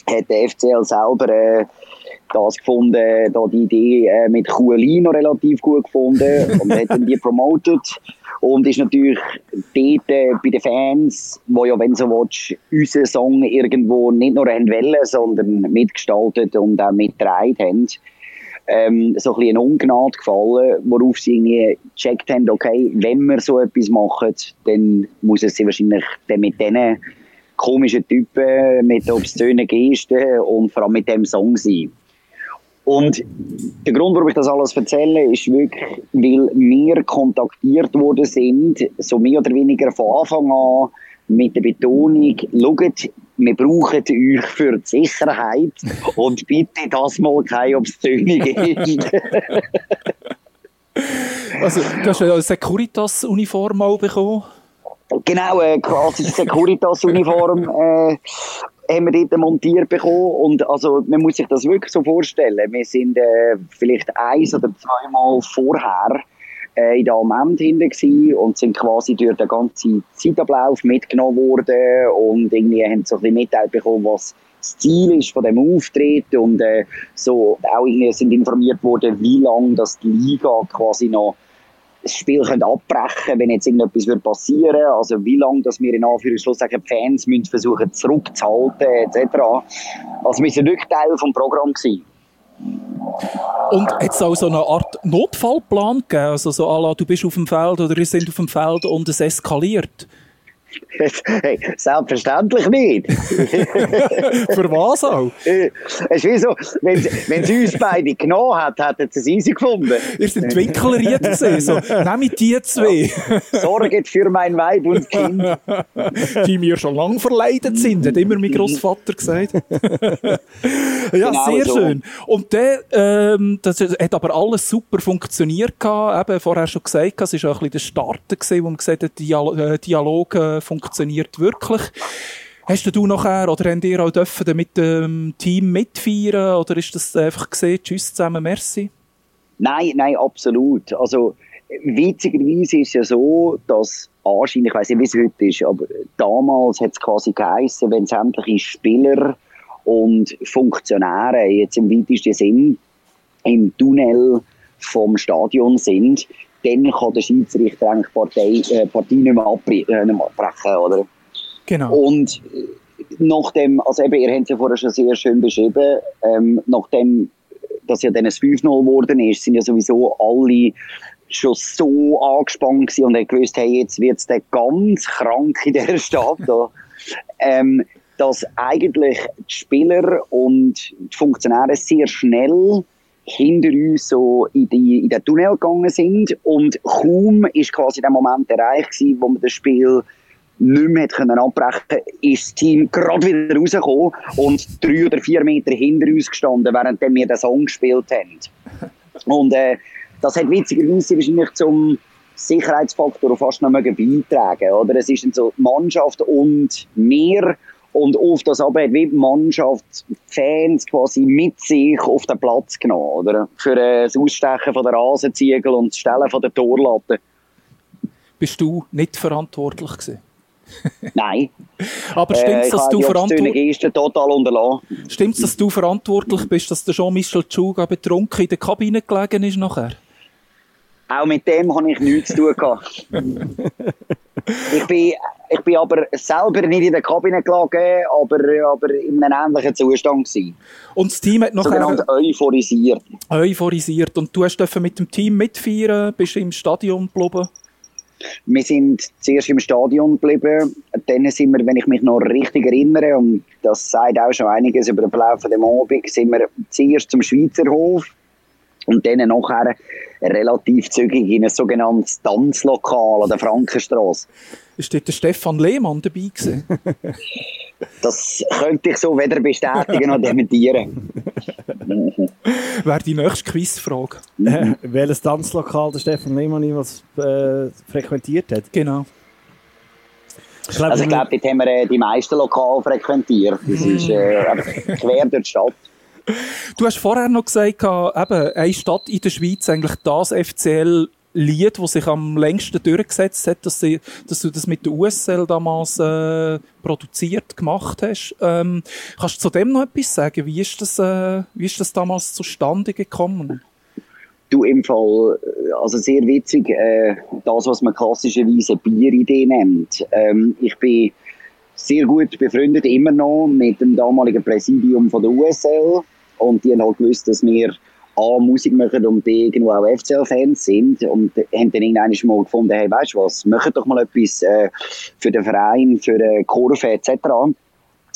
hat der FCL selber äh, das gefunden, da die Idee äh, mit Kuelino relativ gut gefunden und hat dann die promoted und ist natürlich dort äh, bei den Fans, wo ja, wenn so willst, unseren Song irgendwo nicht nur haben wollen, sondern mitgestaltet und auch mitgetragen haben, ähm, so ein bisschen eine Ungnade gefallen, worauf sie irgendwie gecheckt haben, okay, wenn wir so etwas machen, dann muss es sie wahrscheinlich dann mit diesen komischen Typen, mit obszönen Gesten und vor allem mit dem Song sein. Und der Grund, warum ich das alles erzähle, ist wirklich, weil wir kontaktiert worden sind, so mehr oder weniger von Anfang an, mit der Betonung, schaut, wir brauchen euch für die Sicherheit und bitte das mal keine obszöne Geste. Also, du hast eine Securitas-Uniform auch bekommen. Genau, eine klassische Securitas-Uniform äh, haben wir dort montiert bekommen. Und also, man muss sich das wirklich so vorstellen. Wir sind äh, vielleicht eins oder zweimal vorher äh, in der Amend hinten gewesen und sind quasi durch den ganzen Zeitablauf mitgenommen worden und irgendwie haben so ein bisschen mitteilt bekommen, was das Ziel ist von dem Auftritt und äh, so auch irgendwie sind informiert worden, wie lange das die Liga quasi noch das Spiel können abbrechen wenn jetzt irgendetwas würde passieren also wie lange dass wir in Anführungszeichen die Fans müssen versuchen zurückzuhalten etc. Also wir sind wirklich Teil vom Programm gewesen. Und hat es auch so eine Art Notfallplan gegeben? Also so à la, du bist auf dem Feld oder ihr seid auf dem Feld und es eskaliert? hey, selbstverständlich nicht. Für was auch? Äh, es ist wie so, wenn, sie uns beide genommen hat, hätten sie es easy gefunden. Ihr seid Winkelried gesehen, so, nehmt die zwei, Sorget für mein Weib und Kind. die mir schon lange verleidet sind, hat immer mein Großvater gesagt. ja, Genau sehr so. schön. Und der, ähm, das hat aber alles super funktioniert gehabt. Eben, vorher schon gesagt, es war auch ein bisschen der Starter gewesen, wo man gesagt hat, Dialog, äh, Dialog äh, funktioniert wirklich. Hast du nachher, oder habt ihr auch mit dem Team mitfeiern, oder ist das einfach gesehen, tschüss zusammen, merci? Nein, nein, absolut. Also, witzigerweise ist es ja so, dass anscheinend, ich weiß nicht, wie es heute ist, aber damals hat es quasi geheissen, wenn sämtliche Spieler und Funktionäre jetzt im weitesten Sinn im Tunnel vom Stadion sind, dann kann der Schiedsrichter eigentlich Partei, äh, Partie nicht mehr, abbrechen, äh, nicht mehr abbrechen, oder? Genau. Und äh, nachdem, also eben, ihr habt es ja vorher schon sehr schön beschrieben, ähm, nachdem das ja dann ein 5-0 geworden ist, sind ja sowieso alle schon so angespannt gewesen und haben gewusst, hey, jetzt wird's dann ganz krank in dieser Stadt ähm, dass eigentlich die Spieler und die Funktionäre sehr schnell hinter uns so in, die, in den Tunnel gegangen sind und kaum ist quasi der Moment erreicht gewesen, wo man das Spiel nicht mehr können abbrechen ist das Team gerade wieder rausgekommen und drei oder vier Meter hinter uns gestanden, während wir den Song gespielt haben. Und äh, das hat witzigerweise wahrscheinlich zum Sicherheitsfaktor fast noch beitragen. Oder? Es ist dann so Mannschaft und wir und auf das aber hat wie die Mannschaft Fans quasi mit sich auf den Platz genommen. Oder? Für äh, das Ausstechen von der Rasenziegel und das Stellen von der Torlatte. Bist du nicht verantwortlich gewesen? Nein. Aber Äh, stimmt's, ich dass du verantwortlich Gesten total unterlassen. Dass du verantwortlich bist, dass der Jean-Michel Tschuga betrunken in der Kabine gelegen ist nachher? Auch mit dem habe ich nichts zu tun gehabt. ich, bin, ich bin aber selber nicht in der Kabine gelegen, aber, aber in einem ähnlichen Zustand gewesen. Und das Team hat Sogenannt nachher euphorisiert. euphorisiert. Und du hast mit dem Team mitfeiern, bist im Stadion geblieben. Wir sind zuerst im Stadion geblieben. Dann sind wir, wenn ich mich noch richtig erinnere, und das sagt auch schon einiges über den Verlauf des Abends, sind wir zuerst zum Schweizer Hof und dann nachher relativ zügig in ein sogenanntes Tanzlokal an der Frankenstraße. Ist dort der Stefan Lehmann dabei gewesen? Das könnte ich so weder bestätigen noch dementieren. Wäre die nächste Quizfrage. Äh, welches Tanzlokal der Stefan Lehmann was äh, frequentiert hat. Genau. Ich glaube, Also ich glaube, dort haben wir äh, die meisten Lokale frequentiert. Das ist äh, einfach quer durch die Stadt. Du hast vorher noch gesagt, eben, eine Stadt in der Schweiz, eigentlich das FCL-Lied, das sich am längsten durchgesetzt hat, dass, sie, dass du das mit der USL damals äh, produziert, gemacht hast. Ähm, kannst du zu dem noch etwas sagen? Wie ist das, äh, wie ist das damals zustande gekommen? Du im Fall, äh, also sehr witzig, äh, das, was man klassischerweise Bieridee nennt. Ähm, ich bin sehr gut befreundet, immer noch, mit dem damaligen Präsidium von der USL. Und die haben halt gewusst, dass wir A, Musik machen und B, irgendwo auch FCL-Fans sind. Und haben dann irgendwann mal gefunden, hey, weißt du was, machen doch mal etwas äh, für den Verein, für den Kurve etc.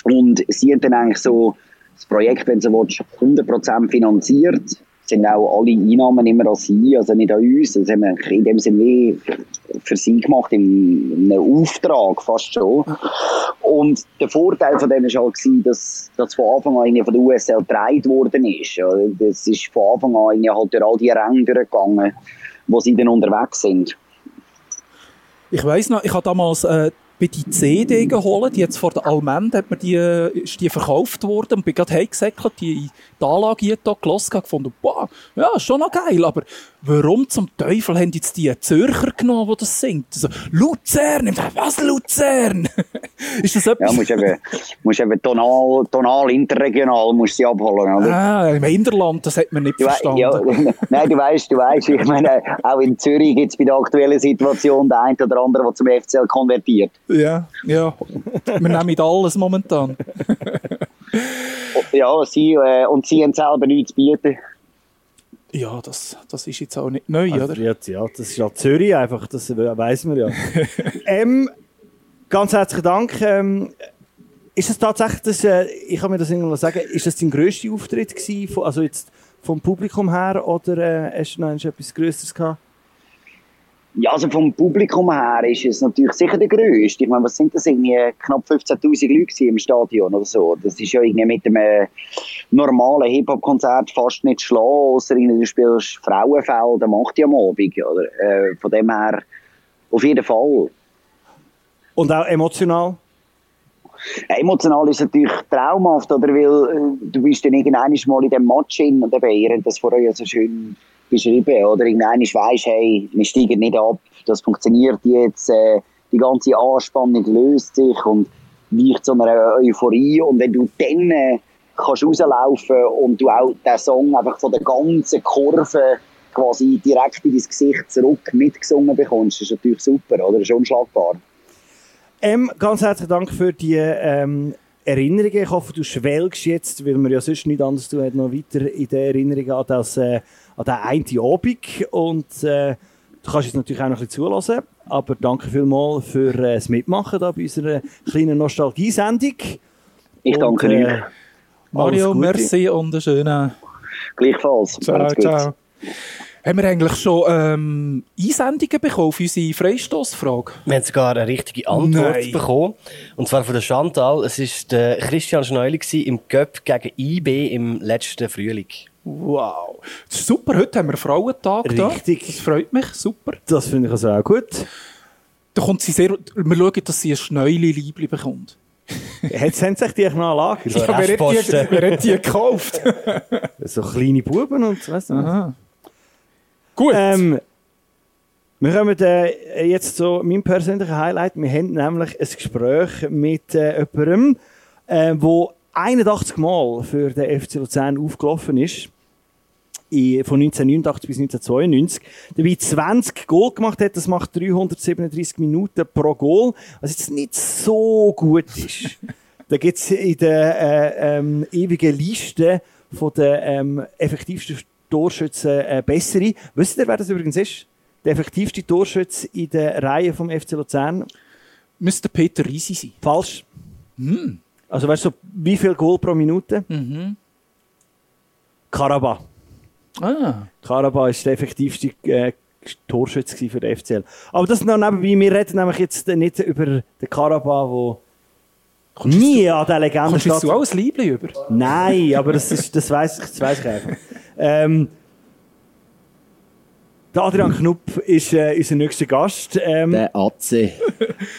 Und sie haben dann eigentlich so das Projekt, wenn du so willst, 100% finanziert. Sind auch alle Einnahmen immer an sie, also nicht an uns. Das haben wir in dem Sinne wie für sie gemacht, in, in einem Auftrag fast schon. Und der Vorteil von dem war halt, dass, dass von Anfang an von der USL getragen worden ist. Das ist von Anfang an halt durch all die Ränge durchgegangen, wo sie dann unterwegs sind. Ich weiss noch, ich habe damals äh, bei die CD geholt, die jetzt vor der Almend hat mir die, ist die verkauft worden und bin gerade heimgesäckelt, die, die Anlage hier da gelassen, habe gefunden, boah, ja, ist schon noch geil, aber warum zum Teufel haben jetzt die Zürcher genommen, die das singt? Also, Luzern, ich dachte, was Luzern? ist das Ja, etwas? musst eben, musst eben tonal, tonal interregional musst sie abholen, oder? ah, im Hinterland, das hat man nicht Du verstanden. ja, nein, du weißt, du weißt, ich meine, auch in Zürich gibt es bei der aktuellen Situation den einen oder anderen, der zum FCL konvertiert. Ja, ja. Wir nehmen alles momentan. Ja, sie, äh, und sie haben selber nichts zu bieten. Ja, das, das ist jetzt auch nicht neu, Also, oder? ja, ja, das ist ja Zürich einfach, das weiß man ja. ähm, ganz herzlichen Dank. Ähm, ist es tatsächlich, das, äh, ich kann mir das irgendwann sagen, ist das dein grösster Auftritt gewesen, von, also jetzt vom Publikum her, oder äh, hast du noch etwas Größeres gehabt? Ja, also vom Publikum her ist es natürlich sicher der grösste. Ich meine, was sind das irgendwie knapp 15.000 Leute im Stadion oder so? Das ist ja irgendwie mit einem normalen Hip-Hop-Konzert fast nicht schlagen, außer du spielst Frauenfeld am 8 Uhr am Abend, oder? Äh, von dem her auf jeden Fall. Und auch emotional? Ja, emotional ist es natürlich traumhaft, oder? Weil äh, du bist dann irgendwann mal in dem Match hin und eben, ihr habt das vorher so schön beschrieben, oder? Irgendwann weisst hey, wir steigen nicht ab, das funktioniert jetzt, äh, die ganze Anspannung löst sich und weicht zu einer Euphorie und wenn du dann äh, kannst rauslaufen und du auch den Song einfach von der ganzen Kurve quasi direkt in dein Gesicht zurück mitgesungen bekommst, ist natürlich super, oder? Ist unschlagbar. Ähm, ganz herzlichen Dank für die ähm, Erinnerungen. Ich hoffe, du schwelgst jetzt, weil wir ja sonst nicht anders tun, hat, noch weiter in der Erinnerung an, das, äh, an den einen Abend. Und äh, du kannst jetzt natürlich auch noch ein bisschen zulassen. Aber danke vielmals für äh, das Mitmachen da bei unserer kleinen Nostalgie-Sendung. Ich danke äh, euch. Mario, merci und einen schönen Gleichfalls. Ciao, ciao. Haben wir eigentlich schon ähm, Einsendungen bekommen auf unsere Freistoßfrage? Wir haben sogar eine richtige Antwort Nein. bekommen. Und zwar von der Chantal. Es war der Christian Schneuli im Göpp gegen IB im letzten Frühling. Wow. Super, heute haben wir Frauentag da. Richtig. Das freut mich, super. Das finde ich also auch gut. Da kommt sie sehr, wir schauen, dass sie ein Schneuli-Liebli bekommt. Jetzt haben sich die noch Lager. So Ja, wer, hat die, wer hat die gekauft? So kleine Buben und weißt du was. Gut. Ähm, Wir kommen äh, jetzt zu meinem persönlichen Highlight. Wir haben nämlich ein Gespräch mit äh, jemandem, äh, wo 81 Mal für den FC Luzern aufgelaufen ist. Von 1989 bis 1992. Dabei 20 Goal gemacht hat. Das macht 337 Minuten pro Goal. Was jetzt nicht so gut ist. da gibt es in der äh, ähm, ewigen Liste von den ähm, effektivsten Torschützen äh, bessere. Wisst ihr, wer das übrigens ist? Der effektivste Torschütze in der Reihe vom FC Luzern? Müsste Peter Risi sein. Falsch. Hm. Also weißt du, wie viel Goal pro Minute? Mhm. Karaba. Ah. Karaba ist der effektivste äh, Torschütze für den FCL. Aber das noch nebenbei. Wir reden nämlich jetzt nicht über den Karaba, wo nie an der Legende Kommst du auch ein Liebling über? Nein, aber das, ist, das weiss ich, das weiss ich einfach. Ähm, der Adrian Knupp ist äh, unser nächster Gast. Ähm, Der AC.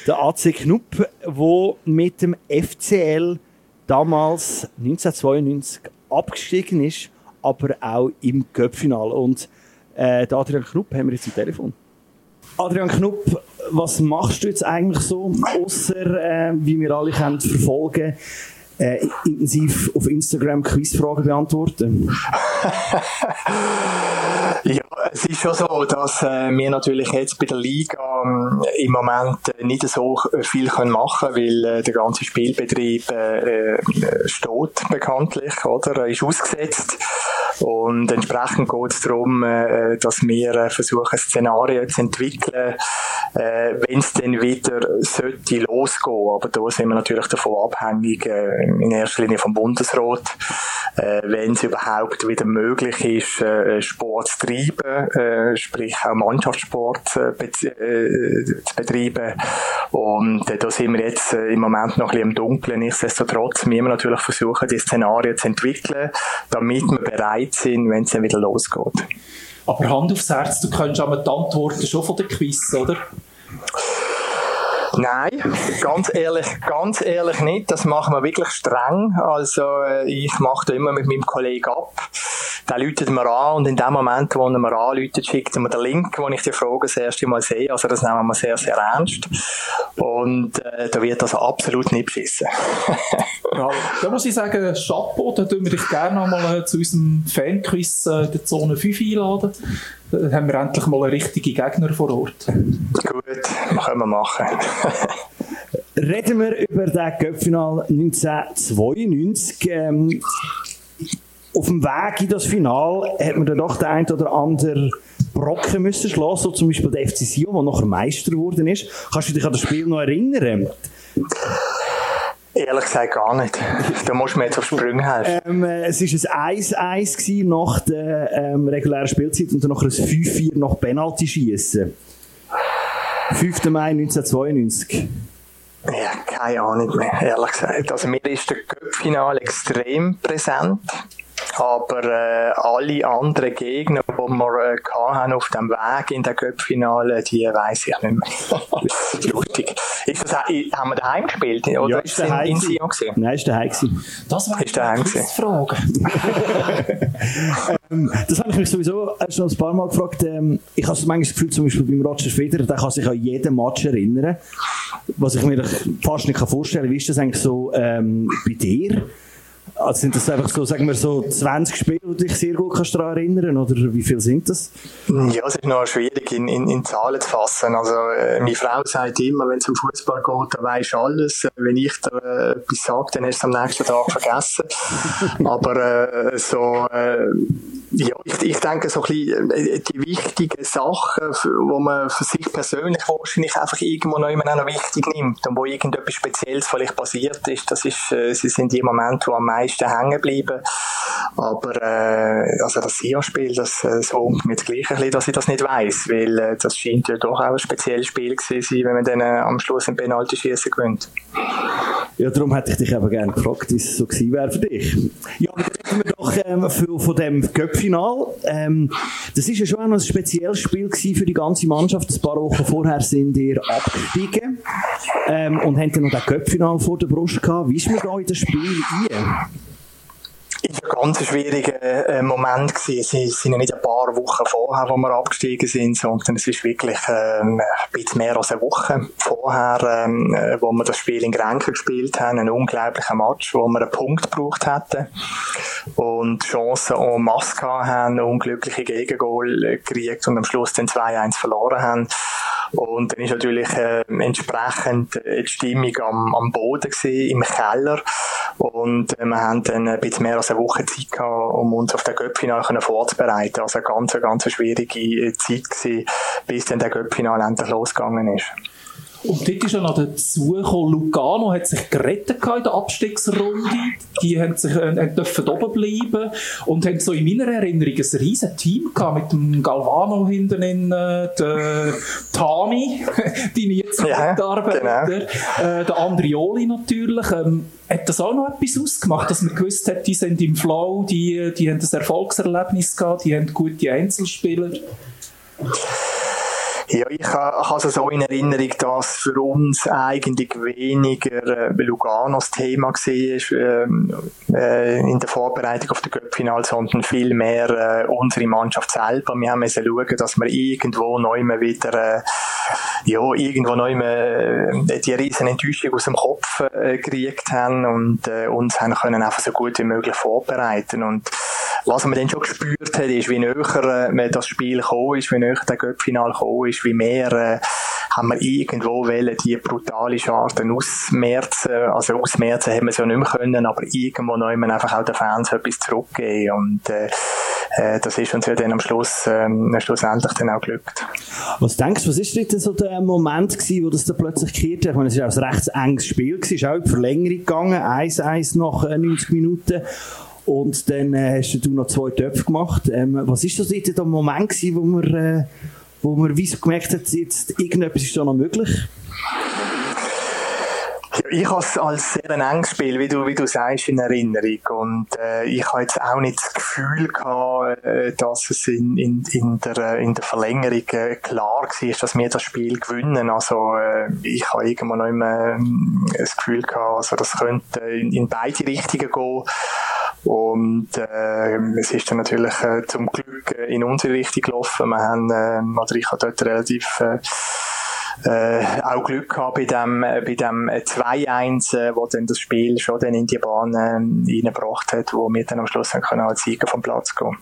der AC Knupp, der mit dem FCL damals 1992 abgestiegen ist, aber auch im Cup-Final. Und äh, den Adrian Knupp haben wir jetzt am Telefon. Adrian Knupp, was machst du jetzt eigentlich so, außer äh, wie wir alle können verfolgen, äh, intensiv auf Instagram Quizfragen beantworten? Ja, es ist schon so, dass äh, wir natürlich jetzt bei der Liga ähm, im Moment äh, nicht so viel können machen weil äh, der ganze Spielbetrieb äh, äh, steht bekanntlich, oder? Er ist ausgesetzt. Und entsprechend geht es darum, äh, dass wir äh, versuchen, Szenarien zu entwickeln, äh, wenn es dann wieder sollte losgehen. Aber da sind wir natürlich davon abhängig, äh, in erster Linie vom Bundesrat, äh, wenn es überhaupt wieder möglich ist, äh, Sport zu treiben, äh, sprich auch Mannschaftssport äh, äh, zu betreiben. Und äh, da sind wir jetzt äh, im Moment noch ein bisschen im Dunkeln. Nichtsdestotrotz müssen wir natürlich versuchen, die Szenarien zu entwickeln, damit wir bereit sind, wenn es dann wieder losgeht. Aber Hand aufs Herz, du kennst aber die Antworten schon von den Quiz, oder? Nein, ganz ehrlich, ganz ehrlich nicht. Das machen wir wirklich streng. Also äh, ich mache da immer mit meinem Kollegen ab. Der läutet mir an und in dem Moment, wo er anläutet, schickt mir den Link, wo ich die Frage das erste Mal sehe. Also das nehmen wir sehr, sehr ernst. Und äh, da wird das absolut nicht beschissen. Ja, da muss ich sagen, Chapeau, da tun wir dich gerne nochmal äh, zu unserem Fanquiz äh, in der Zone 5 einladen. Da haben wir endlich mal einen richtigen Gegner vor Ort. Gut, können wir machen. Reden wir über das Cup-Final 1992. Ähm, auf dem Weg in das Final hat man dann doch den ein oder anderen Brocken müssen schlagen, so zum Beispiel der FC Sion, der nachher Meister geworden ist. Kannst du dich an das Spiel noch erinnern? Ehrlich gesagt gar nicht. Da musst du mir jetzt auf Sprünge helfen. Ähm, äh, es war ein 1-1 gewesen nach der ähm, regulären Spielzeit und dann noch ein 5-4 nach Penalty schießen. 5. Mai 1992. Ja, keine Ahnung mehr, ehrlich gesagt. Also mir ist der Cup-Final extrem präsent. Aber äh, alle anderen Gegner, die wir äh, hatten auf dem Weg in der Cup-Finale, die weiss ich nicht mehr. das ist lustig. Ist das, haben wir daheim gespielt? Oder Ja, ist es in, daheim in. Sion gewesen? Nein, ist daheim gewesen. Das wäre Ist daheim gewesen. Quizfrage. Ähm, das habe ich mich sowieso äh, schon ein paar Mal gefragt. Ähm, ich habe so manchmal das Gefühl, zum Beispiel beim Roger Federer, der kann sich an jeden Match erinnern. Was ich mir fast nicht vorstellen kann. Wie ist das eigentlich so ähm, bei dir? Also sind das einfach so, sagen wir so 20 Spiele, die du dich sehr gut kannst daran erinnern Oder wie viel sind das? Ja, es ist noch schwierig in, in, in Zahlen zu fassen. Also, äh, meine Frau sagt immer, wenn es um Fußball geht, dann weisst du alles. Äh, Wenn ich da äh, etwas sage, dann hast du es am nächsten Tag vergessen. Aber äh, so, äh, ja, ich, ich denke, so ein bisschen, äh, die wichtigen Sachen, wo man für sich persönlich wahrscheinlich einfach irgendwo noch immer noch wichtig nimmt und wo irgendetwas Spezielles vielleicht passiert ist, das ist, äh, sie sind die Momente, die am meisten hängen bleiben. Aber äh, also das SIA-Spiel, das äh, so mir das Gleiche, ein bisschen, dass ich das nicht weiß, weil äh, das scheint ja doch auch ein spezielles Spiel gewesen sein, wenn man dann äh, am Schluss ein Penalty-Schießen gewinnt. Ja, darum hätte ich dich eben gerne gefragt, wie es so gewesen wäre für dich. Ja, aber reden wir doch ähm, von, von dem Cup-Final. Ähm, das ist ja schon ein spezielles Spiel für die ganze Mannschaft. Ein paar Wochen vorher sind ihr abgestiegen ähm, und dann noch das Cup-Final vor der Brust gehabt. Wie ist man da in das Spiel rein? Ist ein ganz schwieriger äh, Moment gewesen. Es sind ja nicht ein paar Wochen vorher, wo wir abgestiegen sind, sondern es ist wirklich ähm, ein bisschen mehr als eine Woche vorher, ähm, äh, wo wir das Spiel in Grenken gespielt haben. Ein unglaublicher Match, wo wir einen Punkt gebraucht hätten und Chancen en masse haben, unglückliche Gegengol gekriegt und am Schluss den 2-1 verloren haben. Und dann ist natürlich äh, entsprechend die Stimmung am, am Boden gewesen, im Keller. Und äh, wir haben dann ein bisschen mehr als eine Woche Zeit gehabt, um uns auf den Göppfinal vorzubereiten. Also eine ganz, ganz schwierige äh, Zeit gewesen, bis dann der Göppfinal endlich losgegangen ist. Und dort ist ja noch dazu gekommen, Lugano hat sich gerettet in der Abstiegsrunde. Die haben sich, äh, dürfen oben bleiben und haben so in meiner Erinnerung ein riesen Team gehabt mit dem Galvano hinten in, äh, der Tami, die jetzt ja, Mitarbeiter, genau. äh, der Andrioli natürlich. Ähm, hat das auch noch etwas ausgemacht, dass man gewusst hat, die sind im Flow, die, die haben ein Erfolgserlebnis gehabt, die haben gute Einzelspieler? Ja, ich habe also so in Erinnerung, dass für uns eigentlich weniger äh, Luganos Thema war ähm, äh, in der Vorbereitung auf den Cup-Final, sondern viel mehr äh, unsere Mannschaft selber. Wir haben schauen, dass wir irgendwo neu wieder äh, ja, irgendwo neu äh, die riesen Enttäuschung aus dem Kopf äh, gekriegt haben und uns haben können einfach so gut wie möglich vorbereiten und was man dann schon gespürt hat, ist, wie näher äh, das Spiel gekommen ist, wie näher der Göppfinal gekommen ist, wie mehr äh, haben wir irgendwo wollen, die brutale Scharte ausmerzen. Also ausmerzen haben wir es ja nicht mehr können, aber irgendwo neu man einfach auch den Fans etwas zurückgeben. Und äh, äh, das ist uns ja dann am Schluss ähm, schlussendlich dann auch glückt. Was denkst du, was ist denn so der Moment gewesen, wo das dann plötzlich gekehrt hat? Ich meine, es war auch ein recht enges Spiel, es ist auch in die Verlängerung gegangen, 1-1 nach 90 äh, Minuten. Und dann äh, hast du noch zwei Töpfe gemacht. Ähm, was ist das jetzt der Moment gewesen, wo man, äh, wo man wie so gemerkt hat, jetzt irgendetwas ist da noch möglich? Ich habe es als sehr ein enges Spiel, wie du, wie du sagst, in Erinnerung. Und äh, ich habe jetzt auch nicht das Gefühl gehabt, äh, dass es in, in, in, der, in der Verlängerung äh, klar war, dass wir das Spiel gewinnen. Also äh, ich habe irgendwo noch immer äh, das Gefühl gehabt, also das könnte in, in beide Richtungen gehen. Und äh, es ist dann natürlich äh, zum Glück äh, in unsere Richtung gelaufen. Wir haben, äh, ich habe dort relativ äh, äh, auch Glück gehabt bei dem, äh, bei dem 2-1, äh, wo dann das Spiel schon dann in die Bahn äh, reingebracht hat, wo wir dann am Schluss dann können als Sieger vom Platz gehen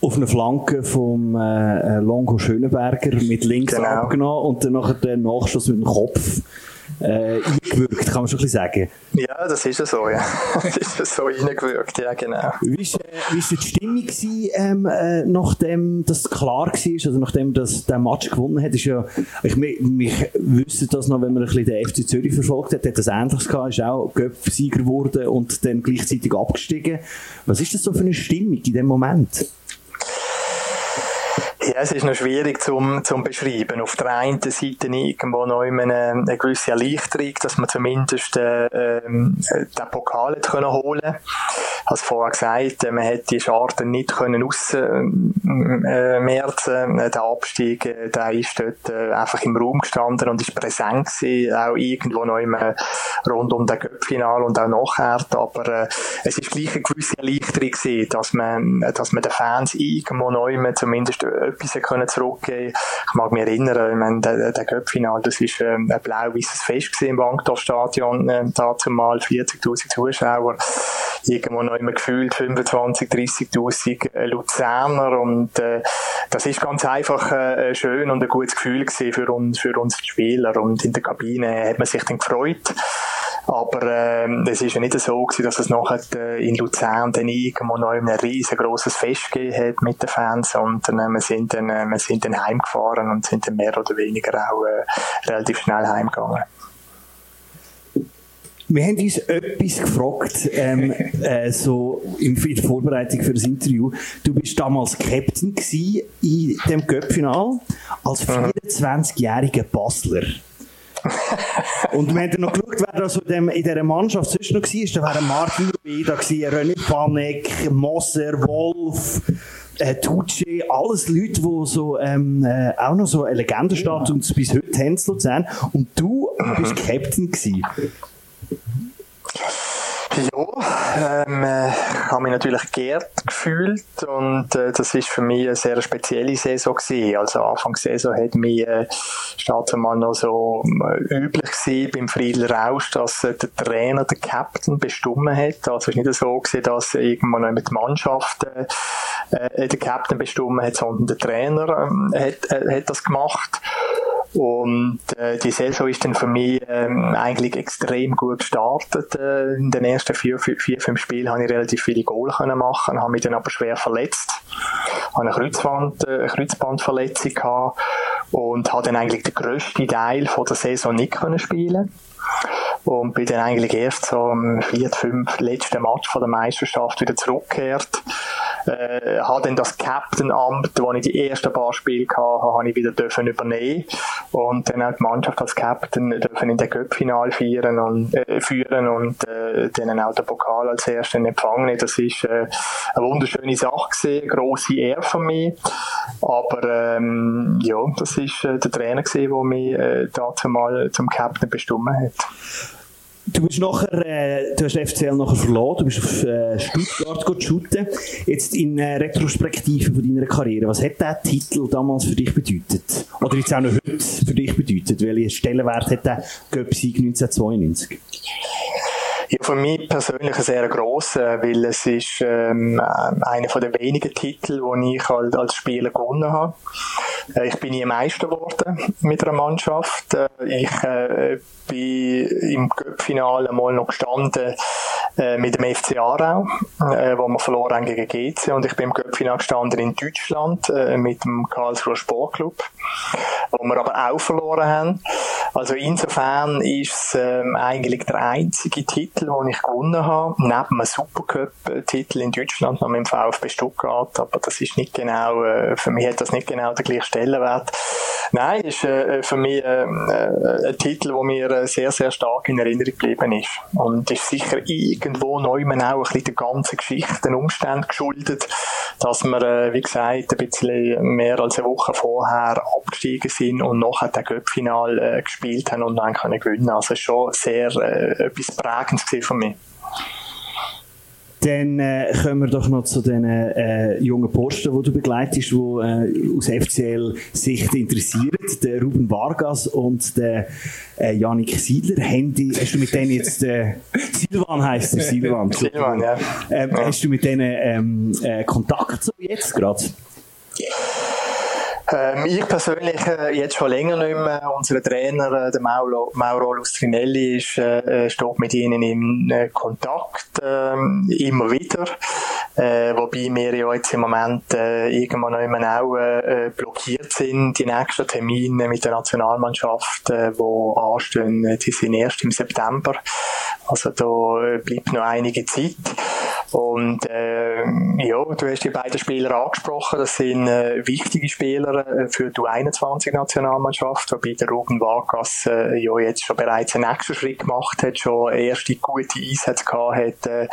auf eine Flanke vom äh, Longo Schönenberger mit links genau. abgenommen und dann nachher den Nachschuss mit dem Kopf äh, eingewirkt, kann man schon ein bisschen sagen. Ja, das ist ja so, ja. das ist ja so eingewirkt, ja, genau. Wie war äh, die Stimmung gewesen, ähm, äh, nachdem das klar war, also nachdem das der Match gewonnen hat, ist ja, ich, mich wüsste das noch, wenn man ein bisschen den FC Zürich verfolgt hat, hat das Ähnliches gehabt, ist auch Göpf-Sieger geworden und dann gleichzeitig abgestiegen. Was ist das so für eine Stimmung in dem Moment? Ja, es ist noch schwierig zum, zum beschreiben. Auf der einen Seite irgendwo noch eine, eine gewisse Erleichterung, dass man zumindest äh, äh, den Pokal hat können holen. Habe vorher gesagt, äh, man hätte die Scharten nicht können ausmerzen. Äh, der Abstieg, äh, der ist dort äh, einfach im Raum gestanden und ist präsent gewesen, auch irgendwo noch immer rund um den Göppfinal und auch nachher. Aber äh, es ist gleich eine gewisse Erleichterung gewesen, dass man, dass man den Fans irgendwo noch immer zumindest etwas können zurückgeben. Ich mag mich erinnern, ich meine, der, der Cup-Final, das war ähm, ein blau-weißes Fest im Bankdorf-Stadion, äh, dazu mal 40'000 Zuschauer, irgendwo noch immer gefühlt 25, 30'000 äh, Luzerner und äh, das ist ganz einfach äh, schön und ein gutes Gefühl für uns, für uns Spieler. Und in der Kabine hat man sich dann gefreut. Aber ähm, es ist ja nicht so gewesen, dass es nachher äh, in Luzern dann irgendwo noch ein riesengroßes Fest gegeben hat mit den Fans, sondern äh, wir sind dann, äh, wir sind dann heimgefahren und sind dann mehr oder weniger auch äh, relativ schnell heimgegangen. Wir haben uns etwas gefragt, ähm, äh, so in der Vorbereitung für das Interview. Du bist damals Captain in dem Cup-Final als 24-jähriger Basler. Und wir haben noch geschaut, wer da so in dieser Mannschaft sonst noch war. Da wären Martin Rubeda, René Panek, Moser, Wolf, äh, Tucci, alles Leute, die so, ähm, äh, auch noch so eine Legendenstatus bis heute haben Und du bist Captain gewesen. Ja, ähm, äh, ich habe mich natürlich geehrt gefühlt und äh, das ist für mich eine sehr spezielle Saison gewesen. Also Anfang Saison hat mich äh, statt mal noch so äh, üblich gewesen beim Friedler Rausch, dass äh, der Trainer der Captain bestimmt hat. Also es ist nicht so gewesen, dass irgendwann noch mit Mannschaft äh, äh, der Captain bestimmt hat, sondern der Trainer ähm, hat, äh, hat das gemacht. Und äh, die Saison ist dann für mich ähm, eigentlich extrem gut gestartet. Äh, in den ersten vier, vier, fünf Spielen habe ich relativ viele Goal können machen, habe mich dann aber schwer verletzt, habe eine, Kreuzband, äh, eine Kreuzbandverletzung gehabt und habe dann eigentlich den grössten Teil von der Saison nicht können spielen. Und bin dann eigentlich erst so am vierten, fünf letzten Match von der Meisterschaft wieder zurückgekehrt äh, habe dann das Captain-Amt, wo ich die ersten paar Spiele hatte, habe ich wieder dürfen übernehmen und dann auch die Mannschaft als Captain dürfen in den Cup-Final führen und, äh, führen und äh, dann auch den Pokal als ersten empfangen. Das ist äh, eine wunderschöne Sache gewesen, grosse Ehre von mir, aber ähm, ja, das ist äh, der Trainer der mich äh, dazu mal zum Captain bestimmt hat. Du bist nachher, äh, du hast FCL nachher verloren, du bist auf äh, Stuttgart shooten. Jetzt in äh, Retrospektive von deiner Karriere, was hat der Titel damals für dich bedeutet? Oder jetzt auch noch heute für dich bedeutet? Welchen Stellenwert hat der Göpsieg 1992? Ja, für mich persönlich ein sehr grosser, weil es ist ähm, einer von den wenigen Titeln, die ich als, als Spieler gewonnen habe. Äh, ich bin nie Meister geworden mit einer Mannschaft. Äh, ich äh, bin im Cup-Finale mal noch gestanden äh, mit dem FC Aarau, äh, wo wir verloren haben gegen GC und ich bin im Cup-Finale gestanden in Deutschland äh, mit dem Karlsruher Sportclub, wo wir aber auch verloren haben. Also insofern ist es ähm, eigentlich der einzige Titel, den ich gewonnen habe, neben einem Supercup-Titel in Deutschland noch mit dem VfB Stuttgart, aber das ist nicht genau, äh, für mich hat das nicht genau den gleichen Stellenwert. Nein, ist äh, für mich ähm, äh, ein Titel, der mir äh, sehr, sehr stark in Erinnerung geblieben ist. Und ist sicher irgendwo neu auch ein bisschen der ganzen Geschichte, den Umständen geschuldet, dass wir, äh, wie gesagt, ein bisschen mehr als eine Woche vorher abgestiegen sind und nachher den Göppfinal äh, gespielt haben und dann können gewinnen. Also schon sehr äh, etwas Prägendes für mich. Dann äh, kommen wir doch noch zu den äh, jungen Posten, die du begleitest, die äh, aus FCL-Sicht interessieren. Der Ruben Vargas und der äh, Janik Siedler. Handy, hast du mit denen jetzt, äh, Silvan heisst der, Silvan. Silvan, ja. Ähm, ja. Hast du mit denen ähm, äh, Kontakt so jetzt gerade? Ähm, ich persönlich äh, jetzt schon länger nicht mehr. Unser Trainer, äh, der Mauro, Mauro Lustrinelli, ist, äh, steht mit ihnen in äh, Kontakt, äh, immer wieder. Äh, wobei wir ja jetzt im Moment äh, irgendwann noch immer auch äh, blockiert sind. Die nächsten Termine mit der Nationalmannschaft, äh, die anstehen, die sind erst im September. Also da bleibt noch einige Zeit. Und ja, du hast die beiden Spieler angesprochen. Das sind wichtige Spieler äh, für die U21-Nationalmannschaft, wobei der Ruben Vargas äh, ja jetzt schon bereits einen nächsten Schritt gemacht hat, schon erste gute Einsätze gehabt hat äh,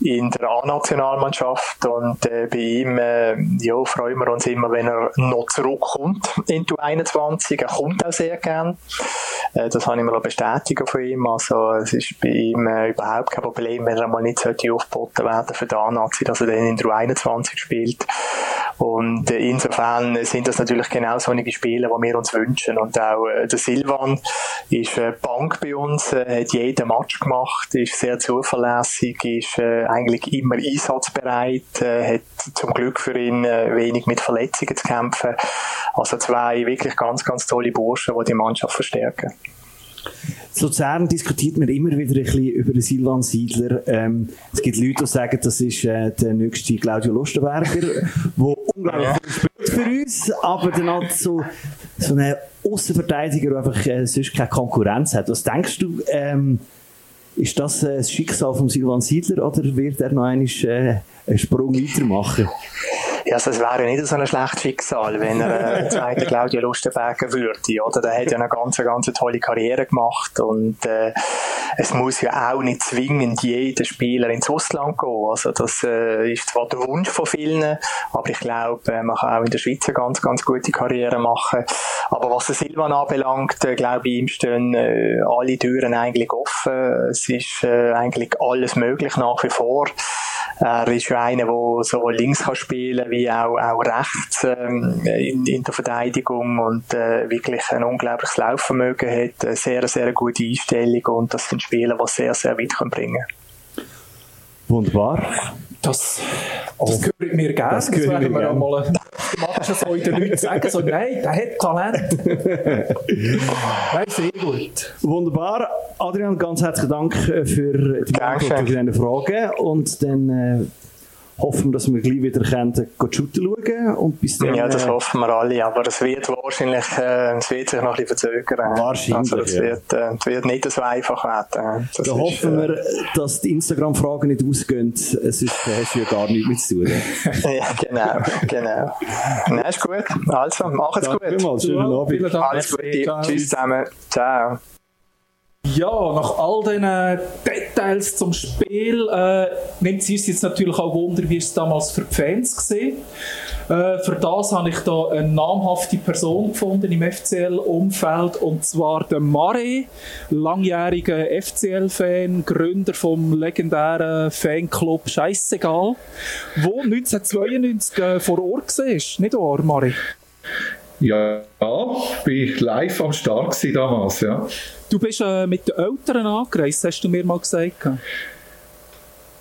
in der A-Nationalmannschaft. Und äh, bei ihm äh, ja, freuen wir uns immer, wenn er noch zurückkommt in die U21. Er kommt auch sehr gern. Äh, das habe ich mir bestätigen von ihm. Also es ist bei ihm überhaupt kein Problem, wenn er mal nicht aufgeboten werden für die A-Nazi, dass er dann in der U21 spielt. Und insofern sind das natürlich genau solche Spiele, die wir uns wünschen. Und auch äh, der Silvan ist äh, Bank bei uns, äh, hat jeden Match gemacht, ist sehr zuverlässig, ist äh, eigentlich immer einsatzbereit, äh, hat zum Glück für ihn äh, wenig mit Verletzungen zu kämpfen. Also zwei wirklich ganz, ganz tolle Burschen, die die Mannschaft verstärken. In Luzern diskutiert man immer wieder ein bisschen über den Silvan Siedler. Ähm, es gibt Leute, die sagen, das ist äh, der nächste Claudio Lustenberger, der unglaublich viel spielt für uns, aber dann halt so, so ein Außenverteidiger, der einfach äh, sonst keine Konkurrenz hat. Was denkst du, ähm, ist das äh, das Schicksal von Silvan Siedler oder wird er noch einmal, äh, einen Sprung weitermachen? Ja, also es wäre nicht so ein schlechtes Schicksal, wenn er äh, zweiter Claudio Lustenberger würde, oder? Der hat ja eine ganz, ganz tolle Karriere gemacht und äh, es muss ja auch nicht zwingend jeder Spieler ins Ausland gehen. Also das äh, ist zwar der Wunsch von vielen, aber ich glaube, äh, man kann auch in der Schweiz eine ganz, ganz gute Karriere machen. Aber was den Silvan anbelangt, äh, glaube ich, ihm stehen äh, alle Türen eigentlich offen. Es ist äh, eigentlich alles möglich nach wie vor. Er ist ja einer, der sowohl links kann spielen wie auch, auch rechts ähm, in, in der Verteidigung und äh, wirklich ein unglaubliches Laufvermögen hat, eine sehr, sehr gute Einstellung und das sind Spieler, die sehr, sehr weit können bringen Wunderbar. Das, das gehört mir gerne. Das gehört mir werden wir gerne. machst es so in den Leuten sagen, so, nein, der hat Talent. nein, sehr gut. Wunderbar. Adrian, ganz herzlichen Dank äh, für die Beantwortung Dankeschön. deiner Fragen. Und dann äh, hoffen wir, dass wir gleich wieder können, äh, shooten schauen. Und bis dann, Ja, das äh, hoffen wir alle, aber es wird wahrscheinlich, äh, es wird sich noch ein bisschen verzögern. Wahrscheinlich, Also es ja. wird, äh, es wird nicht so einfach werden. Das Da ist, hoffen äh, wir, dass die Instagram-Fragen nicht ausgehen, äh, sonst hast du ja gar nichts mit zu tun. Ja, genau, genau. Nein, ist gut. Also, macht's Danke gut. vielmals, schönen Abend. Alles Gute. Tschüss zusammen. Ciao. Ja, nach all diesen Details zum Spiel äh, nimmt es uns jetzt natürlich auch Wunder, wie es damals für die Fans war. Äh, für das habe ich da eine namhafte Person gefunden im FCL-Umfeld und zwar den Mare, langjähriger FCL-Fan, Gründer vom legendären Fanclub Scheissegal, wo 1992 äh, vor Ort war, nicht wahr, Mare? Ja, ich war live am Start damals, ja. Du bist äh, mit den Eltern angereist, hast du mir mal gesagt.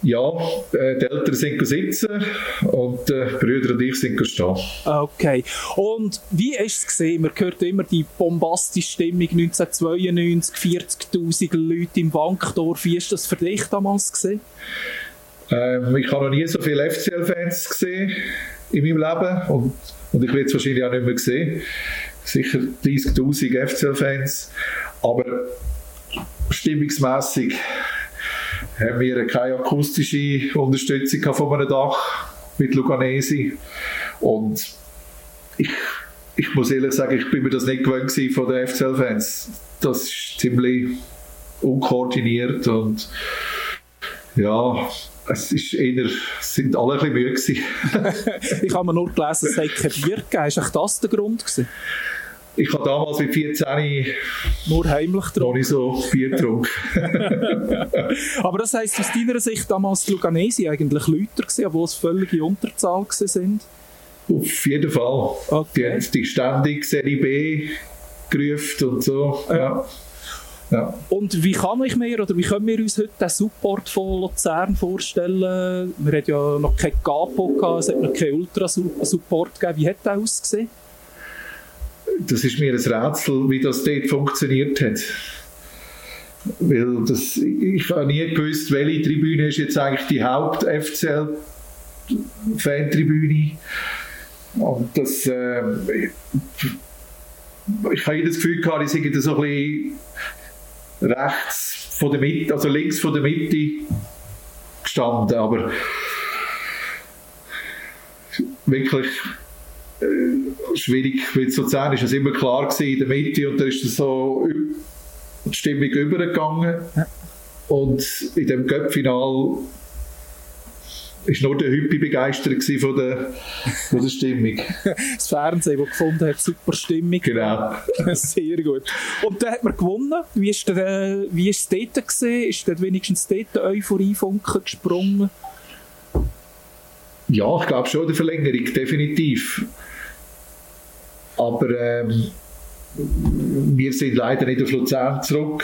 Ja, äh, die Eltern sind sitzen und äh, die Brüder und ich sind stehen. Okay. Und wie ist es gesehen? Man hört immer die bombastische Stimmung 1992, 40.000 Leute im Wankdorf. Wie ist das für dich damals gesehen? Ähm, ich habe noch nie so viele FCL-Fans gesehen in meinem Leben und, und ich werde es wahrscheinlich auch nicht mehr sehen. Sicher 30.000 FCL-Fans, aber stimmungsmässig haben wir keine akustische Unterstützung von einem Dach mit Luganesi und ich, ich muss ehrlich sagen, ich bin mir das nicht gewöhnt von den FCL-Fans. Das ist ziemlich unkoordiniert und ja, es ist eher, sind alle ein bisschen müde. Ich habe mir nur gelesen, es sei kein Bier gegeben. Ist echt das der Grund gewesen? Ich habe damals mit 14 Nur heimlich noch dran. nicht so Bier getrunken. Aber das heisst aus deiner Sicht damals die Luganesi eigentlich Leute gewesen, obwohl es völlige Unterzahl sind? Auf jeden Fall. Die Okay. haben die ständig Serie B gerufen und so. Ja. Ja. Und wie kann ich mir oder wie können wir uns heute den Support von Luzern vorstellen? Wir hatten ja noch kein Capo, gehabt, es hat noch keinen Ultra-Support gegeben. Wie hat der ausgesehen? Das ist mir ein Rätsel, wie das dort funktioniert hat. Weil das, ich habe nie gewusst, welche Tribüne ist jetzt eigentlich die Haupt-FCL-Fantribüne. Und das, äh, ich, ich habe das Gefühl gehabt, ich sei da so ein bisschen rechts von der Mitte, also links von der Mitte gestanden, aber wirklich äh, schwierig, weil zu Luzern ist es immer klar gewesen, in der Mitte und da ist es so die Stimmung übergegangen. Und in dem Cup-Final ist nur der Hüppi begeistert von der, von der Stimmung. Das Fernsehen, das gefunden hat, super Stimmung. Genau. Sehr gut. Und dann hat man gewonnen. Wie ist, der, äh, wie ist es dort gesehen? Ist dort wenigstens dort Euphoriefunken gesprungen? Ja, ich glaube schon der Verlängerung, definitiv. Aber ähm, wir sind leider nicht auf Luzern zurück.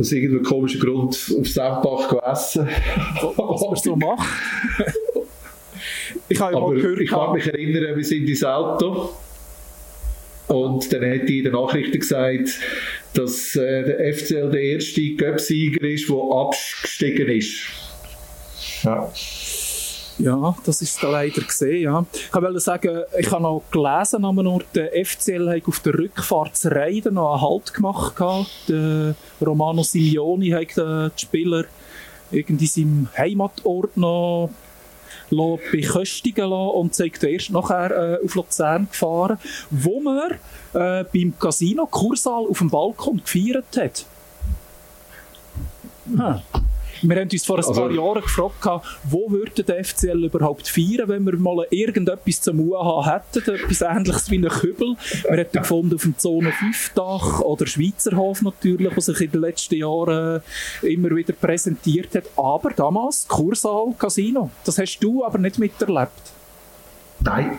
Aus irgendeinem komischen Grund auf Sempach gegessen. Was man so macht. ich habe ja Aber mal gehört, ich kann mich erinnern, wir sind ins Auto und dann hat die in den Nachrichten gesagt, dass äh, der FCL der erste Göpsieger ist, der abgestiegen ist. Ja. Ja, das ist da leider gesehen, ja. Ich wollte sagen, ich habe noch gelesen, am Ort, der FCL hat auf der Rückfahrt zu Reiden noch einen Halt gemacht gehabt. Der Romano Simeoni hat die Spieler irgendwie in seinem Heimatort noch beköstigen lassen und sind erst nachher äh, auf Luzern gefahren, wo man äh, beim Casino Kursaal auf dem Balkon gefeiert hat. Hm. Wir haben uns vor ein Also- paar Jahren gefragt, wo würde der FCL überhaupt feiern, wenn wir mal irgendetwas zum UH hätten, etwas ähnliches wie einen Kübel. Wir hätten gefunden auf dem Zone 5 Dach oder Schweizerhof natürlich, was sich in den letzten Jahren äh, immer wieder präsentiert hat. Aber damals Kursaal Casino. Das hast du aber nicht miterlebt. Nein.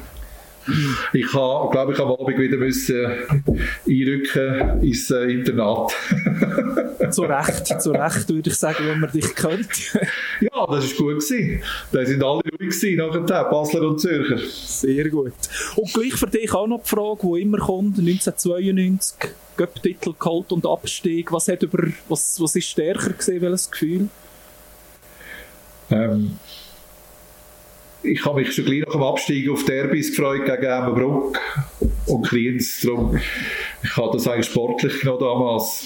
Ich habe, glaube ich, am Abend wieder müssen einrücken ins äh, Internat. Zu Recht, zu Recht würde ich sagen, wenn man dich kennt. ja, das war gut. Gewesen. Da sind alle ruhig gewesen, nachher, Basler und Zürcher. Sehr gut. Und gleich für dich auch noch die Frage, die immer kommt, 1992, Göpp-Titel geholt und Abstieg. Was, hat über, was, was ist stärker gewesen, welches Gefühl? Ähm, ich habe mich schon gleich nach dem Abstieg auf Derbys gefreut gegen Emmenbruck und Kriens. Darum, ich habe das eigentlich sportlich genommen damals.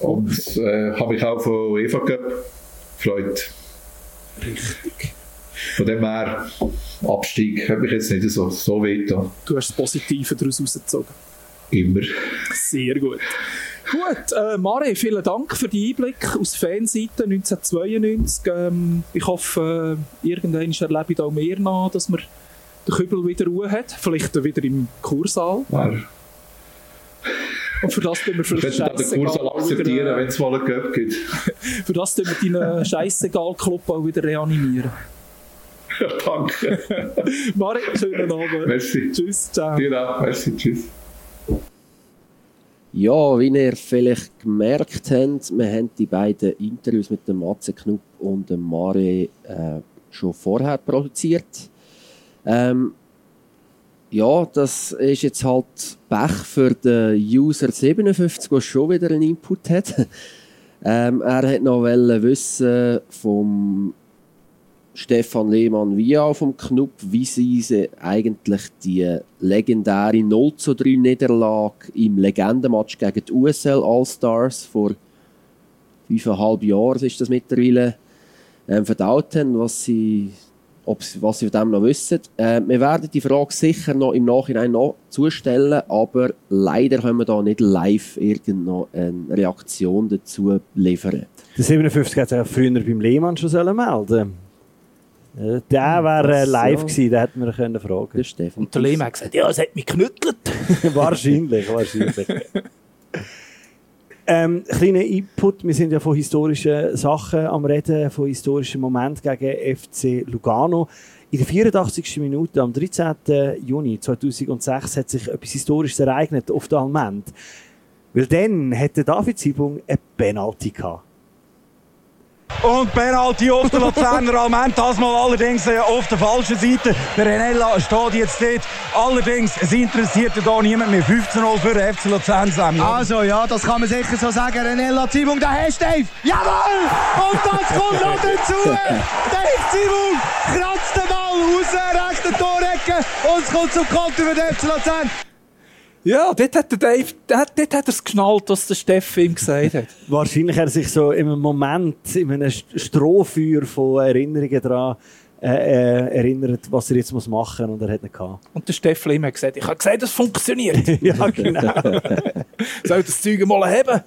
Und äh, habe mich auch von Cup gefreut. Richtig. Von dem her, Abstieg hat mich jetzt nicht so, so weh getan. Du hast das Positive daraus rausgezogen. Immer. Sehr gut. Gut, äh, Mare, vielen Dank für den Einblick aus Fanseite 1992. Ähm, ich hoffe, äh, irgendwann erlebe ich da auch mehr nach, dass man den Kübel wieder Ruhe hat. Vielleicht wieder im Kursaal. Ja. Und für das tun wir Ich vielleicht auch den Kurs auch akzeptieren, wenn es mal einen Cup gibt. Für das tun wir deinen Scheissegal-Club auch wieder reanimieren. Ja, danke. Mari, schönen Abend. Merci. Tschüss, ciao. Dir auch. Merci, tschüss. Ja, wie ihr vielleicht gemerkt habt, wir haben die beiden Interviews mit dem Matze Knupp und dem Mare äh, schon vorher produziert. Ähm, ja, das ist jetzt halt Pech für den User 57, der schon wieder einen Input hat. ähm, er hat noch wissen vom Stefan Lehmann wie auch vom Knupp, wie sie sie eigentlich die legendäre 0 zu 3 Niederlage im Legendenmatch gegen die USL All-Stars vor fünfeinhalb Jahren ist das mittlerweile ähm, verdaut haben, was sie, ob sie, was sie von dem noch wissen. Äh, wir werden die Frage sicher noch im Nachhinein noch zustellen, aber leider können wir da nicht live irgendeine Reaktion dazu liefern. Der 57 hätte sich früher beim Lehmann schon sollen melden Der wäre äh, live ja. gewesen, den hätten wir können fragen Stefan. Und der Lehmann hat gesagt, ja, es hat mich geknüttelt. wahrscheinlich, wahrscheinlich. ähm, kleiner Input, wir sind ja von historischen Sachen am Reden, von historischen Momenten gegen FC Lugano. In der 84. Minute am 13. Juni 2006 hat sich etwas Historisches ereignet auf der Almend. Weil dann hätte David Siebung eine Penalty gehabt. Und Penalty auf der Luzerner Alment, das mal allerdings äh, auf der falschen Seite. Der Renella steht jetzt dort. Allerdings, es interessiert da niemand mehr. 15-0 für den FC Luzern, Sammy. Also ja, das kann man sicher so sagen. Renella da hast du Dave. Jawohl! Und das kommt noch dazu. Dave Zimung kratzt den Ball raus, rechte Torecke. Und es kommt zum Konter für den FC Luzern. Ja, dort hat der Dave, dort, dort hat er es geschnallt, was der Steffen ihm gesagt hat. Wahrscheinlich hat er sich so in einem Moment, in einem St- Strohfeuer von Erinnerungen daran äh, äh, erinnert, was er jetzt muss machen muss und er hat nicht gehabt. Und der Steffen ihm hat gesagt, ich habe gesagt, es funktioniert. ja, genau. Soll das Zeug mal haben?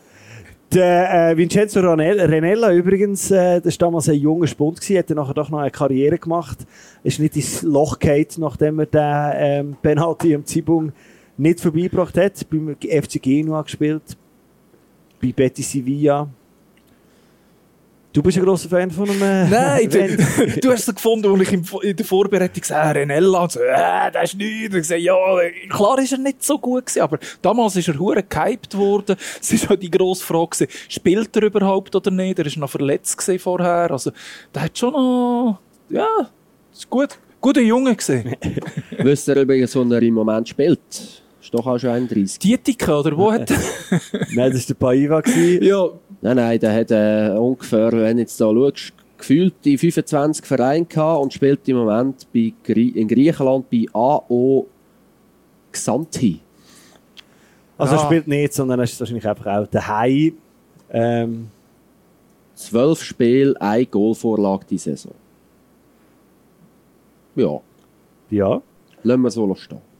Der äh, Vincenzo Renella übrigens, äh, das war damals ein junger Spund, gewesen, hat dann nachher doch noch eine Karriere gemacht. Ist nicht ins Loch gefallen, nachdem er den ähm, Penalty am Zibung nicht vorbeigebracht hat. Beim FC Genua gespielt, bei Betis Sevilla. Du bist ein grosser Fan von einem... Äh, Nein, du, du hast es gefunden, als ich in der Vorbereitung gesagt habe, Renella, und so, äh, das ist nichts. Ich gesagt, ja, klar ist er nicht so gut gewesen, aber damals ist er hure gehypt worden. Es ist halt die grosse Frage gewesen, spielt er überhaupt oder nicht? Er ist noch verletzt gewesen vorher. Also, der hat schon noch, ja, ist gut, guter Junge gewesen. Wisst ihr übrigens, wo er im Moment spielt? Ist doch auch schon 31. Dietika, oder wo hat? Nein, das war der Paiva. ja, Nein, nein, der hat äh, ungefähr, wenn du jetzt da schaust, gefühlt die 25 Vereine gehabt und spielt im Moment bei Grie in Griechenland bei AO Xanthi. Also Ja. er spielt nicht, sondern er ist wahrscheinlich einfach auch daheim. Ähm, Zwölf Spiele, eine Goalvorlage die Saison. Ja. Ja. Lassen wir so stehen.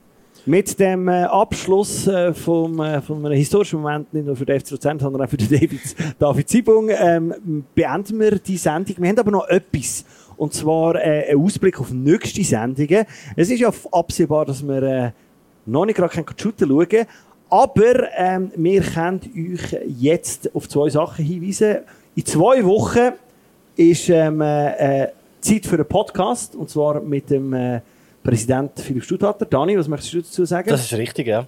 Mit dem äh, Abschluss äh, vom, äh, von einem historischen Moment, nicht nur für den FC Luzern, sondern auch für den David, David Zibung, ähm, beenden wir die Sendung. Wir haben aber noch etwas. Und zwar äh, einen Ausblick auf nächste Sendungen. Es ist ja absehbar, dass wir äh, noch nicht gerade shooten schauen. Aber ähm, wir können euch jetzt auf zwei Sachen hinweisen. In zwei Wochen ist ähm, äh, Zeit für einen Podcast. Und zwar mit dem äh, Präsident Philipp Stutthalter. Dani, was möchtest du dazu sagen? Das ist richtig, ja.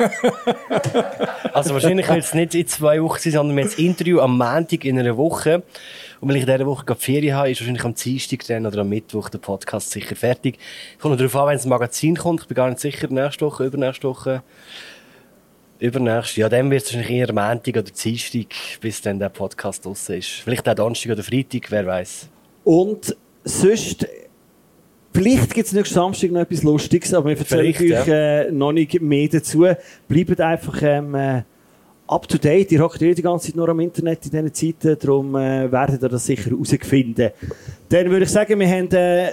also wahrscheinlich wird es nicht in zwei Wochen sein, sondern wir haben das Interview am Montag in einer Woche. Und weil ich in dieser Woche gerade Ferien habe, ist wahrscheinlich am Dienstag dann oder am Mittwoch der Podcast sicher fertig. Kommt darauf an, wenn das Magazin kommt. Ich bin gar nicht sicher, nächste Woche, übernächste Woche. Übernächste, ja, dann wird es wahrscheinlich eher Montag oder Dienstag, bis dann der Podcast draussen ist. Vielleicht auch Donnerstag oder Freitag, wer weiß. Und sonst, vielleicht gibt es nächsten Samstag noch etwas Lustiges, aber wir erzählen euch äh, noch nicht mehr dazu. Bleibt einfach ähm, äh, up to date. Ihr hockt ja die ganze Zeit nur am Internet in diesen Zeiten, darum äh, werdet ihr das sicher herausfinden. Dann würde ich sagen, wir haben äh,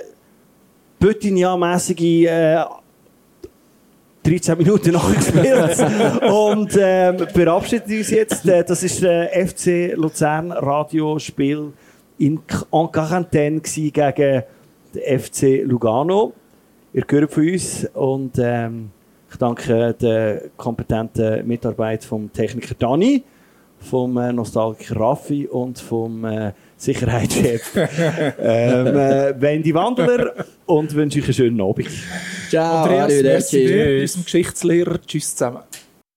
Böttinia-mässige äh, 13 Minuten nachgespielt und ähm, verabschieden uns jetzt. Äh, das ist der FC Luzern Radiospiel in, en Quarantäne gegen FC Lugano. Ihr gehört von uns und ähm, ich danke der kompetenten Mitarbeit vom Techniker Dani, vom äh, Nostalgiker Raffi und vom äh, Sicherheitschef ähm, äh, Wendy Wandler und wünsche euch einen schönen Abend. Ciao, Andreas, merci dir, unserem Geschichtslehrer. Tschüss zusammen.